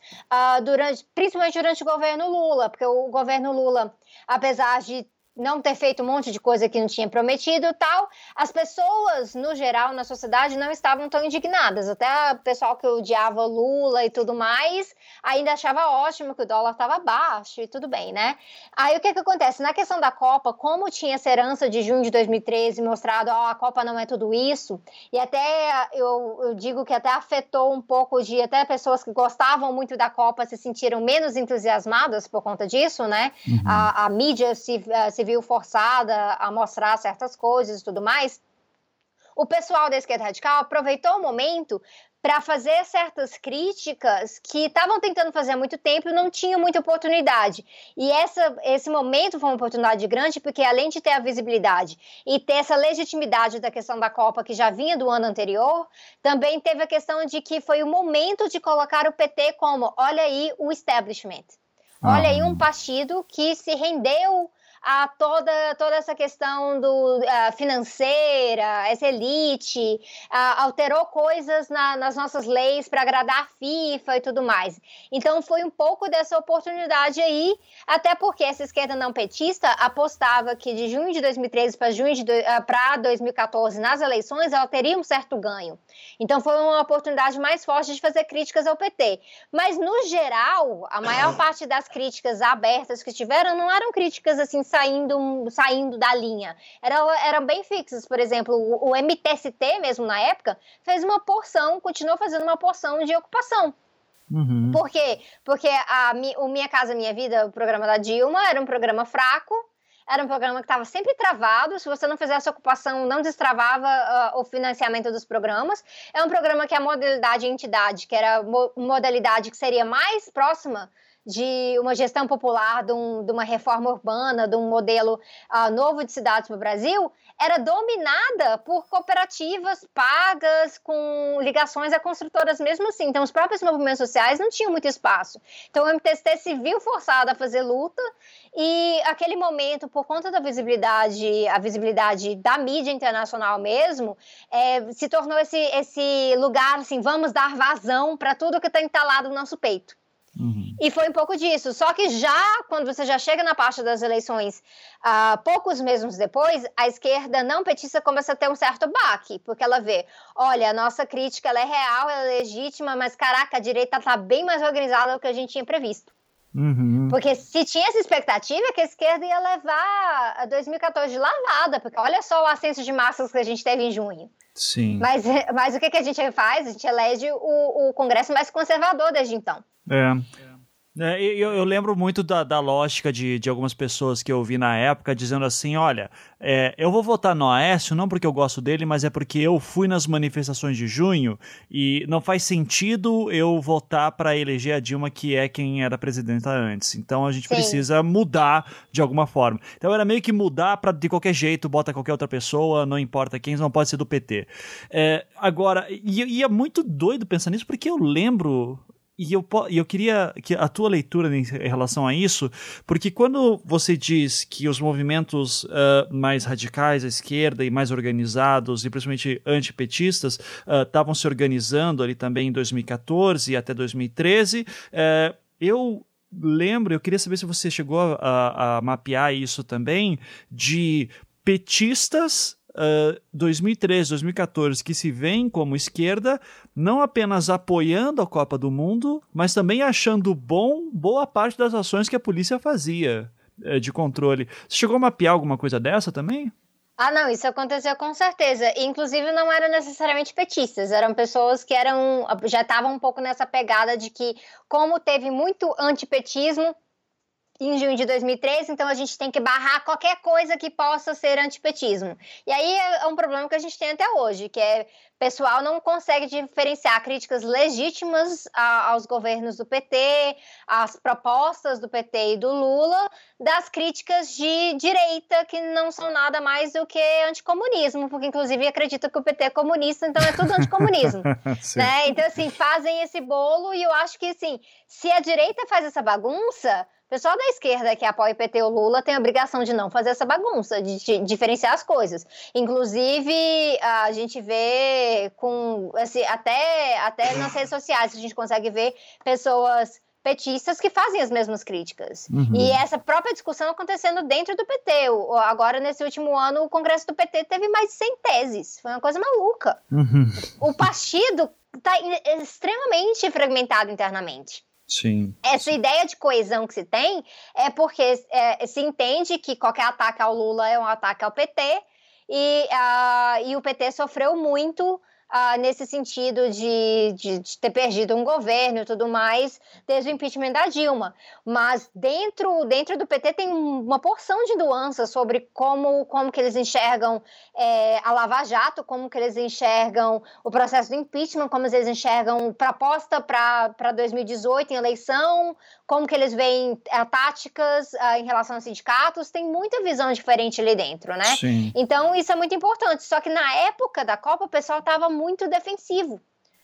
durante, principalmente durante o governo Lula, porque o governo Lula, apesar de não ter feito um monte de coisa que não tinha prometido e tal, as pessoas, no geral, na sociedade, não estavam tão indignadas. Até o pessoal que odiava Lula e tudo mais, ainda achava ótimo que o dólar estava baixo e tudo bem, né? Aí o que que acontece? Na questão da Copa, como tinha essa herança de junho de 2013 mostrado, ó, oh, a Copa não é tudo isso, e até eu, eu digo que até afetou um pouco de até pessoas que gostavam muito da Copa se sentiram menos entusiasmadas por conta disso, né? Uhum. A, a mídia se, eh, se viu forçada a mostrar certas coisas e tudo mais, o pessoal da esquerda radical aproveitou o momento para fazer certas críticas que estavam tentando fazer há muito tempo e não tinham muita oportunidade. E essa, esse momento foi uma oportunidade grande, porque além de ter a visibilidade e ter essa legitimidade da questão da Copa, que já vinha do ano anterior, também teve a questão de que foi o momento de colocar o PT como: olha aí o establishment. Olha aí um ah. partido que se rendeu a toda, toda essa questão do uh, financeira, essa elite, uh, alterou coisas na, nas nossas leis para agradar a FIFA e tudo mais. Então foi um pouco dessa oportunidade aí, até porque essa esquerda não petista apostava que de junho de 2013 para junho de uh, para 2014 nas eleições ela teria um certo ganho. Então foi uma oportunidade mais forte de fazer críticas ao PT. Mas no geral, a maior parte das críticas abertas que tiveram não eram críticas assim saindo, saindo da linha. Eram, eram bem fixas. Por exemplo, o, o MTST, mesmo na época, fez uma porção, continuou fazendo uma porção de ocupação. Uhum. Por quê? Porque a, o Minha Casa Minha Vida, o programa da Dilma, era um programa fraco, era um programa que estava sempre travado. Se você não fizesse ocupação, não destravava uh, o financiamento dos programas. É um programa que a modalidade entidade, que era a mo modalidade que seria mais próxima de uma gestão popular, de, um, de uma reforma urbana, de um modelo uh, novo de cidades no Brasil, era dominada por cooperativas pagas com ligações a construtoras mesmo assim. Então, os próprios movimentos sociais não tinham muito espaço. Então, o MTST se viu forçado a fazer luta e aquele momento, por conta da visibilidade, a visibilidade da mídia internacional mesmo, é, se tornou esse, esse lugar assim, vamos dar vazão para tudo que está entalado no nosso peito. Uhum. E foi um pouco disso. Só que já, quando você já chega na parte das eleições, uh, poucos meses depois, a esquerda não petista começa a ter um certo baque, porque ela vê, olha, a nossa crítica é real, ela é legítima, mas caraca, a direita está bem mais organizada do que a gente tinha previsto. Uhum. Porque se tinha essa expectativa que a esquerda ia levar a 2014 de lavada, porque olha só o ascenso de massas que a gente teve em junho. Sim. Mas, mas o que, que a gente faz? A gente elege o, o Congresso mais conservador desde então. É. É, eu, eu, lembro muito da, da lógica de, de algumas pessoas que eu vi na época dizendo assim: olha, é, eu vou votar no Aécio não porque eu gosto dele, mas é porque eu fui nas manifestações de junho e não faz sentido eu votar para eleger a Dilma, que é quem era presidenta antes. Então a gente Sim. precisa mudar de alguma forma. Então era meio que mudar para de qualquer jeito, bota qualquer outra pessoa, não importa quem, não pode ser do PT. É, agora, e, e é muito doido pensar nisso porque eu lembro e eu, eu queria que a tua leitura em relação a isso, porque quando você diz que os movimentos uh, mais radicais à esquerda e mais organizados, e principalmente antipetistas, estavam uh, se organizando ali também em 2014 e até 2013, uh, eh, eu lembro, eu queria saber se você chegou a, a mapear isso também, de petistas uh, 2013, 2014, que se veem como esquerda, não apenas apoiando a Copa do Mundo, mas também achando bom boa parte das ações que a polícia fazia uh, de controle. Você chegou a mapear alguma coisa dessa também? Ah, não, isso aconteceu com certeza. Inclusive, não eram necessariamente petistas, eram pessoas que eram já estavam um pouco nessa pegada de que, como teve muito antipetismo, em junho de 2013, então a gente tem que barrar qualquer coisa que possa ser antipetismo. E aí é um problema que a gente tem até hoje, que é pessoal não consegue diferenciar críticas legítimas a, aos governos do PT, às propostas do PT e do Lula, das críticas de direita, que não são nada mais do que anticomunismo, porque inclusive acredita que o PT é comunista, então é tudo anticomunismo. né? Então, assim, fazem esse bolo e eu acho que, assim, se a direita faz essa bagunça, pessoal da esquerda que apoia o PT ou Lula tem a obrigação de não fazer essa bagunça, de, de diferenciar as coisas. Inclusive, a gente vê com assim, até, até nas redes sociais a gente consegue ver pessoas petistas que fazem as mesmas críticas. Uhum. E essa própria discussão acontecendo dentro do PT. Agora, nesse último ano, o Congresso do PT teve mais de 100 teses. Foi uma coisa maluca. Uhum. O partido está extremamente fragmentado internamente. Sim. Essa ideia de coesão que se tem é porque é, se entende que qualquer ataque ao Lula é um ataque ao PT e, uh, e o PT sofreu muito ah, nesse sentido de, de, de, ter perdido um governo e tudo mais, desde o impeachment da Dilma. Mas dentro, dentro do PT tem uma porção de nuances sobre como, como que eles enxergam é, a Lava Jato, como que eles enxergam o processo do impeachment, como eles enxergam proposta para 2018 em eleição, como que eles veem é, táticas uh, em relação aos sindicatos, tem muita visão diferente ali dentro, né? Sim. Então isso é muito importante. Só que na época da Copa o pessoal estava muito defensivo.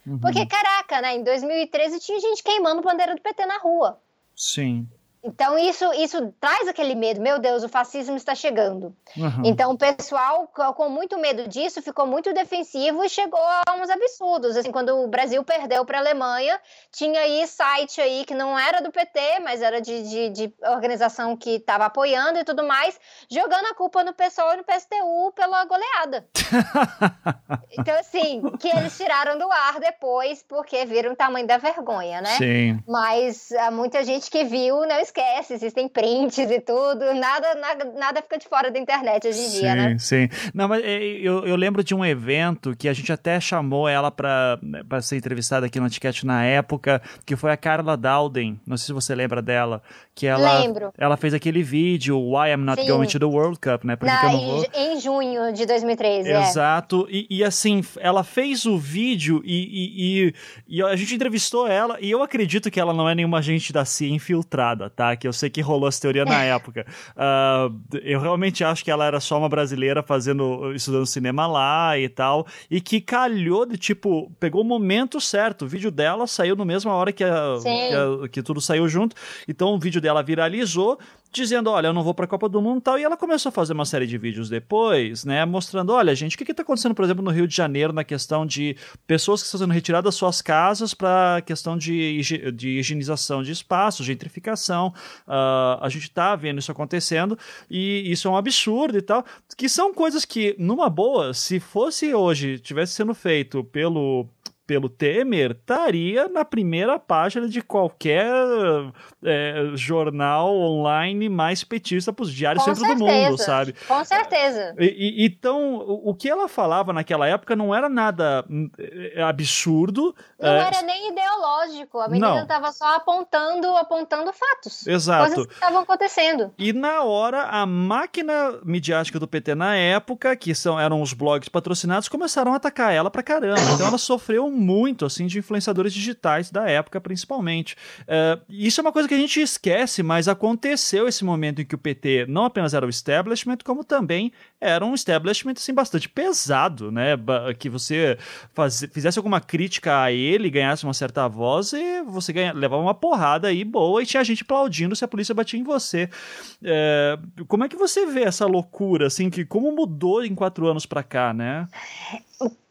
Uhum. Porque, caraca, né? Em 2013 tinha gente queimando bandeira do PT na rua. Sim. Então, isso, isso traz aquele medo, meu Deus, o fascismo está chegando. Uhum. Então, o pessoal, com muito medo disso, ficou muito defensivo e chegou a uns absurdos. Assim, quando o Brasil perdeu para a Alemanha, tinha aí site aí que não era do PT, mas era de, de, de organização que estava apoiando e tudo mais, jogando a culpa no PSOL e no PSTU pela goleada. então, assim, que eles tiraram do ar depois, porque viram o tamanho da vergonha, né? Sim. Mas há muita gente que viu não esquece, existem prints e tudo, nada, nada, nada fica de fora da internet hoje em sim, dia, né? Sim, Não, mas é, eu, eu lembro de um evento que a gente até chamou ela para ser entrevistada aqui no Antiquete na época, que foi a Carla Dowden, não sei se você lembra dela, que ela, Lembro. ela fez aquele vídeo, Why I'm Not Sim. Going to the World Cup, né? Porque Na, eu não vou... em, junho de 2013, é. Exato, e, e, assim, ela fez o vídeo e, e, e, e a gente entrevistou ela, e eu acredito que ela não é nenhuma agente da CIA infiltrada, tá? Que eu sei que rolou essa teoria na época. Uh, eu realmente acho que ela era só uma brasileira fazendo, estudando cinema lá e tal, e que calhou de tipo, pegou o momento certo. O vídeo dela saiu na mesma hora que, a, que, a, que tudo saiu junto, então o vídeo dela viralizou dizendo, olha, eu não vou para a Copa do Mundo e tal, e ela começou a fazer uma série de vídeos depois, né, mostrando, olha, gente, o que está acontecendo, por exemplo, no Rio de Janeiro na questão de pessoas que estão sendo retiradas das suas casas para questão de, de higienização de espaços, gentrificação, uh, a gente está vendo isso acontecendo e isso é um absurdo e tal, que são coisas que, numa boa, se fosse hoje, tivesse sendo feito pelo pelo Temer estaria na primeira página de qualquer é, jornal online mais petista para os diários Com centro certeza. do mundo, sabe? Com certeza. E, e, então, o, que ela falava naquela época não era nada absurdo. Não é... era nem ideológico. A menina estava só apontando, apontando fatos. Exato. Coisas que estavam acontecendo. E na hora, a máquina midiática do PT na época, que são, eram os blogs patrocinados, começaram a atacar ela pra caramba. Então ela sofreu muito, assim, de influenciadores digitais da época, principalmente. Uh, isso é uma coisa que a gente esquece, mas aconteceu esse momento em que o PT não apenas era o establishment, como também era um establishment, assim, bastante pesado, né? Que você faz, fizesse alguma crítica a ele, ganhasse uma certa voz e você ganha, levava uma porrada aí boa e tinha gente aplaudindo se a polícia batia em você. É, como é que você vê essa loucura, assim, que como mudou em quatro anos pra cá, né?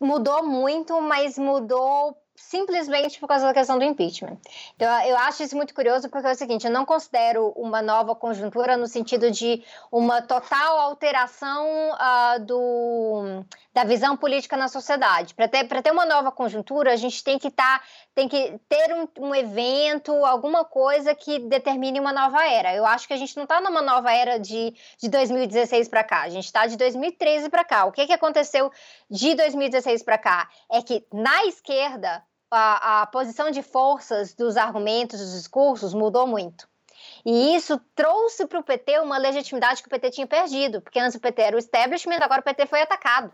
Mudou muito, mas mudou simplesmente por causa da questão do impeachment. Então, eu acho isso muito curioso porque é o seguinte: eu não considero uma nova conjuntura no sentido de uma total alteração uh, do, da visão política na sociedade. Para ter, ter uma nova conjuntura, a gente tem que, tá, tem que ter um, um evento, alguma coisa que determine uma nova era. Eu acho que a gente não está numa nova era de, de 2016 para cá, a gente está de 2013 para cá. O que, que aconteceu de 2016 para cá? É que na esquerda, a, a posição de forças dos argumentos, dos discursos mudou muito. E isso trouxe para o PT uma legitimidade que o PT tinha perdido, porque antes o PT era o establishment, agora o PT foi atacado.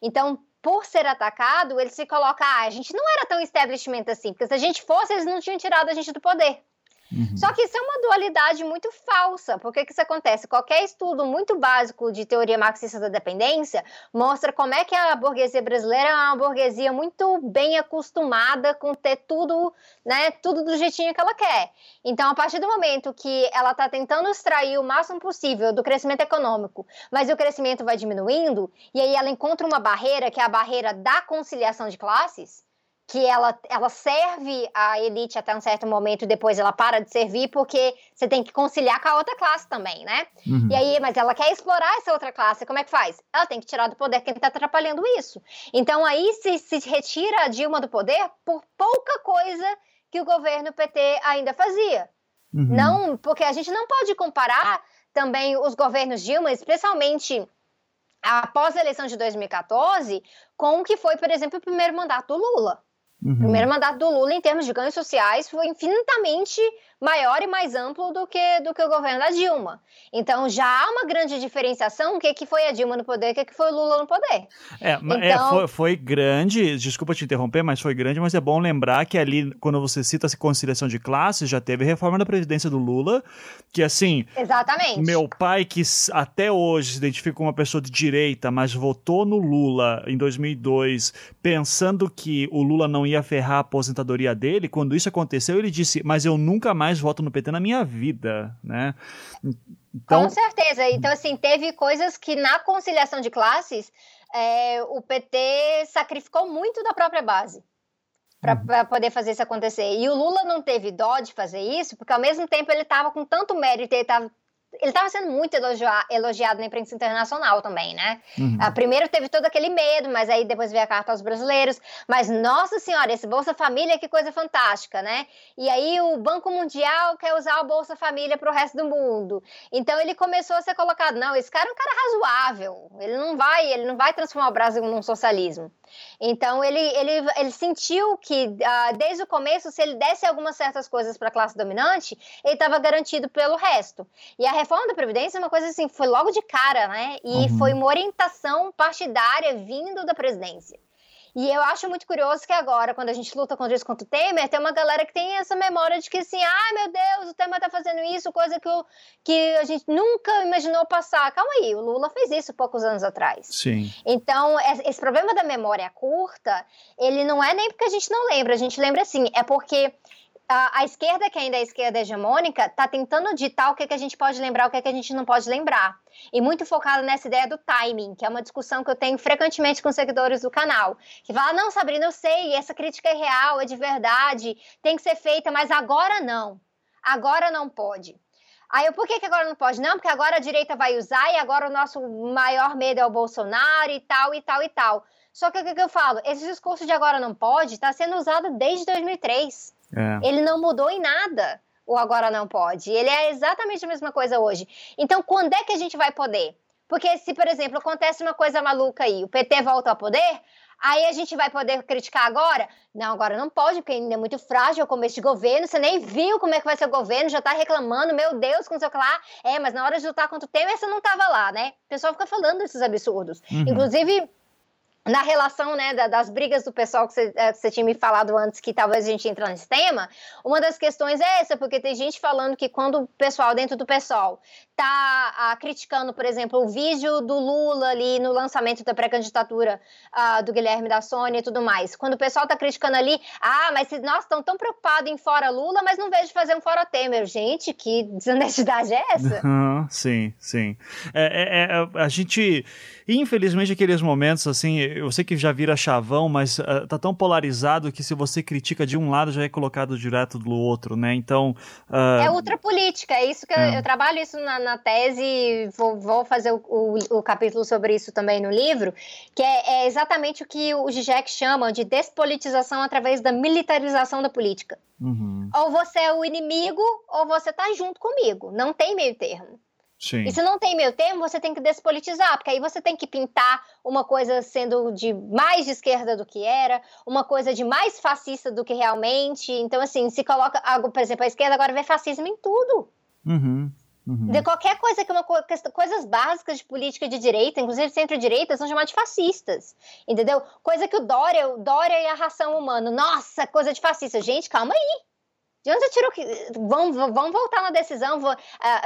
Então, por ser atacado, ele se coloca, ah, a gente não era tão establishment assim, porque se a gente fosse, eles não tinham tirado a gente do poder. Uhum. Só que isso é uma dualidade muito falsa. Por que, que isso acontece? Qualquer estudo muito básico de teoria marxista da dependência mostra como é que a burguesia brasileira é uma burguesia muito bem acostumada com ter tudo, né, tudo do jeitinho que ela quer. Então, a partir do momento que ela está tentando extrair o máximo possível do crescimento econômico, mas o crescimento vai diminuindo, e aí ela encontra uma barreira, que é a barreira da conciliação de classes, que ela, ela serve a elite até um certo momento e depois ela para de servir porque você tem que conciliar com a outra classe também, né? Uhum. E aí, mas ela quer explorar essa outra classe, como é que faz? Ela tem que tirar do poder quem está atrapalhando isso. Então aí se, se retira a Dilma do poder por pouca coisa que o governo PT ainda fazia. Uhum. Não, porque a gente não pode comparar também os governos Dilma, especialmente após a eleição de 2014, com o que foi, por exemplo, o primeiro mandato do Lula. Uhum. O primeiro mandato do Lula, em termos de ganhos sociais, foi infinitamente maior e mais amplo do que, do que o governo da Dilma. Então já há uma grande diferenciação o que, que foi a Dilma no poder e o que, que foi o Lula no poder. É, é então... é foi, foi, grande, desculpa te interromper, mas foi grande, mas é bom lembrar que ali, quando você cita essa conciliação de classes, já teve reforma da Previdência do Lula, que assim. Exatamente. Meu pai, que até hoje se identifica como uma pessoa de direita, mas votou no Lula em 2002, pensando que o Lula não ia ferrar a aposentadoria dele, quando isso aconteceu, ele disse: Mas eu nunca mais mais voto no PT na minha vida, né? Então... Com certeza. Então, assim, teve coisas que na conciliação de classes é, o PT sacrificou muito da própria base para uhum. poder fazer isso acontecer. E o Lula não teve dó de fazer isso, porque ao mesmo tempo ele estava com tanto mérito, ele estava ele estava sendo muito elogiado na imprensa internacional também, né? Uhum. Uh, primeiro teve todo aquele medo, mas aí depois veio a carta aos brasileiros. Mas, nossa senhora, esse Bolsa Família, que coisa fantástica, né? E aí o Banco Mundial quer usar o Bolsa Família para o resto do mundo. Então ele começou a ser colocado, não, esse cara é um cara razoável, ele não vai, ele não vai transformar o Brasil num socialismo. Então ele, ele, ele sentiu que uh, desde o começo, se ele desse algumas certas coisas para a classe dominante, ele estava garantido pelo resto. E a reforma da Previdência é uma coisa assim, foi logo de cara, né? E uhum. foi uma orientação partidária vindo da presidência. E eu acho muito curioso que agora, quando a gente luta contra isso contra o Temer, tem uma galera que tem essa memória de que assim, ai ah, meu Deus, o Temer tá fazendo isso, coisa que, o, que a gente nunca imaginou passar. Calma aí, o Lula fez isso poucos anos atrás. Sim. Então, esse problema da memória curta, ele não é nem porque a gente não lembra, a gente lembra assim, é porque a, a, esquerda, que ainda é a esquerda hegemônica, está tentando ditar o que, que a gente pode lembrar, o que, que a gente não pode lembrar. E muito focado nessa ideia do timing, que é uma discussão que eu tenho frequentemente com seguidores do canal. Que fala, não, Sabrina, eu sei, essa crítica é real, é de verdade, tem que ser feita, mas agora não. Agora não pode. Aí eu, por que, que agora não pode? Não, porque agora a direita vai usar e agora o nosso maior medo é o Bolsonaro e tal, e tal, e tal. Só que o que, que eu falo? Esse discurso de agora não pode está sendo usado desde 2003. É. Ele não mudou em nada o agora não pode. Ele é exatamente a mesma coisa hoje. Então, quando é que a gente vai poder? Porque se, por exemplo, acontece uma coisa maluca aí, o PT volta ao poder, aí a gente vai poder criticar agora? Não, agora não pode, porque ainda é muito frágil o começo de governo, você nem viu como é que vai ser o governo, já tá reclamando, meu Deus, com sei o lá. É, mas na hora de lutar contra o Temer, você não tava lá, né? O pessoal fica falando esses absurdos. Uhum. Inclusive, na relação né, da, das brigas do pessoal que você, é, que você, tinha me falado antes, que talvez a gente entre nesse tema, uma das questões é essa, porque tem gente falando que quando o pessoal dentro do pessoal tá ah, criticando, por exemplo, o vídeo do Lula ali no lançamento da pré-candidatura ah, do Guilherme da Sônia e tudo mais, quando o pessoal tá criticando ali, ah, mas nós estão tão preocupados em fora Lula, mas não vejo fazer um fora Temer. Gente, que desonestidade é essa? Sim, sim. É, é, é, a gente, infelizmente, aqueles momentos assim eu sei que já vira chavão, mas uh, tá tão polarizado que se você critica de um lado já é colocado direto do outro, né? Então. Uh... É ultra política, é isso que é. eu, eu, trabalho isso na, na tese, vou, vou fazer o, o, o, capítulo sobre isso também no livro, que é, é exatamente o que o Zizek chama de despolitização através da militarização da política. Uhum. Ou você é o inimigo, ou você tá junto comigo. Não tem meio termo. Sim. E se não tem meio termo, você tem que despolitizar, porque aí você tem que pintar uma coisa sendo de mais de esquerda do que era, uma coisa de mais fascista do que realmente. Então, assim, se coloca algo, por exemplo, a esquerda agora vê fascismo em tudo. Uhum. Uhum. De qualquer coisa que uma coisas básicas de política de direita, inclusive centro-direita, são chamadas de fascistas. Entendeu? Coisa que o Dória, o Dória e a ração humana, nossa, coisa de fascista. Gente, calma aí. De onde você tirou que. Vamos, vamos voltar na decisão,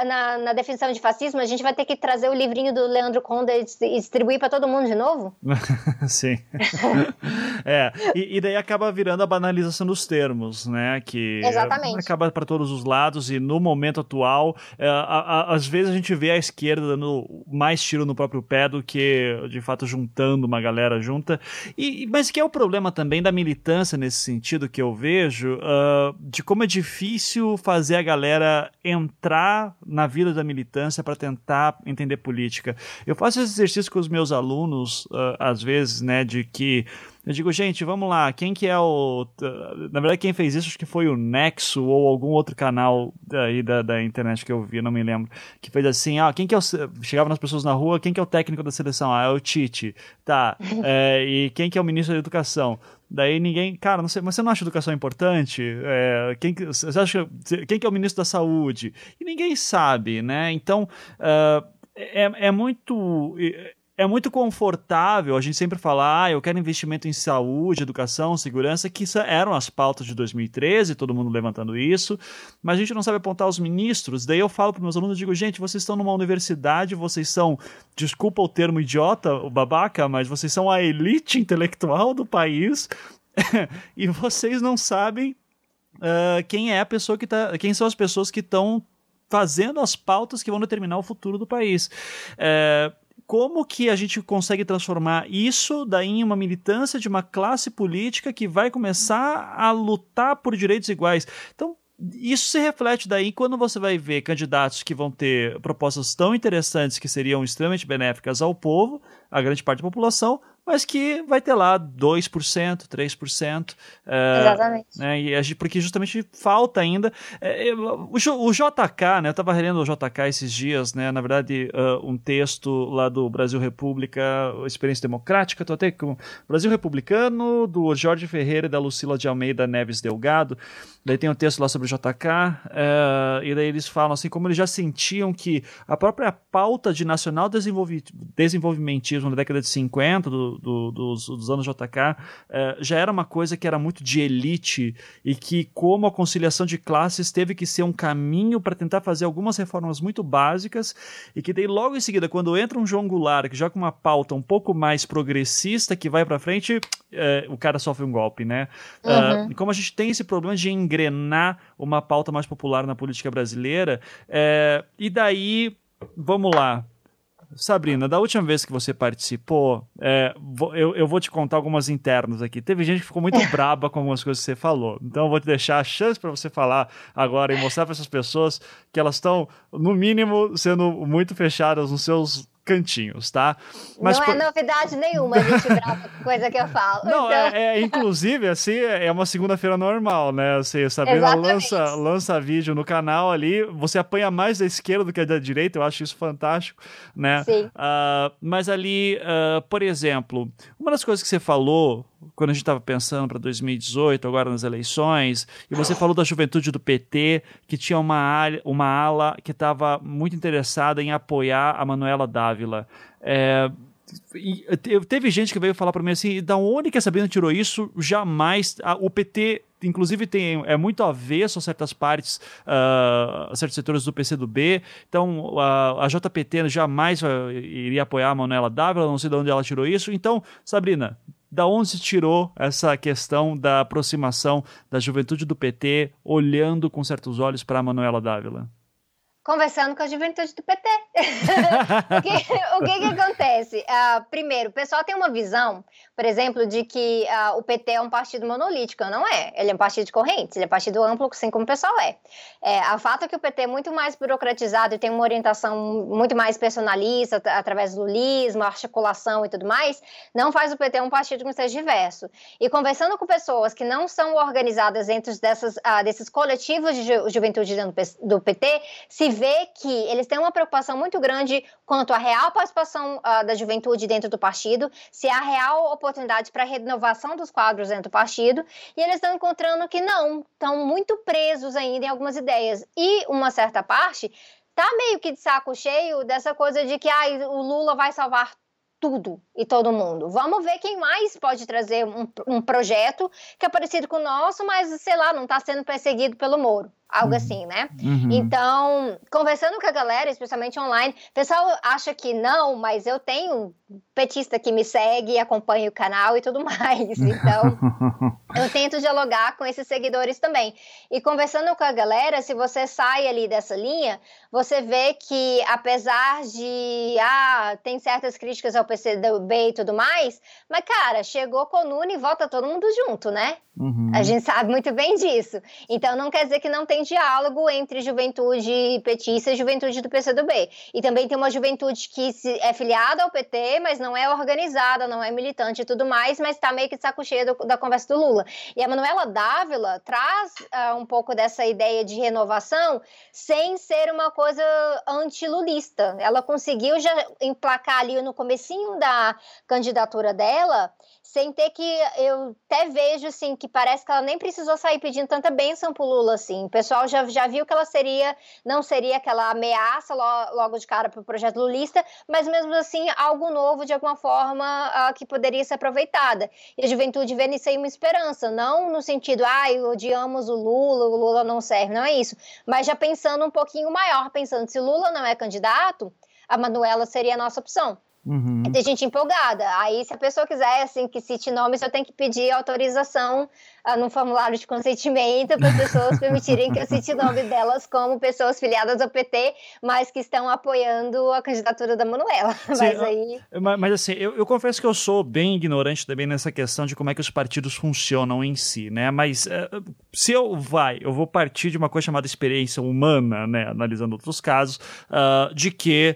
na, na, definição de fascismo, a gente vai ter que trazer o livrinho do Leandro Conda e distribuir para todo mundo de novo? Sim. é, e, e, daí acaba virando a banalização dos termos, né? Que Exatamente. acaba para todos os lados e no momento atual, é, a, a, às vezes a gente vê a esquerda dando mais tiro no próprio pé do que, de fato, juntando uma galera junta. E, mas que é o problema também da militância nesse sentido que eu vejo, uh, de como é difícil fazer a galera entrar na vida da militância para tentar entender política. Eu faço esse exercício com os meus alunos, uh, às vezes, né, de que eu digo, gente, vamos lá, quem que é o. Na verdade, quem fez isso acho que foi o Nexo ou algum outro canal aí da, da internet que eu vi, não me lembro. Que fez assim, ah, quem que é o. Chegava nas pessoas na rua, quem que é o técnico da seleção? Ah, é o Tite. Tá. É, e quem que é o ministro da educação? Daí ninguém, cara, não sei, mas você não acha educação importante? É, quem, você acha, quem que é o ministro da saúde? E ninguém sabe, né? Então, uh, é, é muito é muito confortável a gente sempre falar, ah, eu quero investimento em saúde, educação, segurança, que eram as pautas de 2013, todo mundo levantando isso, mas a gente não sabe apontar os ministros. Daí eu falo para meus alunos, digo, gente, vocês estão numa universidade, vocês são, desculpa o termo idiota, o babaca, mas vocês são a elite intelectual do país e vocês não sabem uh, quem é a pessoa que tá, quem são as pessoas que estão fazendo as pautas que vão determinar o futuro do país. Uh, como que a gente consegue transformar isso daí em uma militância de uma classe política que vai começar a lutar por direitos iguais. Então, isso se reflete daí quando você vai ver candidatos que vão ter propostas tão interessantes que seriam extremamente benéficas ao povo, a grande parte da população, mas que vai ter lá 2%, 3%. É, Exatamente. Né, e, porque justamente falta ainda. É, o, o, JK, né, eu estava relendo o JK esses dias, né, na verdade, uh, um texto lá do Brasil República, Experiência Democrática, estou até com Brasil Republicano, do Jorge Ferreira e da Lucila de Almeida Neves Delgado. Daí tem um texto lá sobre o JK, uh, e daí eles falam assim, como eles já sentiam que a própria pauta de nacional desenvolvimentismo na década de 50, do, do, dos, dos, anos JK, é, já era uma coisa que era muito de elite e que, como a conciliação de classes, teve que ser um caminho para tentar fazer algumas reformas muito básicas e que daí logo em seguida, quando entra um João Goulart, que joga uma pauta um pouco mais progressista, que vai para frente, é, o cara sofre um golpe, né? Uhum. Uh, como a gente tem esse problema de engrenar uma pauta mais popular na política brasileira, e daí, vamos lá, Sabrina, da última vez que você participou, é, eu, eu, vou te contar algumas internas aqui. Teve gente que ficou muito braba com algumas coisas que você falou. Então eu vou te deixar a chance para você falar agora e mostrar para essas pessoas que elas estão, no mínimo, sendo muito fechadas nos seus cantinhos, tá? Mas não é novidade nenhuma a gente brava com coisa que eu falo. Não, então... é, é, inclusive, assim, é uma segunda-feira normal, né? Assim, Sabrina lança, lança vídeo no canal ali, você apanha mais da esquerda do que da direita, eu acho isso fantástico, né? Sim. Uh, mas ali, uh, por exemplo, uma das coisas que você falou quando a gente estava pensando para 2018, agora nas eleições, e você falou da juventude do PT, que tinha uma, uma ala que estava muito interessada em apoiar a Manuela Dávila. É, teve gente que veio falar para mim assim, da onde que a Sabrina tirou isso? Jamais. A, o PT inclusive tem é muito avesso a certas partes, uh, a certos setores do PCdoB. Então a, a JPT jamais uh, iria apoiar a Manuela Dávila, não sei de onde ela tirou isso. Então, Sabrina, da onde se tirou essa questão da aproximação da juventude do PT olhando com certos olhos para a Manuela Dávila? Conversando com a juventude do PT. o, que, o que, que acontece? Uh, primeiro, o pessoal tem uma visão, por exemplo, de que uh, o PT é um partido monolítico. Não é. Ele é um partido de correntes, ele é um partido amplo, assim como o pessoal é. é. O fato é que o PT é muito mais burocratizado e tem uma orientação muito mais personalista, através do lulismo, articulação e tudo mais, não faz o PT um partido que seja diverso. E conversando com pessoas que não são organizadas dentro dessas, uh, desses coletivos de ju juventude do PT, se vê que eles têm uma preocupação muito grande quanto à real participação uh, da juventude dentro do partido, se há real oportunidade para renovação dos quadros dentro do partido, e eles estão encontrando que não, estão muito presos ainda em algumas ideias. E uma certa parte tá meio que de saco cheio dessa coisa de que ah, o Lula vai salvar tudo e todo mundo. Vamos ver quem mais pode trazer um, um projeto que é parecido com o nosso, mas sei lá, não está sendo perseguido pelo Moro algo uhum. assim, né? Uhum. Então, conversando com a galera, especialmente online, o pessoal acha que não, mas eu tenho um petista que me segue, acompanha o canal e tudo mais. Então, eu tento dialogar com esses seguidores também. E conversando com a galera, se você sai ali dessa linha, você vê que apesar de ah, tem certas críticas ao PCdoB e tudo mais, mas cara, chegou Conune e volta todo mundo junto, né? Uhum. A gente sabe muito bem disso. Então não quer dizer que não tem diálogo entre juventude petista e juventude do PCdoB. E também tem uma juventude que é filiada ao PT, mas não é organizada, não é militante e tudo mais, mas está meio que de saco cheio do, da conversa do Lula. E a Manuela Dávila traz uh, um pouco dessa ideia de renovação sem ser uma coisa antilulista. Ela conseguiu já emplacar ali no comecinho da candidatura dela sem ter que eu até vejo assim que parece que ela nem precisou sair pedindo tanta bênção pro Lula assim. O pessoal já, já viu que ela seria não seria aquela ameaça logo de cara pro projeto lulista, mas mesmo assim algo novo de alguma forma uh, que poderia ser aproveitada. E a juventude vê nisso aí uma esperança, não no sentido, ai, ah, odiamos o Lula, o Lula não serve, não é isso, mas já pensando um pouquinho maior, pensando se Lula não é candidato, a Manuela seria a nossa opção Uhum. Tem gente empolgada. Aí, se a pessoa quiser assim, que cite nomes, eu tenho que pedir autorização uh, no formulário de consentimento para as pessoas permitirem que eu cite o nome delas como pessoas filiadas ao PT, mas que estão apoiando a candidatura da Manuela. Sim, mas, aí... mas, mas assim, eu, eu, confesso que eu sou bem ignorante também nessa questão de como é que os partidos funcionam em si, né? Mas uh, se eu vai, eu vou partir de uma coisa chamada experiência humana, né? Analisando outros casos, uh, de que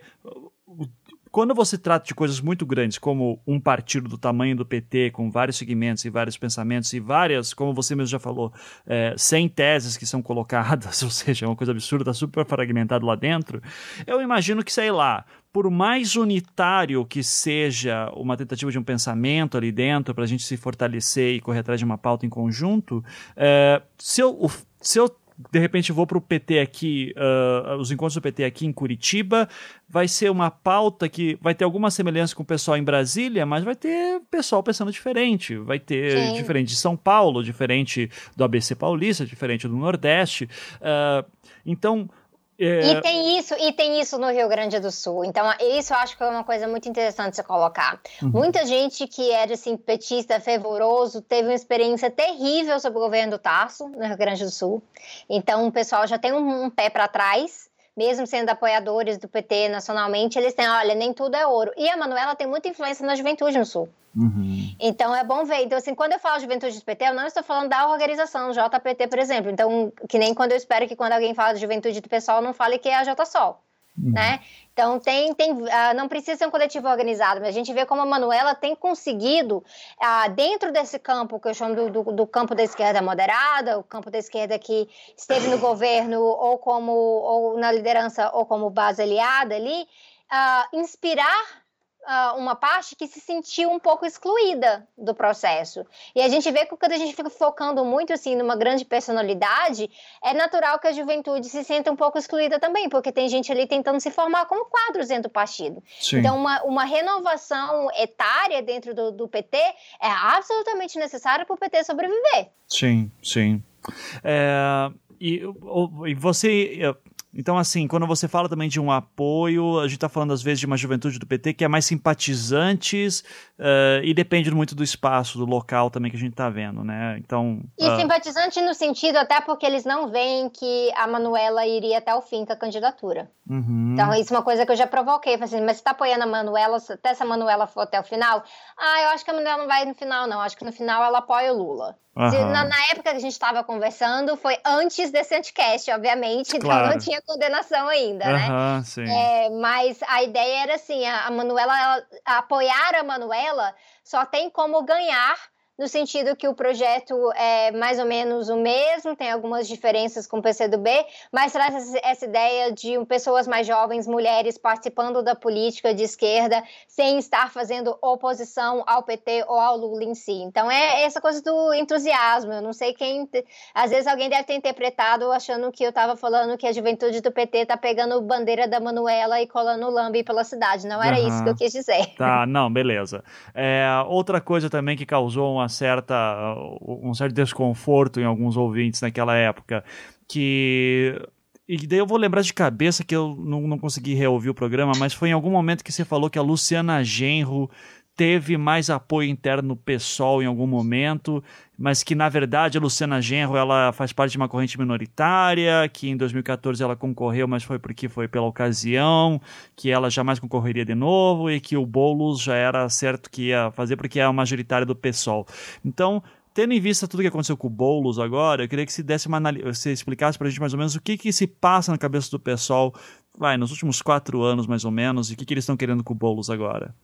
quando você trata de coisas muito grandes, como um partido do tamanho do PT, com vários segmentos e vários pensamentos e várias, como você mesmo já falou, é, 100 teses que são colocadas, ou seja, é uma coisa absurda, super fragmentado lá dentro, eu imagino que, sei lá, por mais unitário que seja uma tentativa de um pensamento ali dentro, para a gente se fortalecer e correr atrás de uma pauta em conjunto, é, se eu, se eu de repente vou para o PT aqui, uh, os encontros do PT aqui em Curitiba, vai ser uma pauta que vai ter alguma semelhança com o pessoal em Brasília, mas vai ter pessoal pensando diferente. Vai ter Sim. diferente de São Paulo, diferente do ABC Paulista, diferente do Nordeste. Uh, então, é... E tem isso, e tem isso no Rio Grande do Sul. Então, isso eu acho que é uma coisa muito interessante você colocar. Uhum. Muita gente que era assim, petista, fervoroso, teve uma experiência terrível sobre o governo do Tarso, no Rio Grande do Sul. Então, o pessoal já tem um, um pé para trás mesmo sendo apoiadores do PT nacionalmente, eles têm, olha, nem tudo é ouro. E a Manuela tem muita influência na juventude no Sul. Uhum. Então é bom ver. Então, assim, quando eu falo juventude do PT, eu não estou falando da organização JPT, por exemplo. Então, que nem quando eu espero que quando alguém fala de juventude do pessoal, não fale que é a JSOL. Uhum. Né? Então, tem, tem, uh, não precisa ser um coletivo organizado, mas a gente vê como a Manuela tem conseguido, uh, dentro desse campo, que eu chamo do, do, do, campo da esquerda moderada, o campo da esquerda que esteve no governo ou como ou na liderança ou como base aliada ali, uh, inspirar uh, uma parte que se sentiu um pouco excluída do processo. E a gente vê que quando a gente fica focando muito assim numa grande personalidade, é natural que a juventude se sinta um pouco excluída também, porque tem gente ali tentando se formar como quadros dentro do partido. Sim. Então, uma, uma renovação etária dentro do, do PT é absolutamente necessária para o PT sobreviver. Sim, sim. É, e, e você então, assim, quando você fala também de um apoio, a gente está falando às vezes de uma juventude do PT que é mais simpatizantes uh, e depende muito do espaço, do local também que a gente está vendo, né? Então. E uh... simpatizante no sentido até porque eles não veem que a Manuela iria até o fim com a candidatura. Uhum. Então, isso é uma coisa que eu já provoquei. Assim, mas você está apoiando a Manuela, até se a Manuela for até o final? Ah, eu acho que a Manuela não vai no final, não. Acho que no final ela apoia o Lula. Na, na, época que a gente estava conversando, foi antes desse anticast, obviamente, então claro. não tinha condenação ainda, uhum, né? Sim. É, mas a ideia era assim: a, a Manuela, ela, apoiar a Manuela só tem como ganhar no sentido que o projeto é mais ou menos o mesmo, tem algumas diferenças com o PCdoB, mas traz essa ideia de pessoas mais jovens, mulheres, participando da política de esquerda, sem estar fazendo oposição ao PT ou ao Lula em si. Então é essa coisa do entusiasmo. Eu não sei quem. Às vezes alguém deve ter interpretado achando que eu estava falando que a juventude do PT está pegando bandeira da Manuela e colando lambe pela cidade. Não era uhum. isso que eu quis dizer. Tá, não, beleza. É, outra coisa também que causou uma certa, um certo desconforto em alguns ouvintes naquela época, que e daí eu vou lembrar de cabeça que eu não, não consegui reouvir o programa, mas foi em algum momento que você falou que a Luciana Genro teve mais apoio interno no PSOL em algum momento, mas que na verdade a Luciana Genro ela faz parte de uma corrente minoritária, que em 2014 ela concorreu, mas foi porque foi pela ocasião, que ela jamais concorreria de novo e que o Boulos já era certo que ia fazer porque é o majoritário do PSOL. Então, tendo em vista tudo que aconteceu com o Boulos agora, eu queria que você desse uma você explicasse pra gente mais ou menos o que que se passa na cabeça do pessoal, vai, nos últimos quatro anos mais ou menos, e o que que eles estão querendo com o Boulos agora.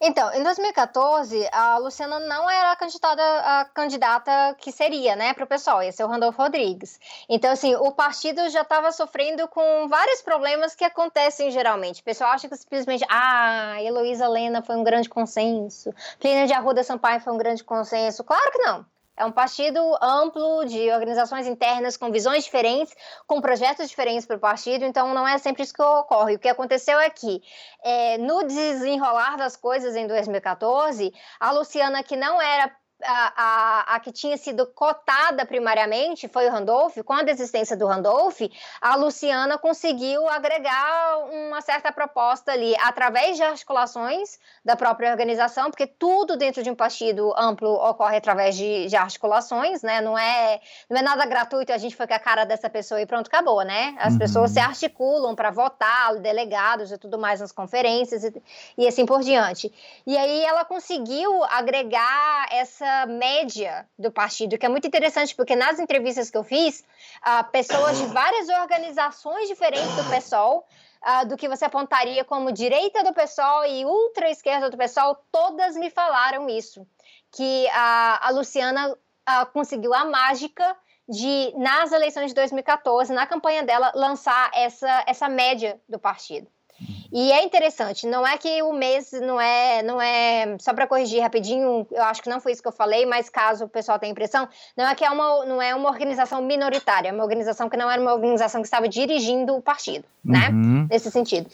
Então, em 2014, a Luciana não era a candidata, a candidata que seria, né, para o pessoal, ia ser o Randolfo Rodrigues. Então, assim, o partido já estava sofrendo com vários problemas que acontecem geralmente. O pessoal acha que simplesmente, ah, Heloísa Lena foi um grande consenso, Plínio de Arruda Sampaio foi um grande consenso. Claro que não. É um partido amplo de organizações internas com visões diferentes, com projetos diferentes para o partido, então não é sempre isso que ocorre. O que aconteceu é que, é, no desenrolar das coisas em 2014, a Luciana, que não era a, a, a, que tinha sido cotada primariamente foi o Randolph, com a desistência do Randolph, a Luciana conseguiu agregar uma certa proposta ali, através de articulações da própria organização, porque tudo dentro de um partido amplo ocorre através de, de articulações, né? Não é, não é nada gratuito, a gente foi com a cara dessa pessoa e pronto, acabou, né? As uhum. pessoas se articulam para votar, delegados e tudo mais nas conferências e, e assim por diante. E aí ela conseguiu agregar essa essa média do partido, que é muito interessante, porque nas entrevistas que eu fiz, uh, pessoas de várias organizações diferentes do PSOL, uh, do que você apontaria como direita do PSOL e ultra-esquerda do PSOL, todas me falaram isso, que a, a Luciana uh, conseguiu a mágica de, nas eleições de 2014, na campanha dela, lançar essa, essa média do partido. E é interessante, não é que o mês não é, não é só para corrigir rapidinho, eu acho que não foi isso que eu falei, mas caso o pessoal tenha impressão, não é que é uma, não é uma organização minoritária, é uma organização que não era uma organização que estava dirigindo o partido, né? Uhum. Nesse sentido.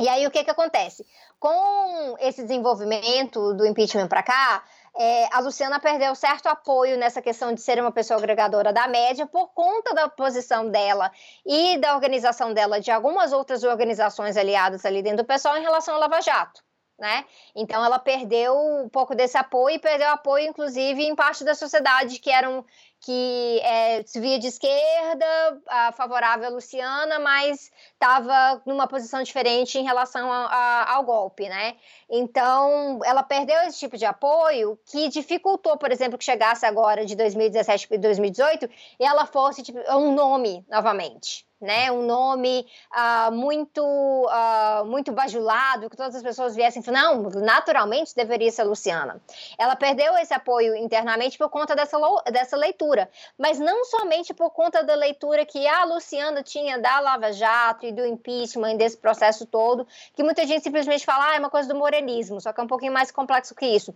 E aí o que que acontece? Com esse desenvolvimento do impeachment para cá, é, a Luciana perdeu certo apoio nessa questão de ser uma pessoa agregadora da média por conta da posição dela e da organização dela de algumas outras organizações aliadas ali dentro do pessoal em relação ao Lava Jato. Né? Então ela perdeu um pouco desse apoio e perdeu apoio, inclusive, em parte da sociedade que eram que é, se via de esquerda, favorável a Luciana, mas estava numa posição diferente em relação a, a, ao golpe, né? Então, ela perdeu esse tipo de apoio que dificultou, por exemplo, que chegasse agora de 2017 para 2018 e ela fosse tipo, um nome novamente né? Um nome uh, muito, uh, muito bajulado, que todas as pessoas viessem não, naturalmente deveria ser Luciana. Ela perdeu esse apoio internamente por conta dessa, dessa leitura, mas não somente por conta da leitura que a Luciana tinha da Lava Jato e do impeachment, desse processo todo, que muita gente simplesmente fala, ah, é uma coisa do morenismo, só que é um pouquinho mais complexo que isso.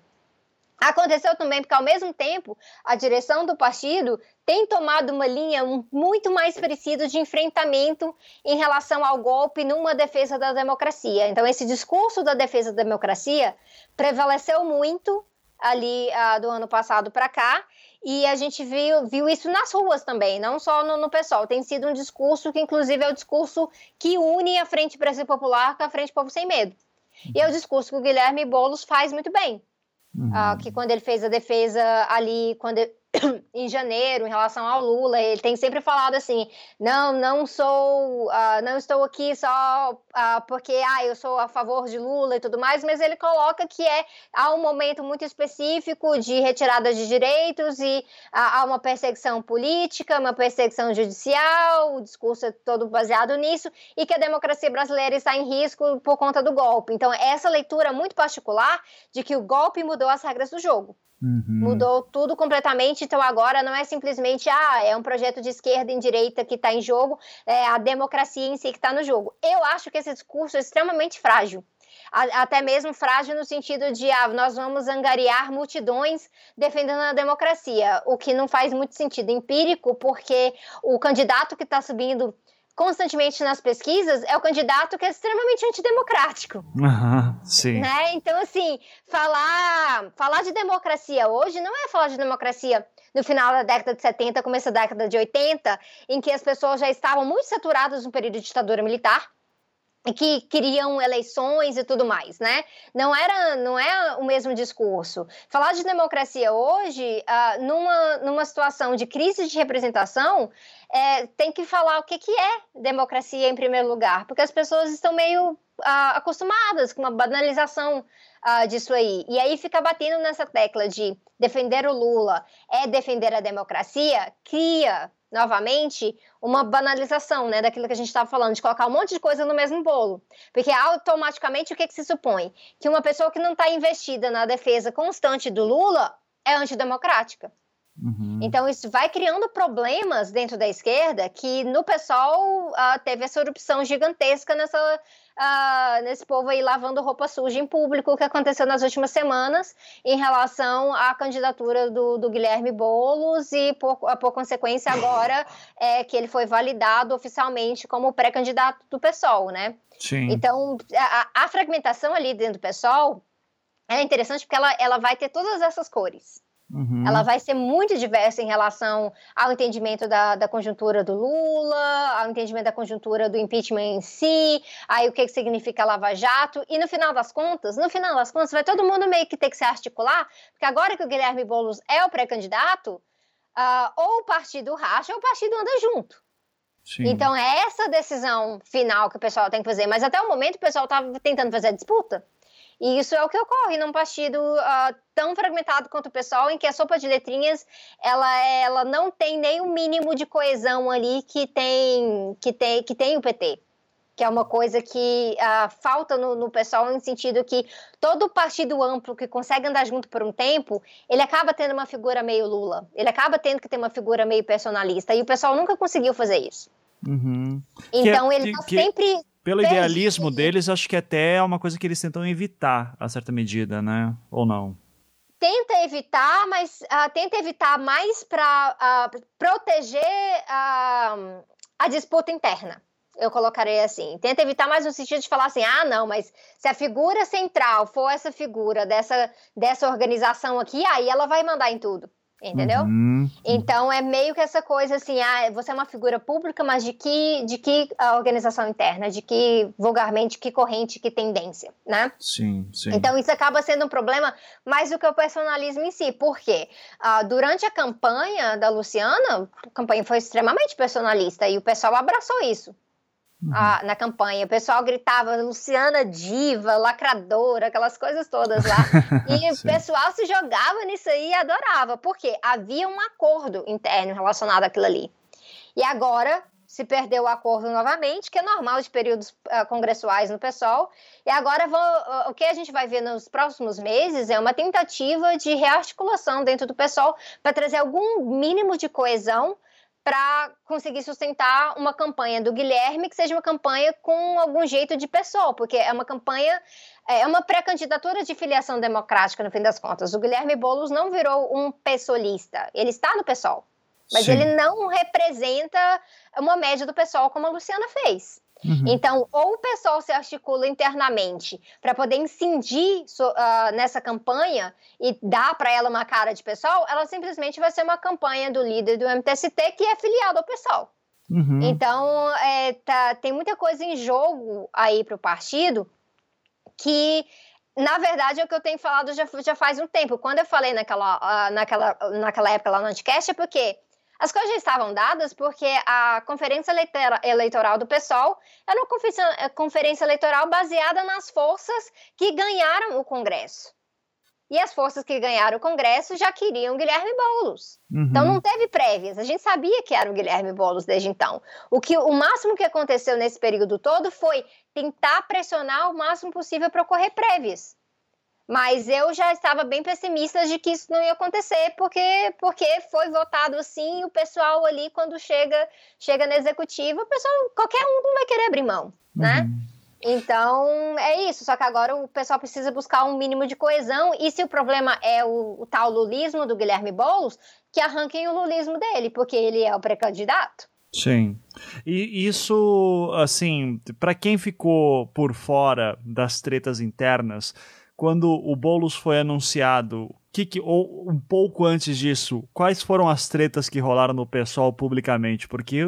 Aconteceu também porque, ao mesmo tempo, a direção do partido tem tomado uma linha muito mais parecida de enfrentamento em relação ao golpe numa defesa da democracia. Então, esse discurso da defesa da democracia prevaleceu muito ali uh, do ano passado para cá, e a gente viu, viu isso nas ruas também, não só no, no PSOL. Tem sido um discurso que, inclusive, é o discurso que une a Frente Brasil Popular com a Frente Povo Sem Medo. E é o discurso que o Guilherme Boulos faz muito bem. Uhum. Uh, que quando ele fez a defesa ali, quando em janeiro em relação ao Lula. Ele tem sempre falado assim: não, não sou, uh, não estou aqui só uh, porque ah, eu sou a favor de Lula e tudo mais, mas ele coloca que é há um momento muito específico de retirada de direitos e uh, há uma perseguição política, uma perseguição judicial, o discurso é todo baseado nisso, e que a democracia brasileira está em risco por conta do golpe. Então, essa leitura muito particular de que o golpe mudou as regras do jogo. Uhum. Mudou tudo completamente, então agora não é simplesmente ah, é um projeto de esquerda e direita que está em jogo, é a democracia em si que está no jogo. Eu acho que esse discurso é extremamente frágil. Até mesmo frágil no sentido de ah, nós vamos angariar multidões defendendo a democracia, o que não faz muito sentido empírico, porque o candidato que está subindo constantemente nas pesquisas é o candidato que é extremamente antidemocrático. Uhum, sim. Né? Então, assim, falar, falar de democracia hoje não é falar de democracia no final da década de 70, começo da década de 80, em que as pessoas já estavam muito saturadas no período de ditadura militar que queriam eleições e tudo mais, né? Não era, não é o mesmo discurso. Falar de democracia hoje, uh, numa, numa situação de crise de representação, é, tem que falar o que, que é democracia em primeiro lugar, porque as pessoas estão meio uh, acostumadas com uma banalização uh, disso aí. E aí fica batendo nessa tecla de defender o Lula é defender a democracia, cria novamente, uma banalização né, daquilo que a gente estava falando, de colocar um monte de coisa no mesmo bolo. Porque automaticamente o que, que se supõe? Que uma pessoa que não está investida na defesa constante do Lula é antidemocrática. Uhum. Então, isso vai criando problemas dentro da esquerda que no PSOL uh, teve essa erupção gigantesca nessa, uh, nesse povo aí lavando roupa suja em público que aconteceu nas últimas semanas em relação à candidatura do, do Guilherme Boulos e, por, por consequência, agora é que ele foi validado oficialmente como pré-candidato do PSOL, né? Sim. Então, a, a fragmentação ali dentro do PSOL é interessante porque ela, ela vai ter todas essas cores Uhum. Ela vai ser muito diversa em relação ao entendimento da, da conjuntura do Lula, ao entendimento da conjuntura do impeachment em si, aí o que, que significa Lava Jato, e no final das contas, no final das contas, vai todo mundo meio que ter que se articular, porque agora que o Guilherme Boulos é o pré-candidato, uh, ou o partido racha ou o partido anda junto. Sim. Então é essa decisão final que o pessoal tem que fazer, mas até o momento o pessoal estava tentando fazer a disputa. E isso é o que ocorre num partido uh, tão fragmentado quanto o pessoal, em que a sopa de letrinhas ela, ela não tem nem o mínimo de coesão ali que tem, que tem, que tem o PT. Que é uma coisa que uh, falta no, no pessoal, no sentido que todo partido amplo que consegue andar junto por um tempo, ele acaba tendo uma figura meio Lula. Ele acaba tendo que ter uma figura meio personalista. E o pessoal nunca conseguiu fazer isso. Uhum. Então, que, ele está sempre pelo idealismo deles, acho que até é uma coisa que eles tentam evitar, a certa medida, né? Ou não? Tenta evitar, mas uh, tenta evitar mais para uh, ah, proteger uh, a disputa interna. Eu colocarei assim. Tenta evitar mais no sentido de falar assim: ah, não, mas se a figura central for essa figura dessa, dessa organização aqui, aí ela vai mandar em tudo. Entendeu? Uhum. Então é meio que essa coisa assim, ah, você é uma figura pública, mas de que, de que a organização interna, de que vulgarmente, que corrente, que tendência, né? Sim, sim. Então isso acaba sendo um problema mais do que o personalismo em si, porque uh, durante a campanha da Luciana, a campanha foi extremamente personalista e o pessoal abraçou isso uhum. a, na campanha. O pessoal gritava Luciana diva, lacradora, aquelas coisas todas lá. E o pessoal se jogava nisso aí e adorava, porque havia um acordo interno relacionado àquilo ali. E agora se perdeu o acordo novamente, que é normal de períodos uh, congressuais no PSOL. E agora uh, o que a gente vai ver nos próximos meses é uma tentativa de rearticulação dentro do PSOL para trazer algum mínimo de coesão para conseguir sustentar uma campanha do Guilherme que seja uma campanha com algum jeito de pessoal, porque é uma campanha, é uma pré-candidatura de filiação democrática, no fim das contas. O Guilherme Boulos não virou um pessoalista, ele está no PSOL, mas Sim. ele não representa uma média do PSOL como a Luciana fez. Uhum. Então, ou o pessoal se articula internamente para poder incidir uh, nessa campanha e dar para ela uma cara de pessoal, ela simplesmente vai ser uma campanha do líder do MTST que é filiado ao pessoal. Uhum. Então, é, tá, tem muita coisa em jogo aí para o partido que na verdade, é o que eu tenho falado já, já faz um tempo. Quando eu falei naquela, uh, naquela, naquela época lá no Anticast, é porque as coisas já estavam dadas porque a conferência eleitoral do PSOL era uma eh, conferência eleitoral baseada nas forças que ganharam o Congresso. E as forças que ganharam o Congresso já queriam Guilherme Boulos. Uhum. Então não teve prévias. A gente sabia que era o Guilherme Boulos desde então. O que o máximo que aconteceu nesse período todo foi tentar pressionar o máximo possível para ocorrer prévias. Mas eu já estava bem pessimista de que isso não ia acontecer, porque, porque foi votado assim, e o pessoal ali, quando chega, chega na executiva, o pessoal, qualquer um não vai querer abrir mão, né? uhum. Então, é isso. Só que agora o pessoal precisa buscar um mínimo de coesão. E se o problema é o, o tal lulismo do Guilherme Boulos, que arranquem o lulismo dele, porque ele é o pré-candidato. Sim. E isso, assim, para quem ficou por fora das tretas internas, quando o Boulos foi anunciado, que, que, ou um pouco antes disso, quais foram as tretas que rolaram no pessoal publicamente? Porque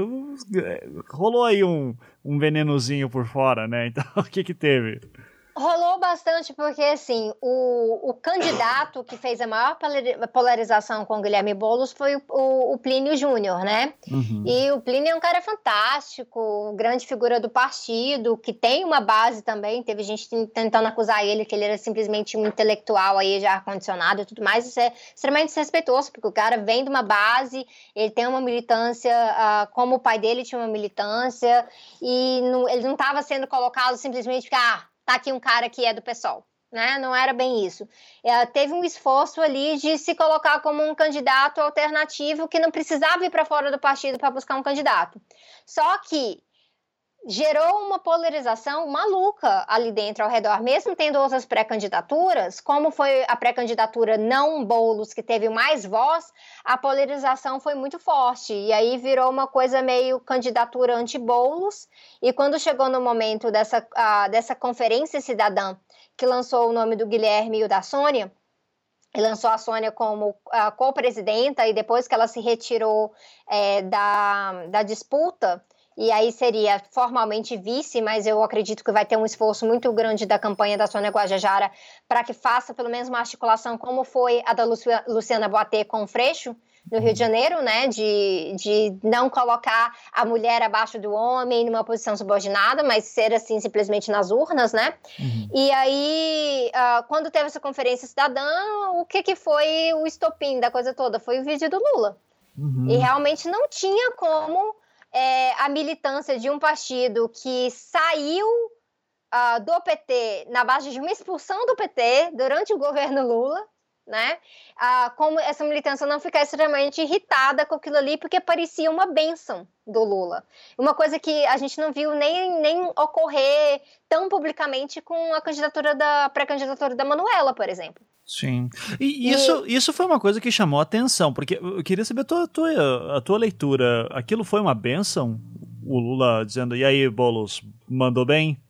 é, rolou aí um, um venenozinho por fora, né? Então, o que que teve? Rolou bastante, porque assim, o, o candidato que fez a maior polarização com o Guilherme Boulos foi o, o, o Plínio Júnior, né? Uhum. E o Plínio é um cara fantástico, grande figura do partido, que tem uma base também. Teve gente tentando acusar ele que ele era simplesmente um intelectual aí, já ar-condicionado e tudo mais. Isso é extremamente desrespeitoso, porque o cara vem de uma base, ele tem uma militância, uh, como o pai dele tinha uma militância, e não, ele não estava sendo colocado simplesmente porque, ah, tá aqui um cara que é do PSOL. Né? Não era bem isso. É, teve um esforço ali de se colocar como um candidato alternativo que não precisava ir para fora do partido para buscar um candidato. Só que gerou uma polarização maluca ali dentro ao redor, mesmo tendo outras pré-candidaturas, como foi a pré-candidatura não Boulos que teve mais voz, a polarização foi muito forte. E aí virou uma coisa meio candidatura anti-Boulos e quando chegou no momento dessa, uh, dessa conferência cidadã que lançou o nome do Guilherme e o da Sônia, e lançou a Sônia como uh, co-presidenta, e depois que ela se retirou é, da, da disputa, e aí seria formalmente vice, mas eu acredito que vai ter um esforço muito grande da campanha da Sônia Guajajara para que faça pelo menos uma articulação como foi a da Luciana Boatê com o Freixo, no Rio de Janeiro, né, de, de não colocar a mulher abaixo do homem numa posição subordinada, mas ser assim simplesmente nas urnas, né? Uhum. E aí, uh, quando teve essa conferência cidadã, o que, que foi o estopim da coisa toda? Foi o vídeo do Lula. Uhum. E realmente não tinha como é, a militância de um partido que saiu uh, do PT na base de uma expulsão do PT durante o governo Lula, né? Ah, como essa militância não ficar extremamente irritada com aquilo ali, porque parecia uma benção do Lula. Uma coisa que a gente não viu nem, nem ocorrer tão publicamente com a candidatura da pré-candidatura da Manuela, por exemplo. Sim. E, e, isso, isso foi uma coisa que chamou a atenção, porque eu queria saber a tua, a tua, a tua leitura. Aquilo foi uma benção? O Lula dizendo, e aí, Boulos, mandou bem?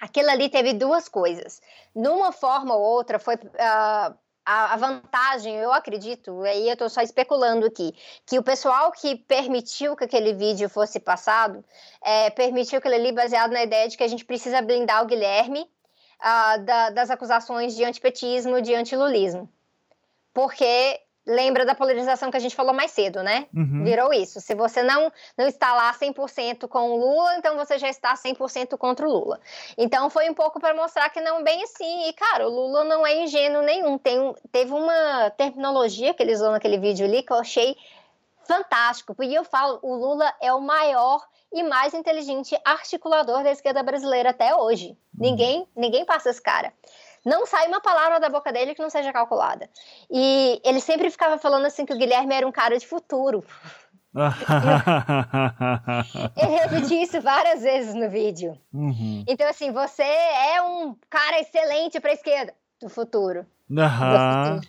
Aquilo ali teve duas coisas. Numa forma ou outra, foi uh, a, vantagem, eu acredito, aí eu estou só especulando aqui, que o pessoal que permitiu que aquele vídeo fosse passado, é, permitiu aquele ali baseado na ideia de que a gente precisa blindar o Guilherme da, das acusações de antipetismo, de antilulismo. Porque lembra da polarização que a gente falou mais cedo, né? Uhum. Virou isso. Se você não, não está lá 100% com o Lula, então você já está 100% contra o Lula. Então foi um pouco para mostrar que não bem assim. E, cara, o Lula não é ingênuo nenhum. Tem, teve uma terminologia que eles usou naquele vídeo ali que eu achei fantástico. Porque eu falo, o Lula é o maior e mais inteligente articulador da esquerda brasileira até hoje. Uhum. Ninguém, ninguém passa esse cara não sai uma palavra da boca dele que não seja calculada. E ele sempre ficava falando assim que o Guilherme era um cara de futuro. ele repetiu isso várias vezes no vídeo. Uhum. Então, assim, você é um cara excelente para a esquerda do futuro. Uhum. Do futuro.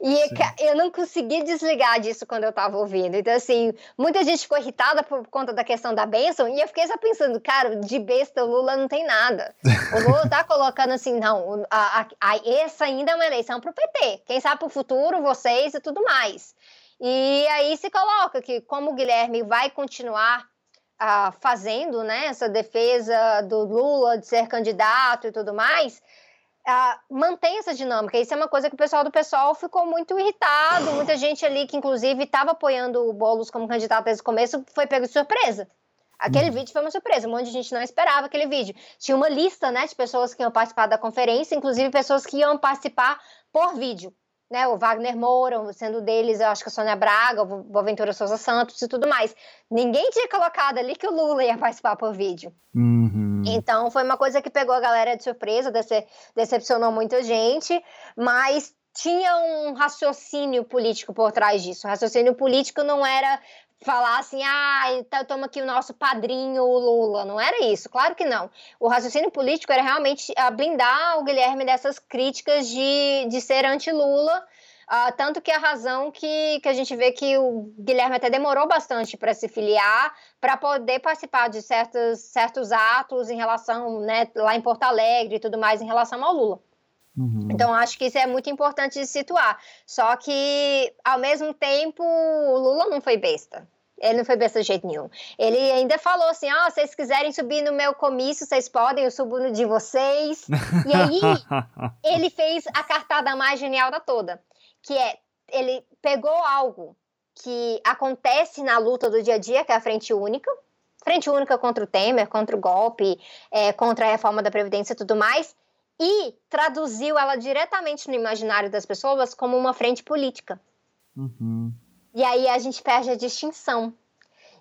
E Sim. eu não consegui desligar disso quando eu tava ouvindo. Então, assim, muita gente ficou irritada por conta da questão da bênção, e eu fiquei só pensando, cara, de besta o Lula não tem nada. O Lula tá colocando assim, não, a, a, a, essa ainda é uma eleição pro PT. Quem sabe pro futuro, vocês e tudo mais. E aí se coloca que, como o Guilherme vai continuar uh, fazendo né, essa defesa do Lula de ser candidato e tudo mais uh, mantém essa dinâmica. Isso é uma coisa que o pessoal do pessoal ficou muito irritado. Muita gente ali que, inclusive, estava apoiando o Boulos como candidato desde o começo foi pego de surpresa. Aquele uhum. vídeo foi uma surpresa, um monte de gente não esperava aquele vídeo. Tinha uma lista né, de pessoas que iam participar da conferência, inclusive pessoas que iam participar por vídeo. Né, o Wagner Moura, sendo deles, eu acho que a Sônia Braga, o Boaventura Souza Santos e tudo mais. Ninguém tinha colocado ali que o Lula ia participar por vídeo. Uhum. Então foi uma coisa que pegou a galera de surpresa, dece decepcionou muita gente, mas tinha um raciocínio político por trás disso. O raciocínio político não era falar assim, ah, então toma aqui o nosso padrinho, o Lula. Não era isso, claro que não. O raciocínio político era realmente blindar o Guilherme dessas críticas de, de ser anti-Lula Uh, tanto que a razão que, que a gente vê que o Guilherme até demorou bastante para se filiar, para poder participar de certos, certos atos em relação, né, lá em Porto Alegre e tudo mais, em relação ao Lula. Uhum. Então, acho que isso é muito importante de situar. Só que, ao mesmo tempo, o Lula não foi besta. Ele não foi besta de jeito nenhum. Ele ainda falou assim: ó, oh, vocês quiserem subir no meu comício, vocês podem, eu subo no de vocês. E aí, ele fez a cartada mais genial da toda que é ele pegou algo que acontece na luta do dia a dia, que é a frente única, frente única contra o Temer, contra o golpe, é, contra a reforma da Previdência e tudo mais, e traduziu ela diretamente no imaginário das pessoas como uma frente política. Uhum. E aí a gente perde a distinção.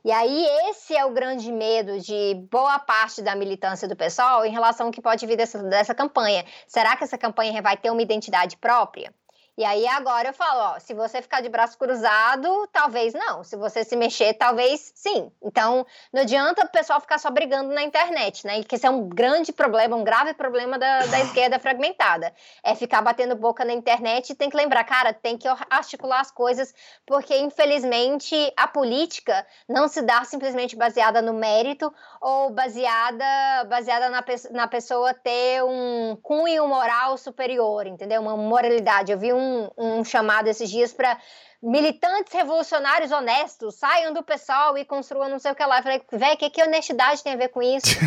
E aí esse é o grande medo de boa parte da militância do pessoal em relação ao que pode vir dessa, dessa campanha. Será que essa campanha vai ter uma identidade própria? E aí agora eu falo, ó, se você ficar de braço cruzado, talvez não. Se você se mexer, talvez sim. Então, não adianta o pessoal ficar só brigando na internet, né? Que esse é um grande problema, um grave problema da, da esquerda fragmentada. É ficar batendo boca na internet e tem que lembrar, cara, tem que articular as coisas, porque infelizmente a política não se dá simplesmente baseada no mérito ou baseada, baseada na, na pessoa ter um cunho moral superior, entendeu? Uma moralidade. Eu vi um um, um chamado esses dias para militantes revolucionários honestos saiam do pessoal e construam não sei o que lá. Eu falei, velho, o que, que honestidade tem a ver com isso?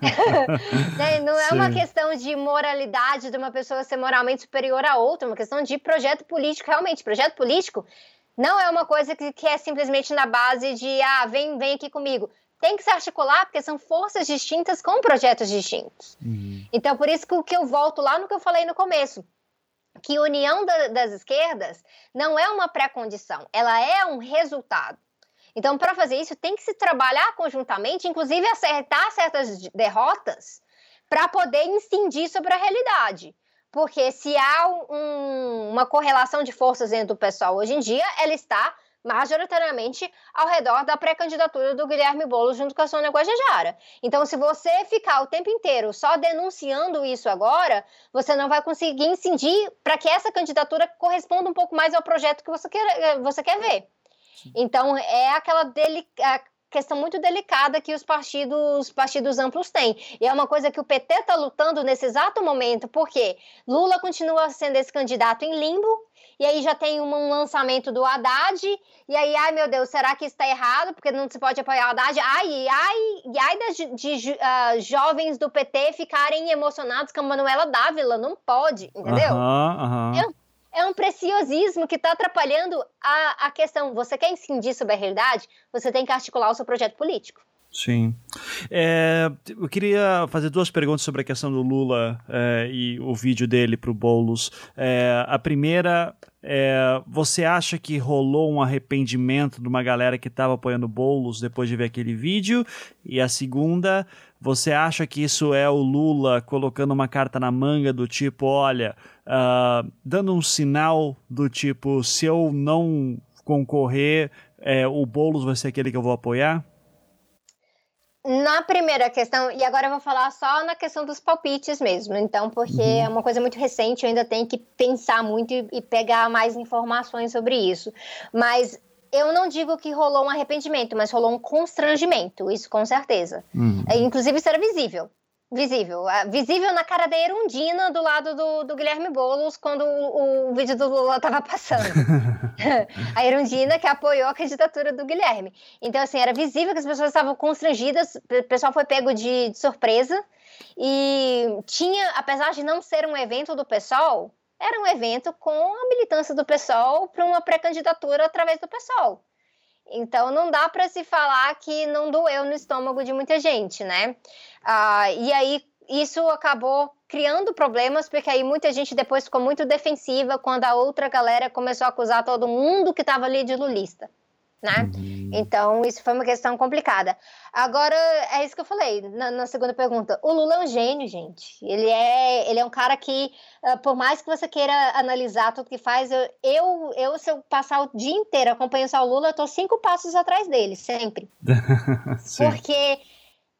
Né, não é Sim. uma questão de moralidade de uma pessoa ser moralmente superior a outra, é uma questão de projeto político, realmente. Projeto político não é uma coisa que, que é simplesmente na base de, ah, vem, vem aqui comigo tem que se articular porque são forças distintas com projetos distintos. Uhum. Então, por isso que eu volto lá no que eu falei no começo que união da, das esquerdas não é uma pré-condição, ela é um resultado. Então, para fazer isso, tem que se trabalhar conjuntamente, inclusive acertar certas derrotas, para poder incidir sobre a realidade. Porque se há um, uma correlação de forças dentro do pessoal hoje em dia, ela está majoritariamente ao redor da pré-candidatura do Guilherme Boulos junto com a Sônia Guajajara. Então, se você ficar o tempo inteiro só denunciando isso agora, você não vai conseguir incidir para que essa candidatura corresponda um pouco mais ao projeto que você quer, eh, você quer ver. Então, é aquela delica questão muito delicada que os partidos, partidos amplos têm. E é uma coisa que o PT está lutando nesse exato momento, porque Lula continua sendo esse candidato em limbo, e aí já tem um lançamento do Haddad, e aí, ai meu Deus, será que está errado? Porque não se pode apoiar o Haddad. Ai, ai, e ai das, de, de uh, jovens do PT ficarem emocionados com a Manuela Dávila, não pode, entendeu? Uhum, uhum. É, é um preciosismo que está atrapalhando a, a questão. Você quer incidir sobre a realidade? Você tem que articular o seu projeto político. Sim. É, eu queria fazer duas perguntas sobre a questão do Lula é, e o vídeo dele para o Boulos. É, a primeira é, você acha que rolou um arrependimento de uma galera que estava apoiando Boulos depois de ver aquele vídeo? E a segunda, você acha que isso é o Lula colocando uma carta na manga do tipo, olha, uh, dando um sinal do tipo, se eu não concorrer, é, o Boulos vai ser aquele que eu vou apoiar? Na primeira questão, e agora eu vou falar só na questão dos palpites mesmo, então, porque uhum. é uma coisa muito recente, eu ainda tenho que pensar muito e, e pegar mais informações sobre isso. Mas eu não digo que rolou um arrependimento, mas rolou um constrangimento, isso com certeza. Uhum. É, inclusive, isso era visível. Visível. Visível na cara da Erundina do lado do, do Guilherme Boulos quando o, o vídeo do Lula estava passando. a Erundina que apoiou a candidatura do Guilherme. Então, assim, era visível que as pessoas estavam constrangidas, o pessoal foi pego de, de surpresa. E tinha, apesar de não ser um evento do PSOL, era um evento com a militância do PSOL para uma pré-candidatura através do PSOL. Então não dá para se falar que não doeu no estômago de muita gente, né? Ah, e aí isso acabou criando problemas, porque aí muita gente depois ficou muito defensiva quando a outra galera começou a acusar todo mundo que estava ali de lulista né? Uhum. Então, isso foi uma questão complicada. Agora, é isso que eu falei na, na, segunda pergunta. O Lula é um gênio, gente. Ele é, ele é um cara que, uh, por mais que você queira analisar tudo que faz, eu, eu, eu, se eu passar o dia inteiro acompanhando o Lula, eu tô cinco passos atrás dele, sempre. Porque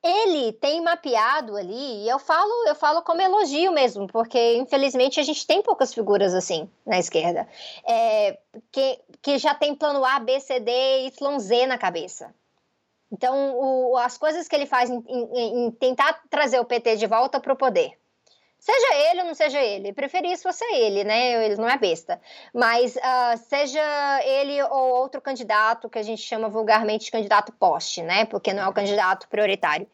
ele tem mapeado ali, e eu falo, eu falo como elogio mesmo, porque infelizmente a gente tem poucas figuras assim na esquerda, é, que, que já tem plano A, B, C, D, Y, Z na cabeça. Então, o, as coisas que ele faz em, em, em tentar trazer o PT de volta para o poder Seja ele ou não seja ele, preferir se fosse ele, né? Ele não é besta. Mas uh, seja ele ou outro candidato, que a gente chama vulgarmente de candidato poste, né? Porque não é o candidato prioritário.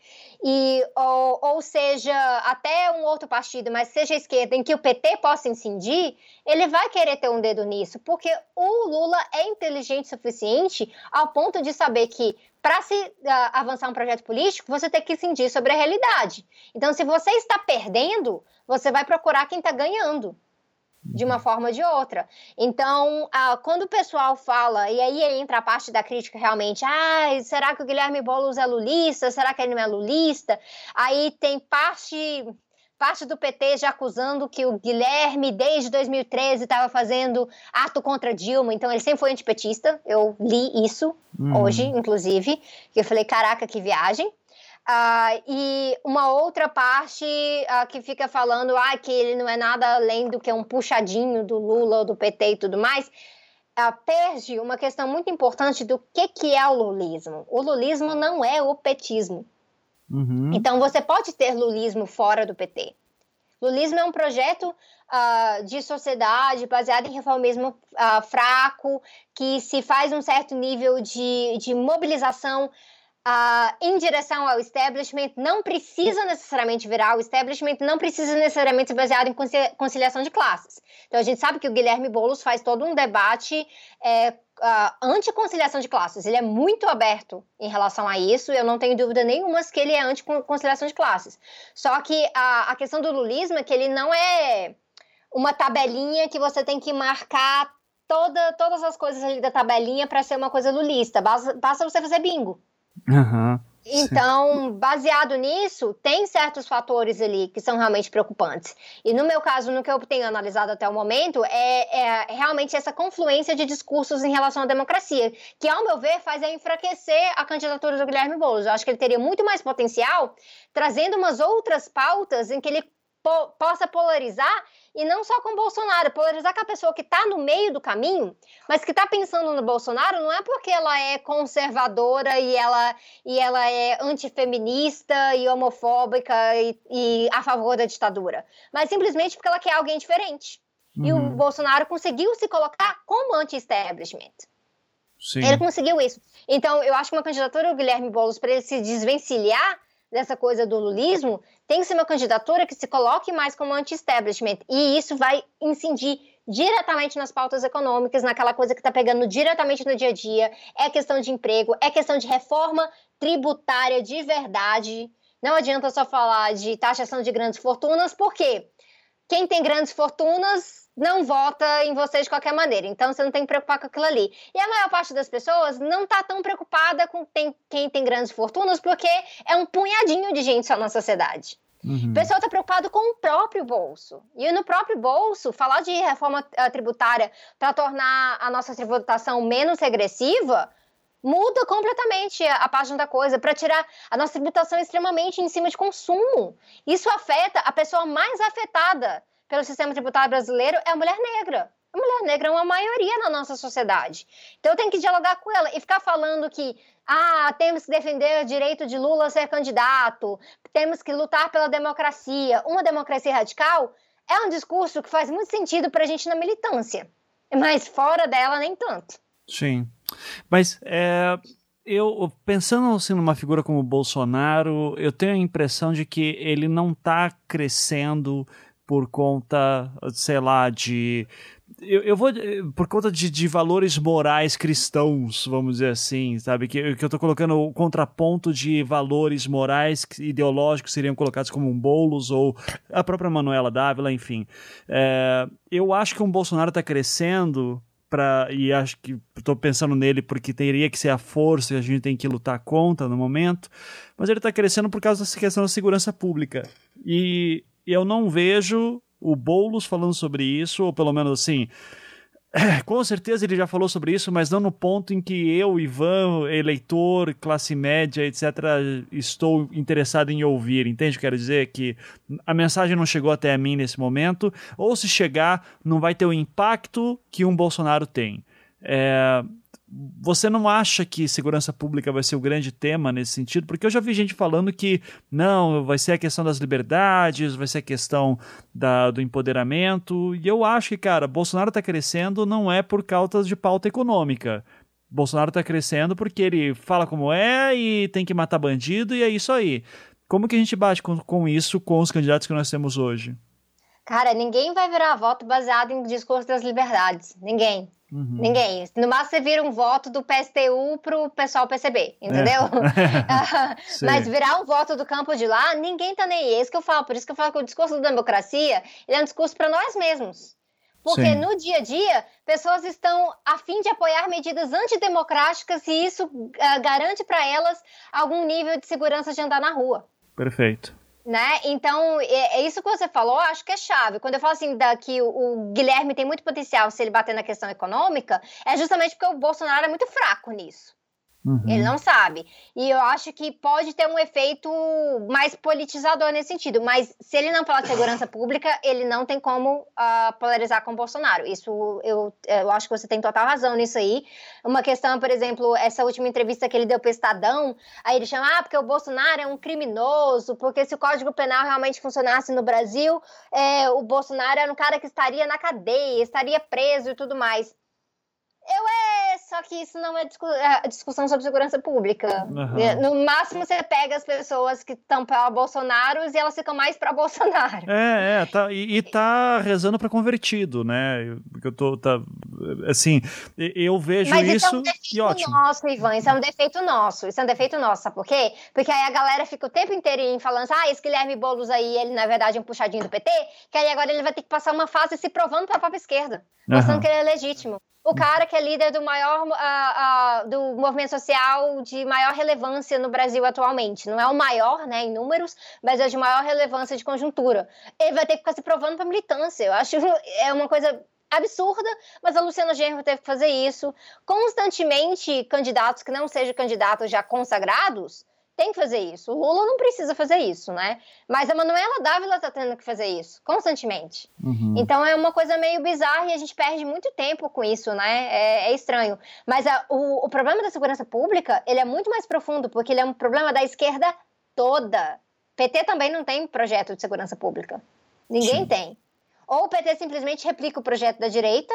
E, ou, ou seja, até um outro partido, mas seja esquerda, em que o PT possa incidir, ele vai querer ter um dedo nisso, porque o Lula é inteligente o suficiente ao ponto de saber que para se uh, avançar um projeto político, você tem que incidir sobre a realidade. Então, se você está perdendo, você vai procurar quem está ganhando de uma forma ou de outra. Então, ah, quando o pessoal fala, e aí entra a parte da crítica realmente, ah, será que o Guilherme Boulos é lulista? Será que ele não é lulista? Aí tem parte parte do PT já acusando que o Guilherme, desde 2013, estava fazendo ato contra Dilma, então ele sempre foi antipetista. Eu li isso uhum. hoje, inclusive, que eu falei, caraca, que viagem. Uh, e uma outra parte uh, que fica falando ah, que ele não é nada além do que um puxadinho do Lula ou do PT e tudo mais, uh, perde uma questão muito importante do que, que é o lulismo. O lulismo não é o petismo. Uhum. Então você pode ter lulismo fora do PT. Lulismo é um projeto de sociedade baseado em reformismo fraco, que se faz um certo nível de, de mobilização uh, em direção ao establishment, não precisa necessariamente virar o establishment, não precisa necessariamente ser baseado em conciliação de classes. Então a gente sabe que o Guilherme Boulos faz todo um debate é, uh, anti-conciliação de classes. Ele é muito aberto em relação a isso, eu não tenho dúvida nenhuma que ele é anti-conciliação de classes. Só que a, a questão do lulismo é que ele não é uma tabelinha que você tem que marcar toda, todas as coisas ali da tabelinha para ser uma coisa lulista. Basta, basta você fazer bingo. Uhum. Então, baseado nisso, tem certos fatores ali que são realmente preocupantes. E no meu caso, no que eu tenho analisado até o momento, é, é realmente essa confluência de discursos em relação à democracia, que, ao meu ver, faz enfraquecer a candidatura do Guilherme Boulos. Eu acho que ele teria muito mais potencial trazendo umas outras pautas em que ele po possa polarizar e não só com Bolsonaro, polarizar com a pessoa que está no meio do caminho, mas que está pensando no Bolsonaro não é porque ela é conservadora e ela, e ela é antifeminista e homofóbica e, e a favor da ditadura, mas simplesmente porque ela quer alguém diferente. Uhum. E o uhum. Bolsonaro conseguiu se colocar como anti-establishment. Ele conseguiu isso. Então, eu acho que uma candidatura do Guilherme Boulos para ele se desvencilhar dessa coisa do lulismo, tem que ser uma candidatura que se coloque mais como anti-establishment. E isso vai incidir diretamente nas pautas econômicas, naquela coisa que está pegando diretamente no dia a dia. É questão de emprego, é questão de reforma tributária de verdade. Não adianta só falar de taxação de grandes fortunas, porque quem tem grandes fortunas não vota em você de qualquer maneira. Então você não tem que preocupar com aquilo ali. E a maior parte das pessoas não está tão preocupada com tem, quem tem grandes fortunas, porque é um punhadinho de gente só na sociedade. Uhum. O pessoal está preocupado com o próprio bolso. E no próprio bolso, falar de reforma uh, tributária para tornar a nossa tributação menos regressiva muda completamente a, a página da coisa, para tirar a nossa tributação extremamente em cima de consumo. Isso afeta a pessoa mais afetada pelo sistema tributário brasileiro é a mulher negra. A mulher negra é uma maioria na nossa sociedade. Então eu tenho que dialogar com ela e ficar falando que ah, temos que defender o direito de Lula ser candidato, temos que lutar pela democracia. Uma democracia radical é um discurso que faz muito sentido para a gente na militância, mas fora dela nem tanto. Sim, mas é, eu pensando assim numa figura como o Bolsonaro, eu tenho a impressão de que ele não está crescendo por conta, sei lá, de. Eu, eu vou. Por conta de, de valores morais cristãos, vamos dizer assim, sabe? Que, que eu estou colocando o contraponto de valores morais ideológicos seriam colocados como um Boulos ou a própria Manuela Dávila, enfim. É, eu acho que um Bolsonaro está crescendo Pra, e acho que estou pensando nele porque teria que ser a força que a gente tem que lutar contra no momento, mas ele está crescendo por causa dessa questão da segurança pública. E eu não vejo o Boulos falando sobre isso, ou pelo menos assim. Com certeza ele já falou sobre isso, mas não no ponto em que eu, Ivan, eleitor, classe média, etc., estou interessado em ouvir. Entende? Quero dizer que a mensagem não chegou até a mim nesse momento, ou se chegar, não vai ter o impacto que um Bolsonaro tem. É, você não acha que segurança pública vai ser o grande tema nesse sentido? Porque eu já vi gente falando que não, vai ser a questão das liberdades, vai ser a questão da, do empoderamento. E eu acho que, cara, Bolsonaro está crescendo não é por causa de pauta econômica. Bolsonaro está crescendo porque ele fala como é e tem que matar bandido e é isso aí. Como que a gente bate com, com isso com os candidatos que nós temos hoje? Cara, ninguém vai virar voto baseado em discurso das liberdades. Ninguém. Uhum. Ninguém. No máximo você vira um voto do PSTU pro pessoal perceber, entendeu? É. Mas virar um voto do campo de lá, ninguém tá nem aí. É isso que eu falo. Por isso que eu falo que o discurso da democracia ele é um discurso para nós mesmos. Porque Sim. no dia a dia, pessoas estão a fim de apoiar medidas antidemocráticas e isso uh, garante para elas algum nível de segurança de andar na rua. Perfeito. Né? Então, é, é, isso que você falou, acho que é chave. Quando eu falo assim da, que o, o, Guilherme tem muito potencial se ele bater na questão econômica, é justamente porque o Bolsonaro é muito fraco nisso. Uhum. Ele não sabe. E eu acho que pode ter um efeito mais politizador nesse sentido. Mas se ele não falar de segurança pública, ele não tem como uh, polarizar com o Bolsonaro. Isso eu, eu acho que você tem total razão nisso aí. Uma questão, por exemplo, essa última entrevista que ele deu para o Estadão, aí ele chama, ah, porque o Bolsonaro é um criminoso, porque se o Código Penal realmente funcionasse no Brasil, é, o Bolsonaro era um cara que estaria na cadeia, estaria preso e tudo mais. Eu é, só que isso não é, é discussão sobre segurança pública. Uhum. No máximo você pega as pessoas que estão para Bolsonaro e elas ficam mais para Bolsonaro. É, é, tá, e, e tá rezando para convertido, né? Porque eu tô, tá, assim, eu vejo Mas isso, isso é um e ótimo. nosso, Ivan, isso é um defeito nosso, isso é um defeito nosso, sabe por quê? Porque aí a galera fica o tempo inteiro falando ah, esse Guilherme Boulos aí, ele na verdade é um puxadinho do PT, que aí agora ele vai ter que passar uma fase se provando para a própria esquerda, mostrando uhum. que ele é legítimo o cara que é líder do maior uh, uh, do movimento social de maior relevância no Brasil atualmente. Não é o maior, né, em números, mas é de maior relevância de conjuntura. Ele vai ter que ficar se provando para militância. Eu acho é uma coisa absurda, mas a Luciana Genro teve que fazer isso. Constantemente, candidatos que não sejam candidatos já consagrados tem que fazer isso. O Lula não precisa fazer isso, né? Mas a Manuela Dávila tá tendo que fazer isso, constantemente. Uhum. Então é uma coisa meio bizarra e a gente perde muito tempo com isso, né? É, é estranho. Mas a, o, o problema da segurança pública, ele é muito mais profundo, porque ele é um problema da esquerda toda. PT também não tem projeto de segurança pública. Ninguém Sim. tem. Ou o PT simplesmente replica o projeto da direita,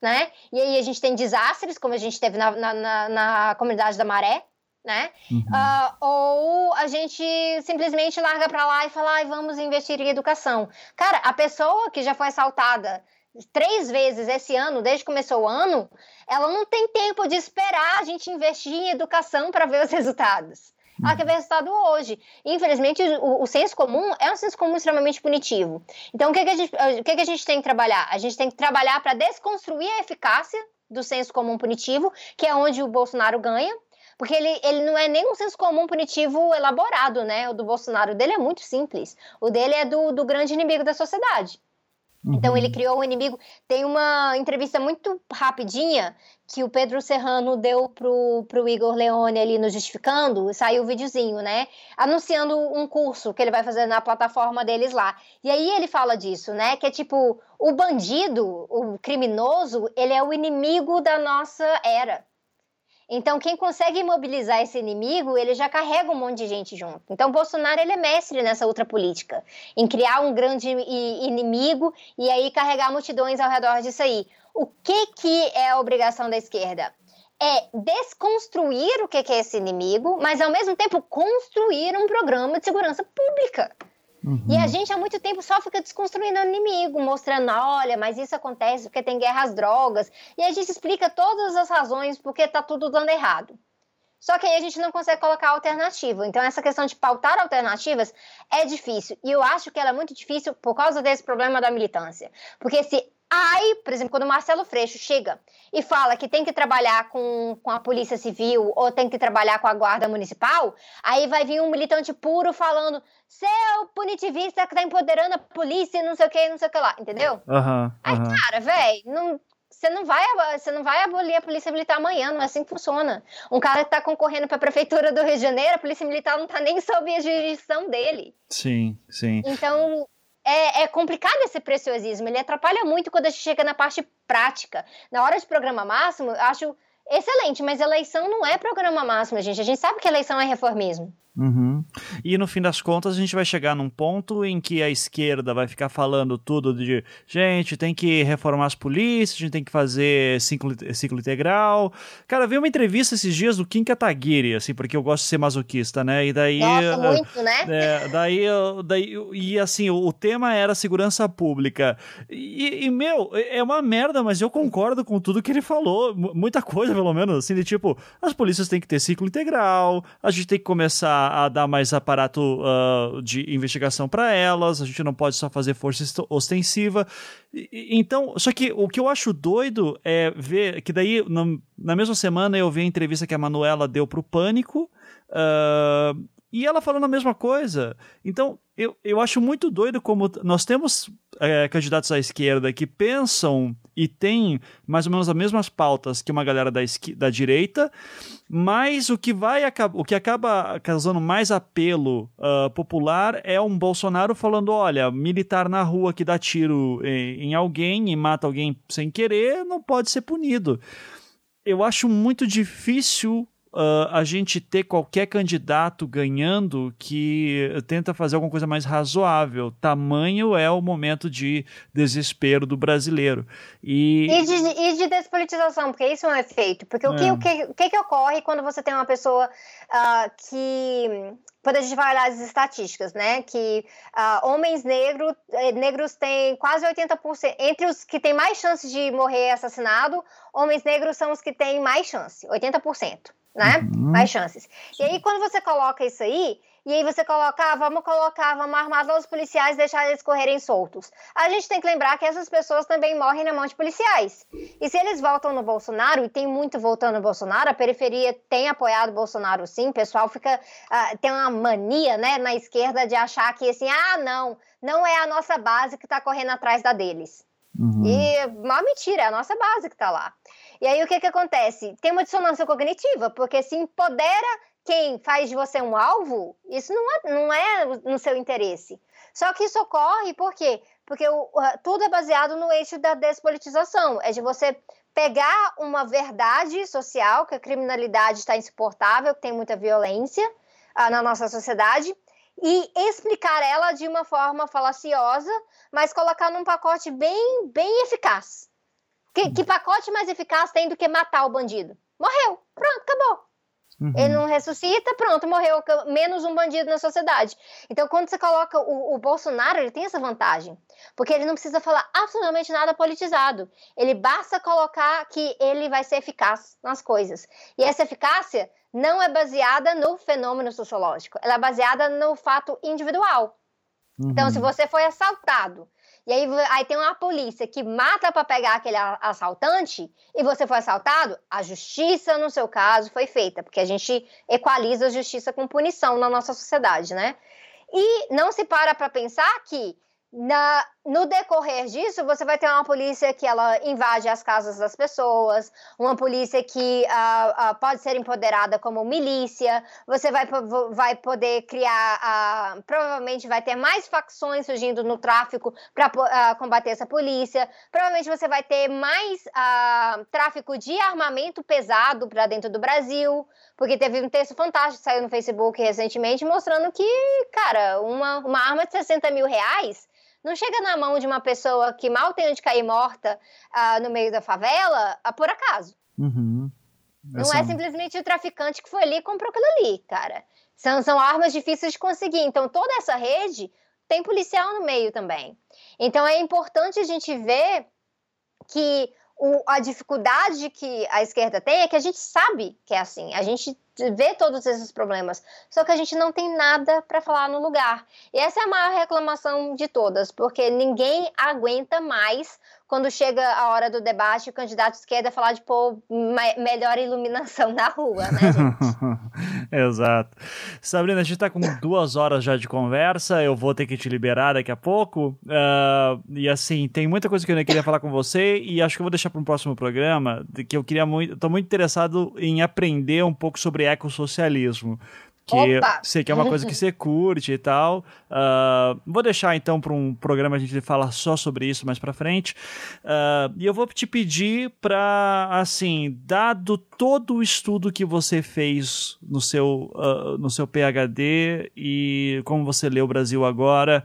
né? E aí a gente tem desastres, como a gente teve na, na, na, na comunidade da Maré, né? Uhum. Uh, ou a gente simplesmente larga para lá e fala, ai, vamos investir em educação. Cara, a pessoa que já foi assaltada três vezes esse ano, desde que começou o ano, ela não tem tempo de esperar a gente investir em educação para ver os resultados. Ela quer ver resultado hoje. Infelizmente, o, o, senso comum é um senso comum extremamente punitivo. Então, o que, que, a, gente, o que, que a gente tem que trabalhar? A gente tem que trabalhar para desconstruir a eficácia do senso comum punitivo, que é onde o Bolsonaro ganha, porque ele, ele não é nem um senso comum punitivo elaborado, né? O do Bolsonaro o dele é muito simples. O dele é do, do grande inimigo da sociedade. Uhum. Então ele criou um inimigo. Tem uma entrevista muito rapidinha que o Pedro Serrano deu pro, pro Igor Leone ali no Justificando, saiu o um videozinho, né? Anunciando um curso que ele vai fazer na plataforma deles lá. E aí ele fala disso, né? Que é tipo, o bandido, o criminoso, ele é o inimigo da nossa era. Então, quem consegue imobilizar esse inimigo, ele já carrega um monte de gente junto. Então, Bolsonaro ele é mestre nessa outra política, em criar um grande inimigo e aí carregar multidões ao redor disso aí. O que, que é a obrigação da esquerda? É desconstruir o que é esse inimigo, mas ao mesmo tempo construir um programa de segurança pública. Uhum. E a gente há muito tempo só fica desconstruindo o inimigo, mostrando, olha, mas isso acontece porque tem guerra às drogas. E a gente explica todas as razões porque tá tudo dando errado. Só que aí a gente não consegue colocar alternativa. Então, essa questão de pautar alternativas é difícil. E eu acho que ela é muito difícil por causa desse problema da militância. Porque se Aí, por exemplo, quando o Marcelo Freixo chega e fala que tem que trabalhar com, com a Polícia Civil ou tem que trabalhar com a Guarda Municipal, aí vai vir um militante puro falando seu punitivista que tá empoderando a polícia, não sei o que, não sei o que lá, entendeu? Uhum, aí, cara, velho, não, você não vai você não vai abolir a polícia militar amanhã, não é assim que funciona. Um cara que está concorrendo para a prefeitura do Rio de Janeiro, a polícia militar não está nem sob a jurisdição dele. Sim, sim. Então, é, é, complicado esse preciosismo, ele atrapalha muito quando a gente chega na parte prática. Na hora de programa máximo, eu acho excelente, mas eleição não é programa máximo, gente. A gente sabe que eleição é reformismo. Uhum. E no fim das contas, a gente vai chegar num ponto em que a esquerda vai ficar falando tudo de gente, tem que reformar as polícias, a gente tem que fazer ciclo, ciclo integral. Cara, vi uma entrevista esses dias do Kim Kataguiri, assim, porque eu gosto de ser masoquista, né? E daí. Gosta muito, né? É, daí, daí. E assim, o, o tema era segurança pública. E, e, meu, é uma merda, mas eu concordo com tudo que ele falou. Muita coisa, pelo menos, assim, de tipo, as polícias têm que ter ciclo integral, a gente tem que começar a, dar mais aparato uh, de investigação para elas, a gente não pode só fazer força ostensiva. Então, só que o que eu acho doido é ver que daí, na mesma semana, eu vi a entrevista que a Manuela deu pro Pânico, uh, e ela falando a mesma coisa. Então, Eu, eu acho muito doido como nós temos é, candidatos à esquerda que pensam e têm mais ou menos as mesmas pautas que uma galera da, da direita, mas o que vai o que acaba causando mais apelo uh, popular é um Bolsonaro falando: olha, militar na rua que dá tiro em, em alguém e mata alguém sem querer não pode ser punido. Eu acho muito difícil uh, a gente ter qualquer candidato ganhando que tenta fazer alguma coisa mais razoável. Tamanho é o momento de desespero do brasileiro. E, e, de, e de despolitização, porque isso é um efeito. Porque é. o, que, é. o, que, o que, que ocorre quando você tem uma pessoa uh, que quando a gente vai olhar as estatísticas, né, que uh, homens negro, eh, negros têm quase 80%, entre os que têm mais chances de morrer assassinado, homens negros são os que têm mais chance, 80% né? Uhum. Mais chances. E aí, quando você coloca isso aí, e aí você coloca, ah, vamos colocar, vamos armar os policiais e deixar eles correrem soltos. A gente tem que lembrar que essas pessoas também morrem na mão de policiais. E se eles voltam no Bolsonaro, e tem muito voltando no Bolsonaro, a periferia tem apoiado o Bolsonaro sim, o pessoal fica, uh, tem uma mania, né, na esquerda de achar que assim, ah, não, não é a nossa base que está correndo atrás da deles. Uhum. E uma mentira, é a nossa base que está lá. E aí o que, que acontece? Tem uma dissonância cognitiva, porque se empodera quem faz de você um alvo, isso não é, não é no seu interesse. Só que isso ocorre por quê? Porque o, tudo é baseado no eixo da despolitização. É de você pegar uma verdade social, que a criminalidade está insuportável, que tem muita violência ah, na nossa sociedade, e explicar ela de uma forma falaciosa, mas colocar num pacote bem, bem eficaz. Que, que pacote mais eficaz tem do que matar o bandido? Morreu. Pronto, acabou. Uhum. Ele não ressuscita, pronto, morreu menos um bandido na sociedade. Então, quando você coloca o, o, Bolsonaro, ele tem essa vantagem, porque ele não precisa falar absolutamente nada politizado. Ele basta colocar que ele vai ser eficaz nas coisas. E essa eficácia não é baseada no fenômeno sociológico, ela é baseada no fato individual. Então, se uhum. você foi assaltado e aí, aí tem uma polícia que mata para pegar aquele assaltante e você foi assaltado, a justiça, no seu caso, foi feita, porque a gente equaliza a justiça com punição na nossa sociedade, né? E não se para para pensar que na, no decorrer disso, você vai ter uma polícia que ela invade as casas das pessoas, uma polícia que uh, uh, pode ser empoderada como milícia, você vai, vai poder criar, uh, provavelmente vai ter mais facções surgindo no tráfico para combater essa polícia, provavelmente você vai ter mais tráfico de armamento pesado para dentro do Brasil, porque teve um texto fantástico que saiu no Facebook recentemente mostrando que, cara, uma, uma arma de 60 mil reais não chega na mão de uma pessoa que mal tem onde cair morta uh, no meio da favela uh, por acaso. Uhum. Não é simplesmente o traficante que foi ali e comprou aquilo ali, cara. São, são armas difíceis de conseguir. Então, toda essa rede tem policial no meio também. Então, é importante a gente ver que o, a dificuldade que a esquerda tem é que a gente sabe que é assim. A gente vê todos esses problemas, só que a gente não tem nada para falar no lugar. E essa é a maior reclamação de todas, porque ninguém aguenta mais quando chega a hora do debate, o candidato de esquerda falar de pôr melhor iluminação na rua, né, gente? Exato. Sabrina, a gente está com duas horas já de conversa, eu vou ter que te liberar daqui a pouco. Uh, e assim, tem muita coisa que eu queria falar com você e acho que eu vou deixar para um próximo programa, que eu queria muito, estou muito interessado em aprender um pouco sobre ecossocialismo que Opa! sei que é uma coisa que você curte e tal. Uh, vou deixar então para um programa a gente falar só sobre isso mais para frente. Uh, e eu vou te pedir para, assim, dado todo o estudo que você fez no seu, uh, no seu PhD e como você lê o Brasil agora,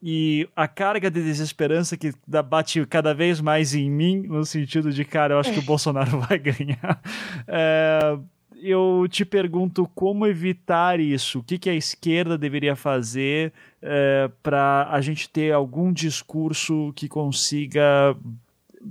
e a carga de desesperança que bate cada vez mais em mim, no sentido de, cara, eu acho que o Bolsonaro vai ganhar. Uh, eu te pergunto como evitar isso. O que, que a esquerda deveria fazer é, para a gente ter algum discurso que consiga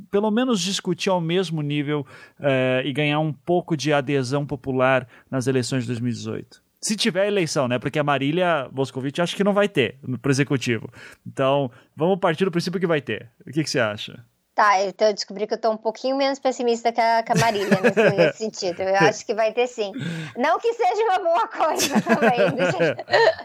pelo menos discutir ao mesmo nível é, e ganhar um pouco de adesão popular nas eleições de 2018. Se tiver eleição, né? Porque a Marília Moscovitch acho que não vai ter pro executivo. Então, vamos partir do princípio que vai ter. O que, que você acha? Tá, então eu descobri que eu tô um pouquinho menos pessimista que a, que a Marília nesse, nesse, sentido. Eu acho que vai ter sim. Não que seja uma boa coisa também,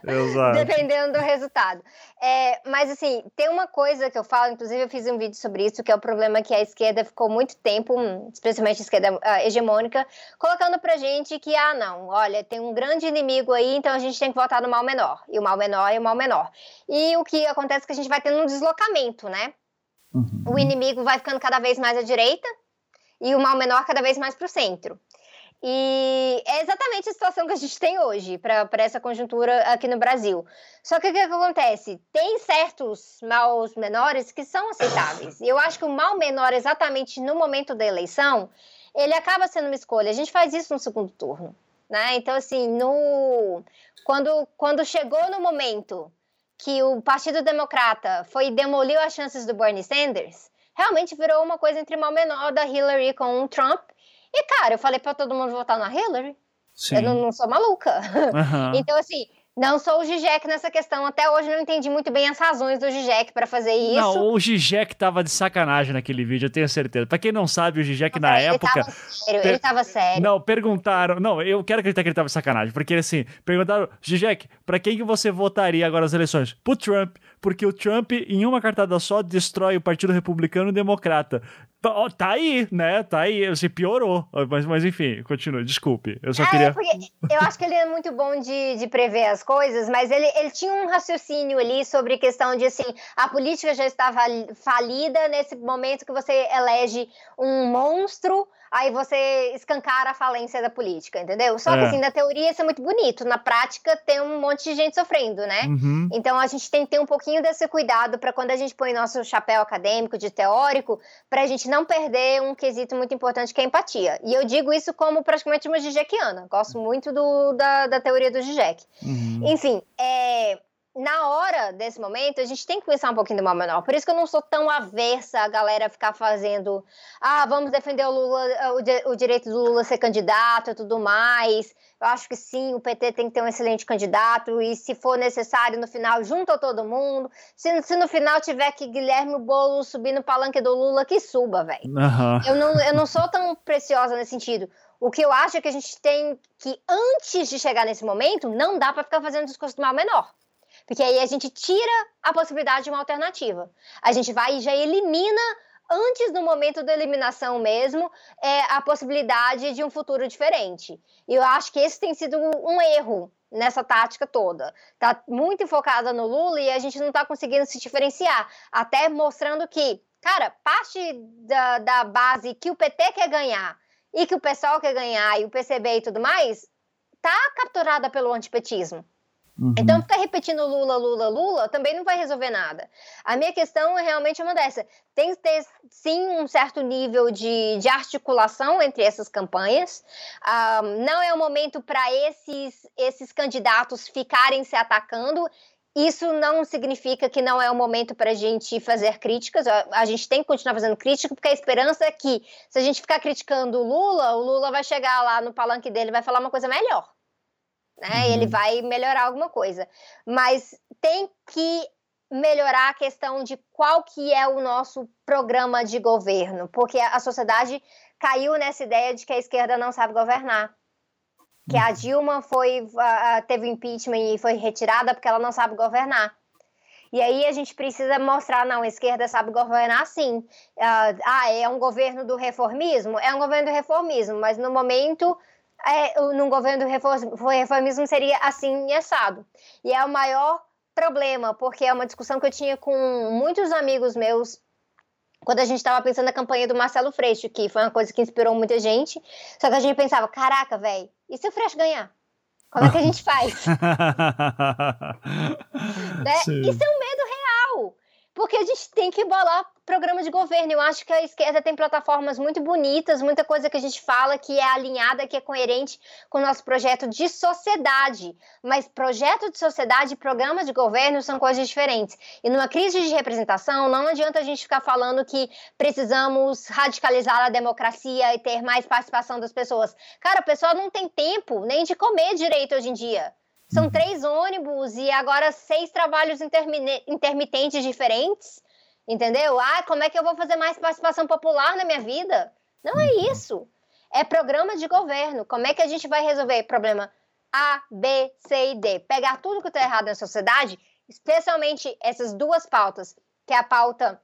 dependendo do resultado. É, mas assim, tem uma coisa que eu falo, inclusive eu fiz um vídeo sobre isso, que é o problema que a esquerda ficou muito tempo, especialmente a esquerda uh, hegemônica, colocando pra gente que, ah, não, olha, tem um grande inimigo aí, então a gente tem que votar no mal menor. E o mal menor é o mal menor. E o que acontece é que a gente vai tendo um deslocamento, né? Uhum. O inimigo vai ficando cada vez mais à direita e o mal menor cada vez mais para o centro. E é exatamente a situação que a gente tem hoje para essa conjuntura aqui no Brasil. Só que o que, que, acontece? Tem certos maus menores que são aceitáveis. Eu acho que o mal menor, exatamente no momento da eleição, ele acaba sendo uma escolha. A gente faz isso no segundo turno. Né? Então, assim, no... quando, quando chegou no momento que o Partido Democrata foi e demoliu as chances do Bernie Sanders, realmente virou uma coisa entre mal menor da Hillary com o Trump. E, cara, eu falei para todo mundo votar na Hillary. Sim. Eu não, não sou maluca. Uhum. então, assim, não sou o Zizek nessa questão. Até hoje não entendi muito bem as razões do Zizek para fazer isso. Não, o Zizek tava de sacanagem naquele vídeo, eu tenho certeza. Pra quem não sabe, o Zizek na ele época. Tava sério, per... Ele tava sério. Não, perguntaram. Não, eu quero acreditar que ele tava de sacanagem. Porque assim, perguntaram, Zizek, pra quem que você votaria agora nas eleições? Pro Trump. Porque o Trump, em uma cartada só, destrói o Partido Republicano e Democrata. Tá aí, né? Tá aí. Você piorou. Mas, mas enfim, continue. Desculpe. Eu só é, queria. eu acho que ele é muito bom de, de prever as coisas, mas ele, ele tinha um raciocínio ali sobre questão de assim: a política já estava falida nesse momento que você elege um monstro aí você escancara a falência da política, entendeu? Só que é. assim, na teoria isso é muito bonito, na prática tem um monte de gente sofrendo, né? Uhum. Então a gente tem que ter um pouquinho desse cuidado para quando a gente põe nosso chapéu acadêmico de teórico, para a gente não perder um quesito muito importante que é a empatia. E eu digo isso como praticamente uma Gigekiana, gosto muito do, da, da teoria do Zizek. Uhum. Enfim, é, na hora desse momento, a gente tem que pensar um pouquinho do mal menor. Por isso que eu não sou tão aversa a galera ficar fazendo. Ah, vamos defender o Lula, o, o direito do Lula ser candidato e tudo mais. Eu acho que sim, o PT tem que ter um excelente candidato. E se for necessário, no final, junta todo mundo. Se, se no final tiver que Guilherme Bolo subir no palanque do Lula, que suba, velho. Uhum. Eu, não, eu não sou tão preciosa nesse sentido. O que eu acho é que a gente tem que, antes de chegar nesse momento, não dá para ficar fazendo discurso do mal menor. Porque aí a gente tira a possibilidade de uma alternativa. A gente vai e já elimina antes do momento da eliminação mesmo, é, a possibilidade de um futuro diferente. E eu acho que esse tem sido um erro nessa tática toda. Tá muito focada no Lula e a gente não está conseguindo se diferenciar, até mostrando que, cara, parte da, da base que o PT quer ganhar e que o pessoal quer ganhar e o PCB e tudo mais, tá capturada pelo antipetismo. Uhum. Então, ficar repetindo Lula, Lula, Lula também não vai resolver nada. A minha questão é realmente uma dessa. Tem que ter, sim, um certo nível de, de articulação entre essas campanhas. Um, não é o momento para esses, esses candidatos ficarem se atacando. Isso não significa que não é o momento para a gente fazer críticas. A gente tem que continuar fazendo crítica, porque a esperança é que, se a gente ficar criticando o Lula, o Lula vai chegar lá no palanque dele e vai falar uma coisa melhor né? Uhum. Ele vai melhorar alguma coisa. Mas tem que melhorar a questão de qual que é o nosso programa de governo, porque a sociedade caiu nessa ideia de que a esquerda não sabe governar. Que a uhum. Dilma foi teve impeachment e foi retirada porque ela não sabe governar. E aí a gente precisa mostrar, não, a esquerda sabe governar sim. Uh, ah, é um governo do reformismo? É um governo do reformismo, mas no momento é, num governo do reformismo seria assim e assado. E é o maior problema, porque é uma discussão que eu tinha com muitos amigos meus quando a gente estava pensando na campanha do Marcelo Freixo, que foi uma coisa que inspirou muita gente. Só que a gente pensava, caraca, velho, e se o Freixo ganhar? Como é que a gente faz? né? Isso é um medo real. Porque a gente tem que bolar programa de governo. Eu acho que a esquerda tem plataformas muito bonitas, muita coisa que a gente fala que é alinhada, que é coerente com o nosso projeto de sociedade. Mas projeto de sociedade e programa de governo são coisas diferentes. E numa crise de representação, não adianta a gente ficar falando que precisamos radicalizar a democracia e ter mais participação das pessoas. Cara, o pessoal não tem tempo nem de comer direito hoje em dia. São uhum. três ônibus e agora seis trabalhos intermitentes diferentes Entendeu? Ah, como é que eu vou fazer mais participação popular na minha vida? Não é uhum. isso. É programa de governo. Como é que a gente vai resolver problema A, B, C e D? Pegar tudo que está errado na sociedade, especialmente essas duas pautas, que é a pauta,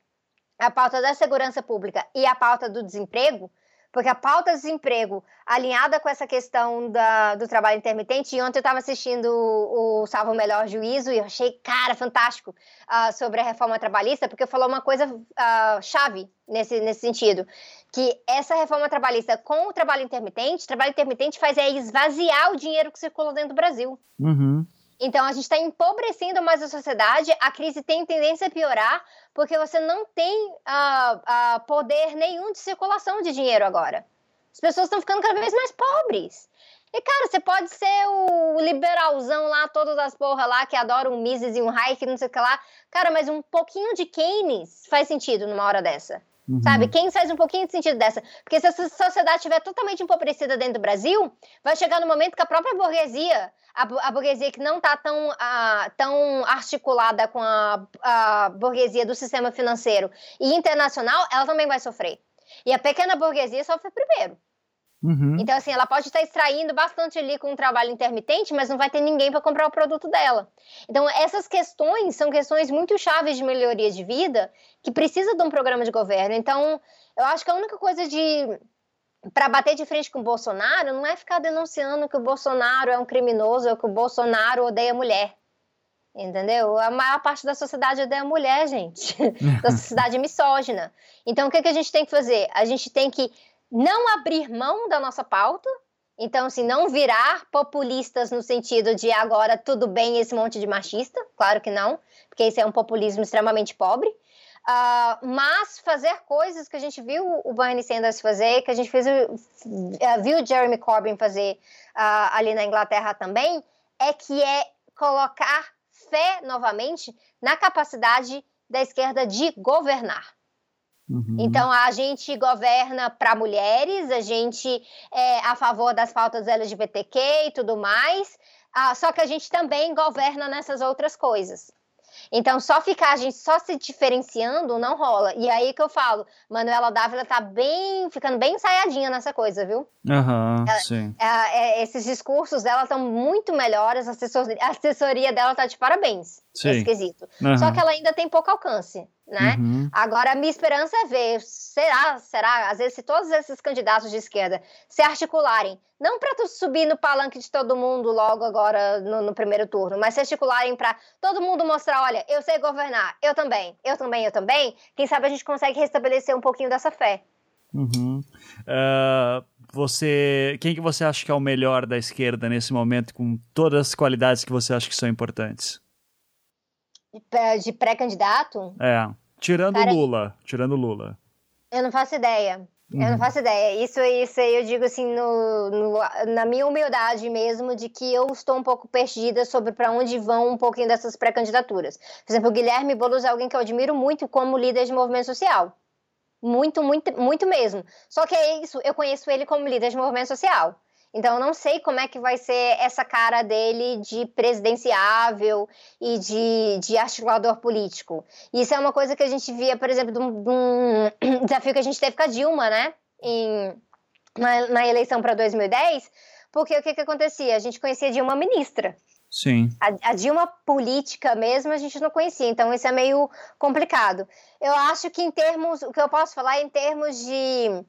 a pauta da segurança pública e a pauta do desemprego, porque a pauta desemprego, alinhada com essa questão da, do trabalho intermitente, e ontem eu estava assistindo o, o Salvo Melhor Juízo e eu achei, cara, fantástico uh, sobre a reforma trabalhista, porque falou uma coisa uh, chave nesse, nesse sentido, que essa reforma trabalhista com o trabalho intermitente, o trabalho intermitente faz é esvaziar o dinheiro que circula dentro do Brasil. Uhum. Então, a gente está empobrecendo mais a sociedade, a crise tem tendência a piorar, porque você não tem uh, uh, poder nenhum de circulação de dinheiro agora. As pessoas estão ficando cada vez mais pobres. E, cara, você pode ser o liberalzão lá, todas as porra lá, que adora um Mises e um Hayek, não sei o que lá. Cara, mas um pouquinho de Keynes faz sentido numa hora dessa. Uhum. Sabe? Quem faz um pouquinho de sentido dessa? Porque se essa sociedade estiver totalmente empobrecida dentro do Brasil, vai chegar no momento que a própria burguesia, a, a burguesia que não está tão, a, tão articulada com a, a burguesia do sistema financeiro e internacional, ela também vai sofrer. E a pequena burguesia sofre primeiro. Uhum. Então, assim, ela pode estar extraindo bastante ali com um trabalho intermitente, mas não vai ter ninguém para comprar o produto dela. Então, essas questões são questões muito chaves de melhoria de vida que precisa de um programa de governo. Então, eu acho que a única coisa de para bater de frente com o Bolsonaro não é ficar denunciando que o Bolsonaro é um criminoso ou que o Bolsonaro odeia mulher. Entendeu? A maior parte da sociedade odeia mulher, gente. da sociedade misógina. Então, o que, que a gente tem que fazer? A gente tem que não abrir mão da nossa pauta, então, assim, não virar populistas no sentido de agora tudo bem esse monte de machista, claro que não, porque esse é um populismo extremamente pobre, uh, mas fazer coisas que a gente viu o Bernie Sanders fazer, que a gente fez, uh, viu o Jeremy Corbyn fazer uh, ali na Inglaterra também, é que é colocar fé novamente na capacidade da esquerda de governar. Uhum. Então, a gente governa para mulheres, a gente é a favor das pautas LGBTQ e tudo mais, ah, só que a gente também governa nessas outras coisas. Então, só ficar a gente só se diferenciando não rola. E aí que eu falo, Manuela Dávila tá bem, ficando bem ensaiadinha nessa coisa, viu? Aham, uhum, sim. É, é, esses discursos dela estão muito melhores, a assessoria, a assessoria dela tá de parabéns. Sim. Esquisito. Uhum. Só que ela ainda tem pouco alcance né? Uhum. Agora, a minha esperança é ver, será, será, às vezes, se todos esses candidatos de esquerda se articularem, não para subir no palanque de todo mundo logo agora no, no primeiro turno, mas se articularem para todo mundo mostrar, olha, eu sei governar, eu também, eu também, eu também, quem sabe a gente consegue restabelecer um pouquinho dessa fé. Uhum. Uh, você, quem que você acha que é o melhor da esquerda nesse momento, com todas as qualidades que você acha que são importantes? De pré-candidato? É. Tirando Cara, Lula. Tirando Lula. Eu não faço ideia. Uhum. Eu não uhum. faço ideia. Isso, isso aí eu digo assim, no, no, na minha humildade mesmo, de que eu estou um pouco perdida sobre para onde vão um pouquinho dessas pré-candidaturas. Por exemplo, o Guilherme Boulos é alguém que eu admiro muito como líder de movimento social. Muito, muito, muito mesmo. Só que é isso, eu conheço ele como líder de movimento social. Então, eu não sei como é que vai ser essa cara dele de presidenciável e de, de articulador político. Isso é uma coisa que a gente via, por exemplo, de um, de desafio que a gente teve com a Dilma, né? Em, na, na eleição para 2010, porque o que, que acontecia? A gente conhecia a Dilma ministra. Sim. A, a, Dilma política mesmo a gente não conhecia, então isso é meio complicado. Eu acho que em termos, o que eu posso falar é em termos de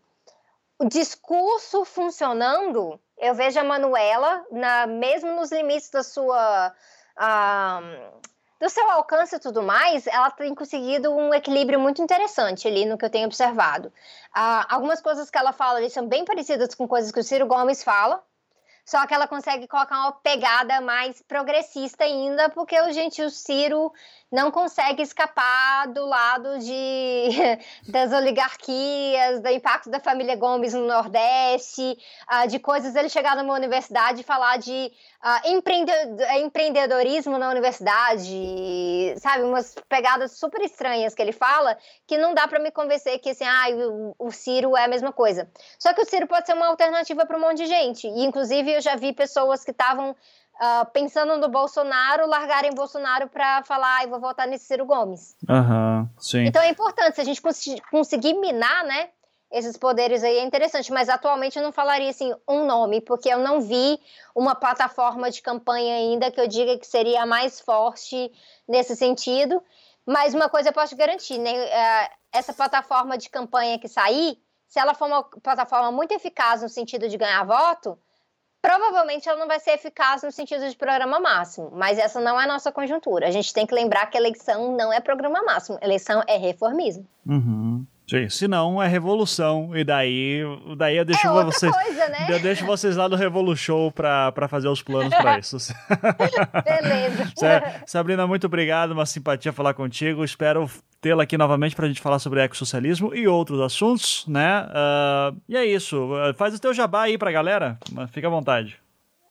discurso funcionando, eu vejo a Manuela, na, mesmo nos limites da sua. Uh, do seu alcance e tudo mais, ela tem conseguido um equilíbrio muito interessante ali no que eu tenho observado. Uh, algumas coisas que ela fala ali são bem parecidas com coisas que o Ciro Gomes fala, só que ela consegue colocar uma pegada mais progressista ainda, porque o gente, o Ciro não consegue escapar do lado de, das oligarquias, do impacto da família Gomes no Nordeste, uh, de coisas ele chegar numa universidade e falar de uh, empreendedorismo na universidade, sabe? Umas pegadas super estranhas que ele fala, que não dá para me convencer que assim, ah, o, o Ciro é a mesma coisa. Só que o Ciro pode ser uma alternativa para um monte de gente. E, inclusive, eu já vi pessoas que estavam uh, pensando no Bolsonaro, largarem Bolsonaro para falar, ah, vou votar nesse Ciro Gomes. Uhum, sim. Então é importante, se a gente cons conseguir minar, né, esses poderes aí é interessante, mas atualmente eu não falaria assim um nome, porque eu não vi uma plataforma de campanha ainda que eu diga que seria a mais forte nesse sentido. Mas uma coisa eu posso garantir, né? É, essa plataforma de campanha que sair, se ela for uma plataforma muito eficaz no sentido de ganhar voto, provavelmente ela não vai ser eficaz no sentido de programa máximo. Mas essa não é a nossa conjuntura. A gente tem que lembrar que eleição não é programa máximo, eleição é reformismo. Uhum. Sim, se não é revolução e daí, daí eu deixo é vocês, coisa, né? eu deixo vocês lá no Revolution para para fazer os planos para isso. Beleza. Sabrina, muito obrigado, uma simpatia falar contigo. Espero tê-la aqui novamente para a gente falar sobre ecossocialismo e outros assuntos, né? Uh, e é isso. Faz o teu jabá aí para a galera. Fica à vontade.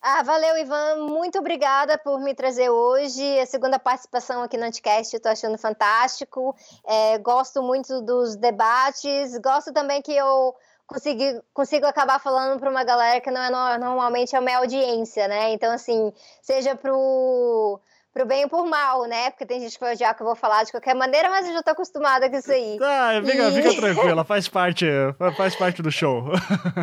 Ah, valeu, Ivan. Muito obrigada por me trazer hoje. A segunda participação aqui no Anticast, tô achando fantástico. É, gosto muito dos debates. Gosto também que eu consegui, consigo acabar falando para uma galera que não é normalmente a minha audiência, né? Então, assim, seja pro pro bem ou por mal, né? Porque tem gente que vai odiar que eu vou falar de qualquer maneira, mas eu já tô acostumada com isso aí. Ah, fica, e... fica tranquila, faz parte, faz parte do show.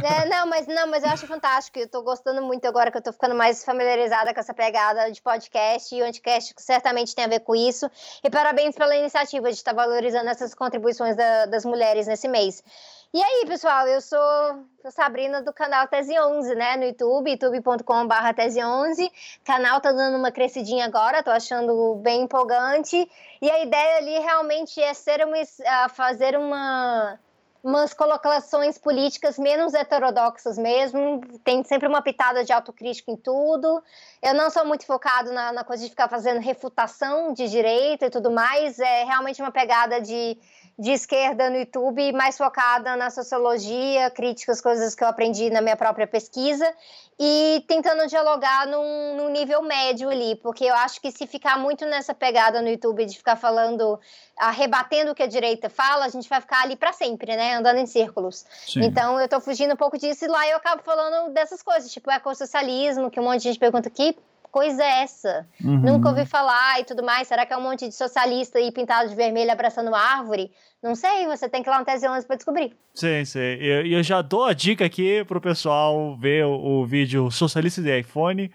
É, não, mas não, mas eu acho fantástico. Eu tô gostando muito agora que eu tô ficando mais familiarizada com essa pegada de podcast e o Anticast certamente tem a ver com isso. E parabéns pela iniciativa de estar valorizando essas contribuições da, das mulheres nesse mês. E aí, pessoal, eu sou a Sabrina do canal Tese 11, né, no YouTube, youtube.com.br Tese 11. O canal tá dando uma crescidinha agora, tô achando bem empolgante. E a ideia ali realmente é ser uma, fazer uma umas colocações políticas menos heterodoxas mesmo, tem sempre uma pitada de autocrítica em tudo. Eu não sou muito focado na, na, coisa de ficar fazendo refutação de direita e tudo mais, é realmente uma pegada de de esquerda no YouTube, mais focada na sociologia, críticas, coisas que eu aprendi na minha própria pesquisa, e tentando dialogar num, num, nível médio ali, porque eu acho que se ficar muito nessa pegada no YouTube de ficar falando, arrebatendo o que a direita fala, a gente vai ficar ali para sempre, né, andando em círculos. Sim. Então eu tô fugindo um pouco disso e lá eu acabo falando dessas coisas, tipo ecossocialismo, que um monte de gente pergunta aqui, coisa é essa? Uhum. Nunca ouvi falar e tudo mais. Será que é um monte de socialista aí pintado de vermelho abraçando árvore? Não sei, você tem que ir lá no Tese 11 para descobrir. Sim, sim. E eu, já dou a dica aqui pro pessoal ver o, o vídeo Socialista de iPhone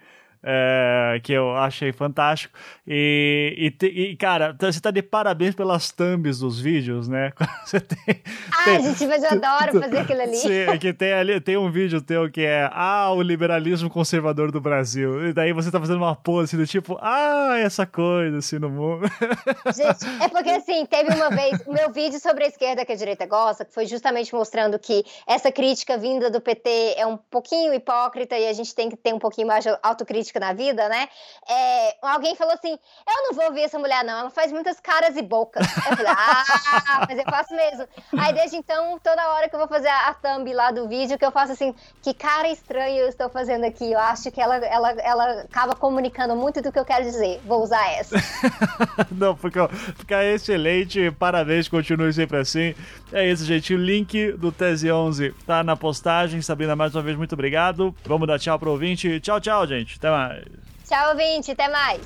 é, que eu achei fantástico. E, e, te, e, cara, você tá de parabéns pelas thumbs dos vídeos, né? Você tem, ah, tem, gente, mas eu adoro fazer aquilo ali. Sim, é que tem ali, tem um vídeo teu que é Ah, o liberalismo conservador do Brasil. E daí você tá fazendo uma pose assim, do tipo, ah, essa coisa assim no mundo. Gente, é porque assim, teve uma vez meu vídeo sobre a esquerda que a direita gosta, que foi justamente mostrando que essa crítica vinda do PT é um pouquinho hipócrita e a gente tem que ter um pouquinho mais de autocrítica na vida, né? É, alguém falou assim: eu não vou ouvir essa mulher, não, ela faz muitas caras e bocas. Eu falei, ah, mas eu faço mesmo. Aí desde então, toda hora que eu vou fazer a thumb lá do vídeo, que eu faço assim, que cara estranha eu estou fazendo aqui. Eu acho que ela, ela, ela acaba comunicando muito do que eu quero dizer. Vou usar essa. não, porque é excelente. Parabéns, continue sempre assim. É isso, gente. O link do Tese 11 tá na postagem. Sabrina, mais uma vez, muito obrigado. Vamos dar tchau pro ouvinte. Tchau, tchau, gente. Até mais. Tchau, ouvinte. Até mais.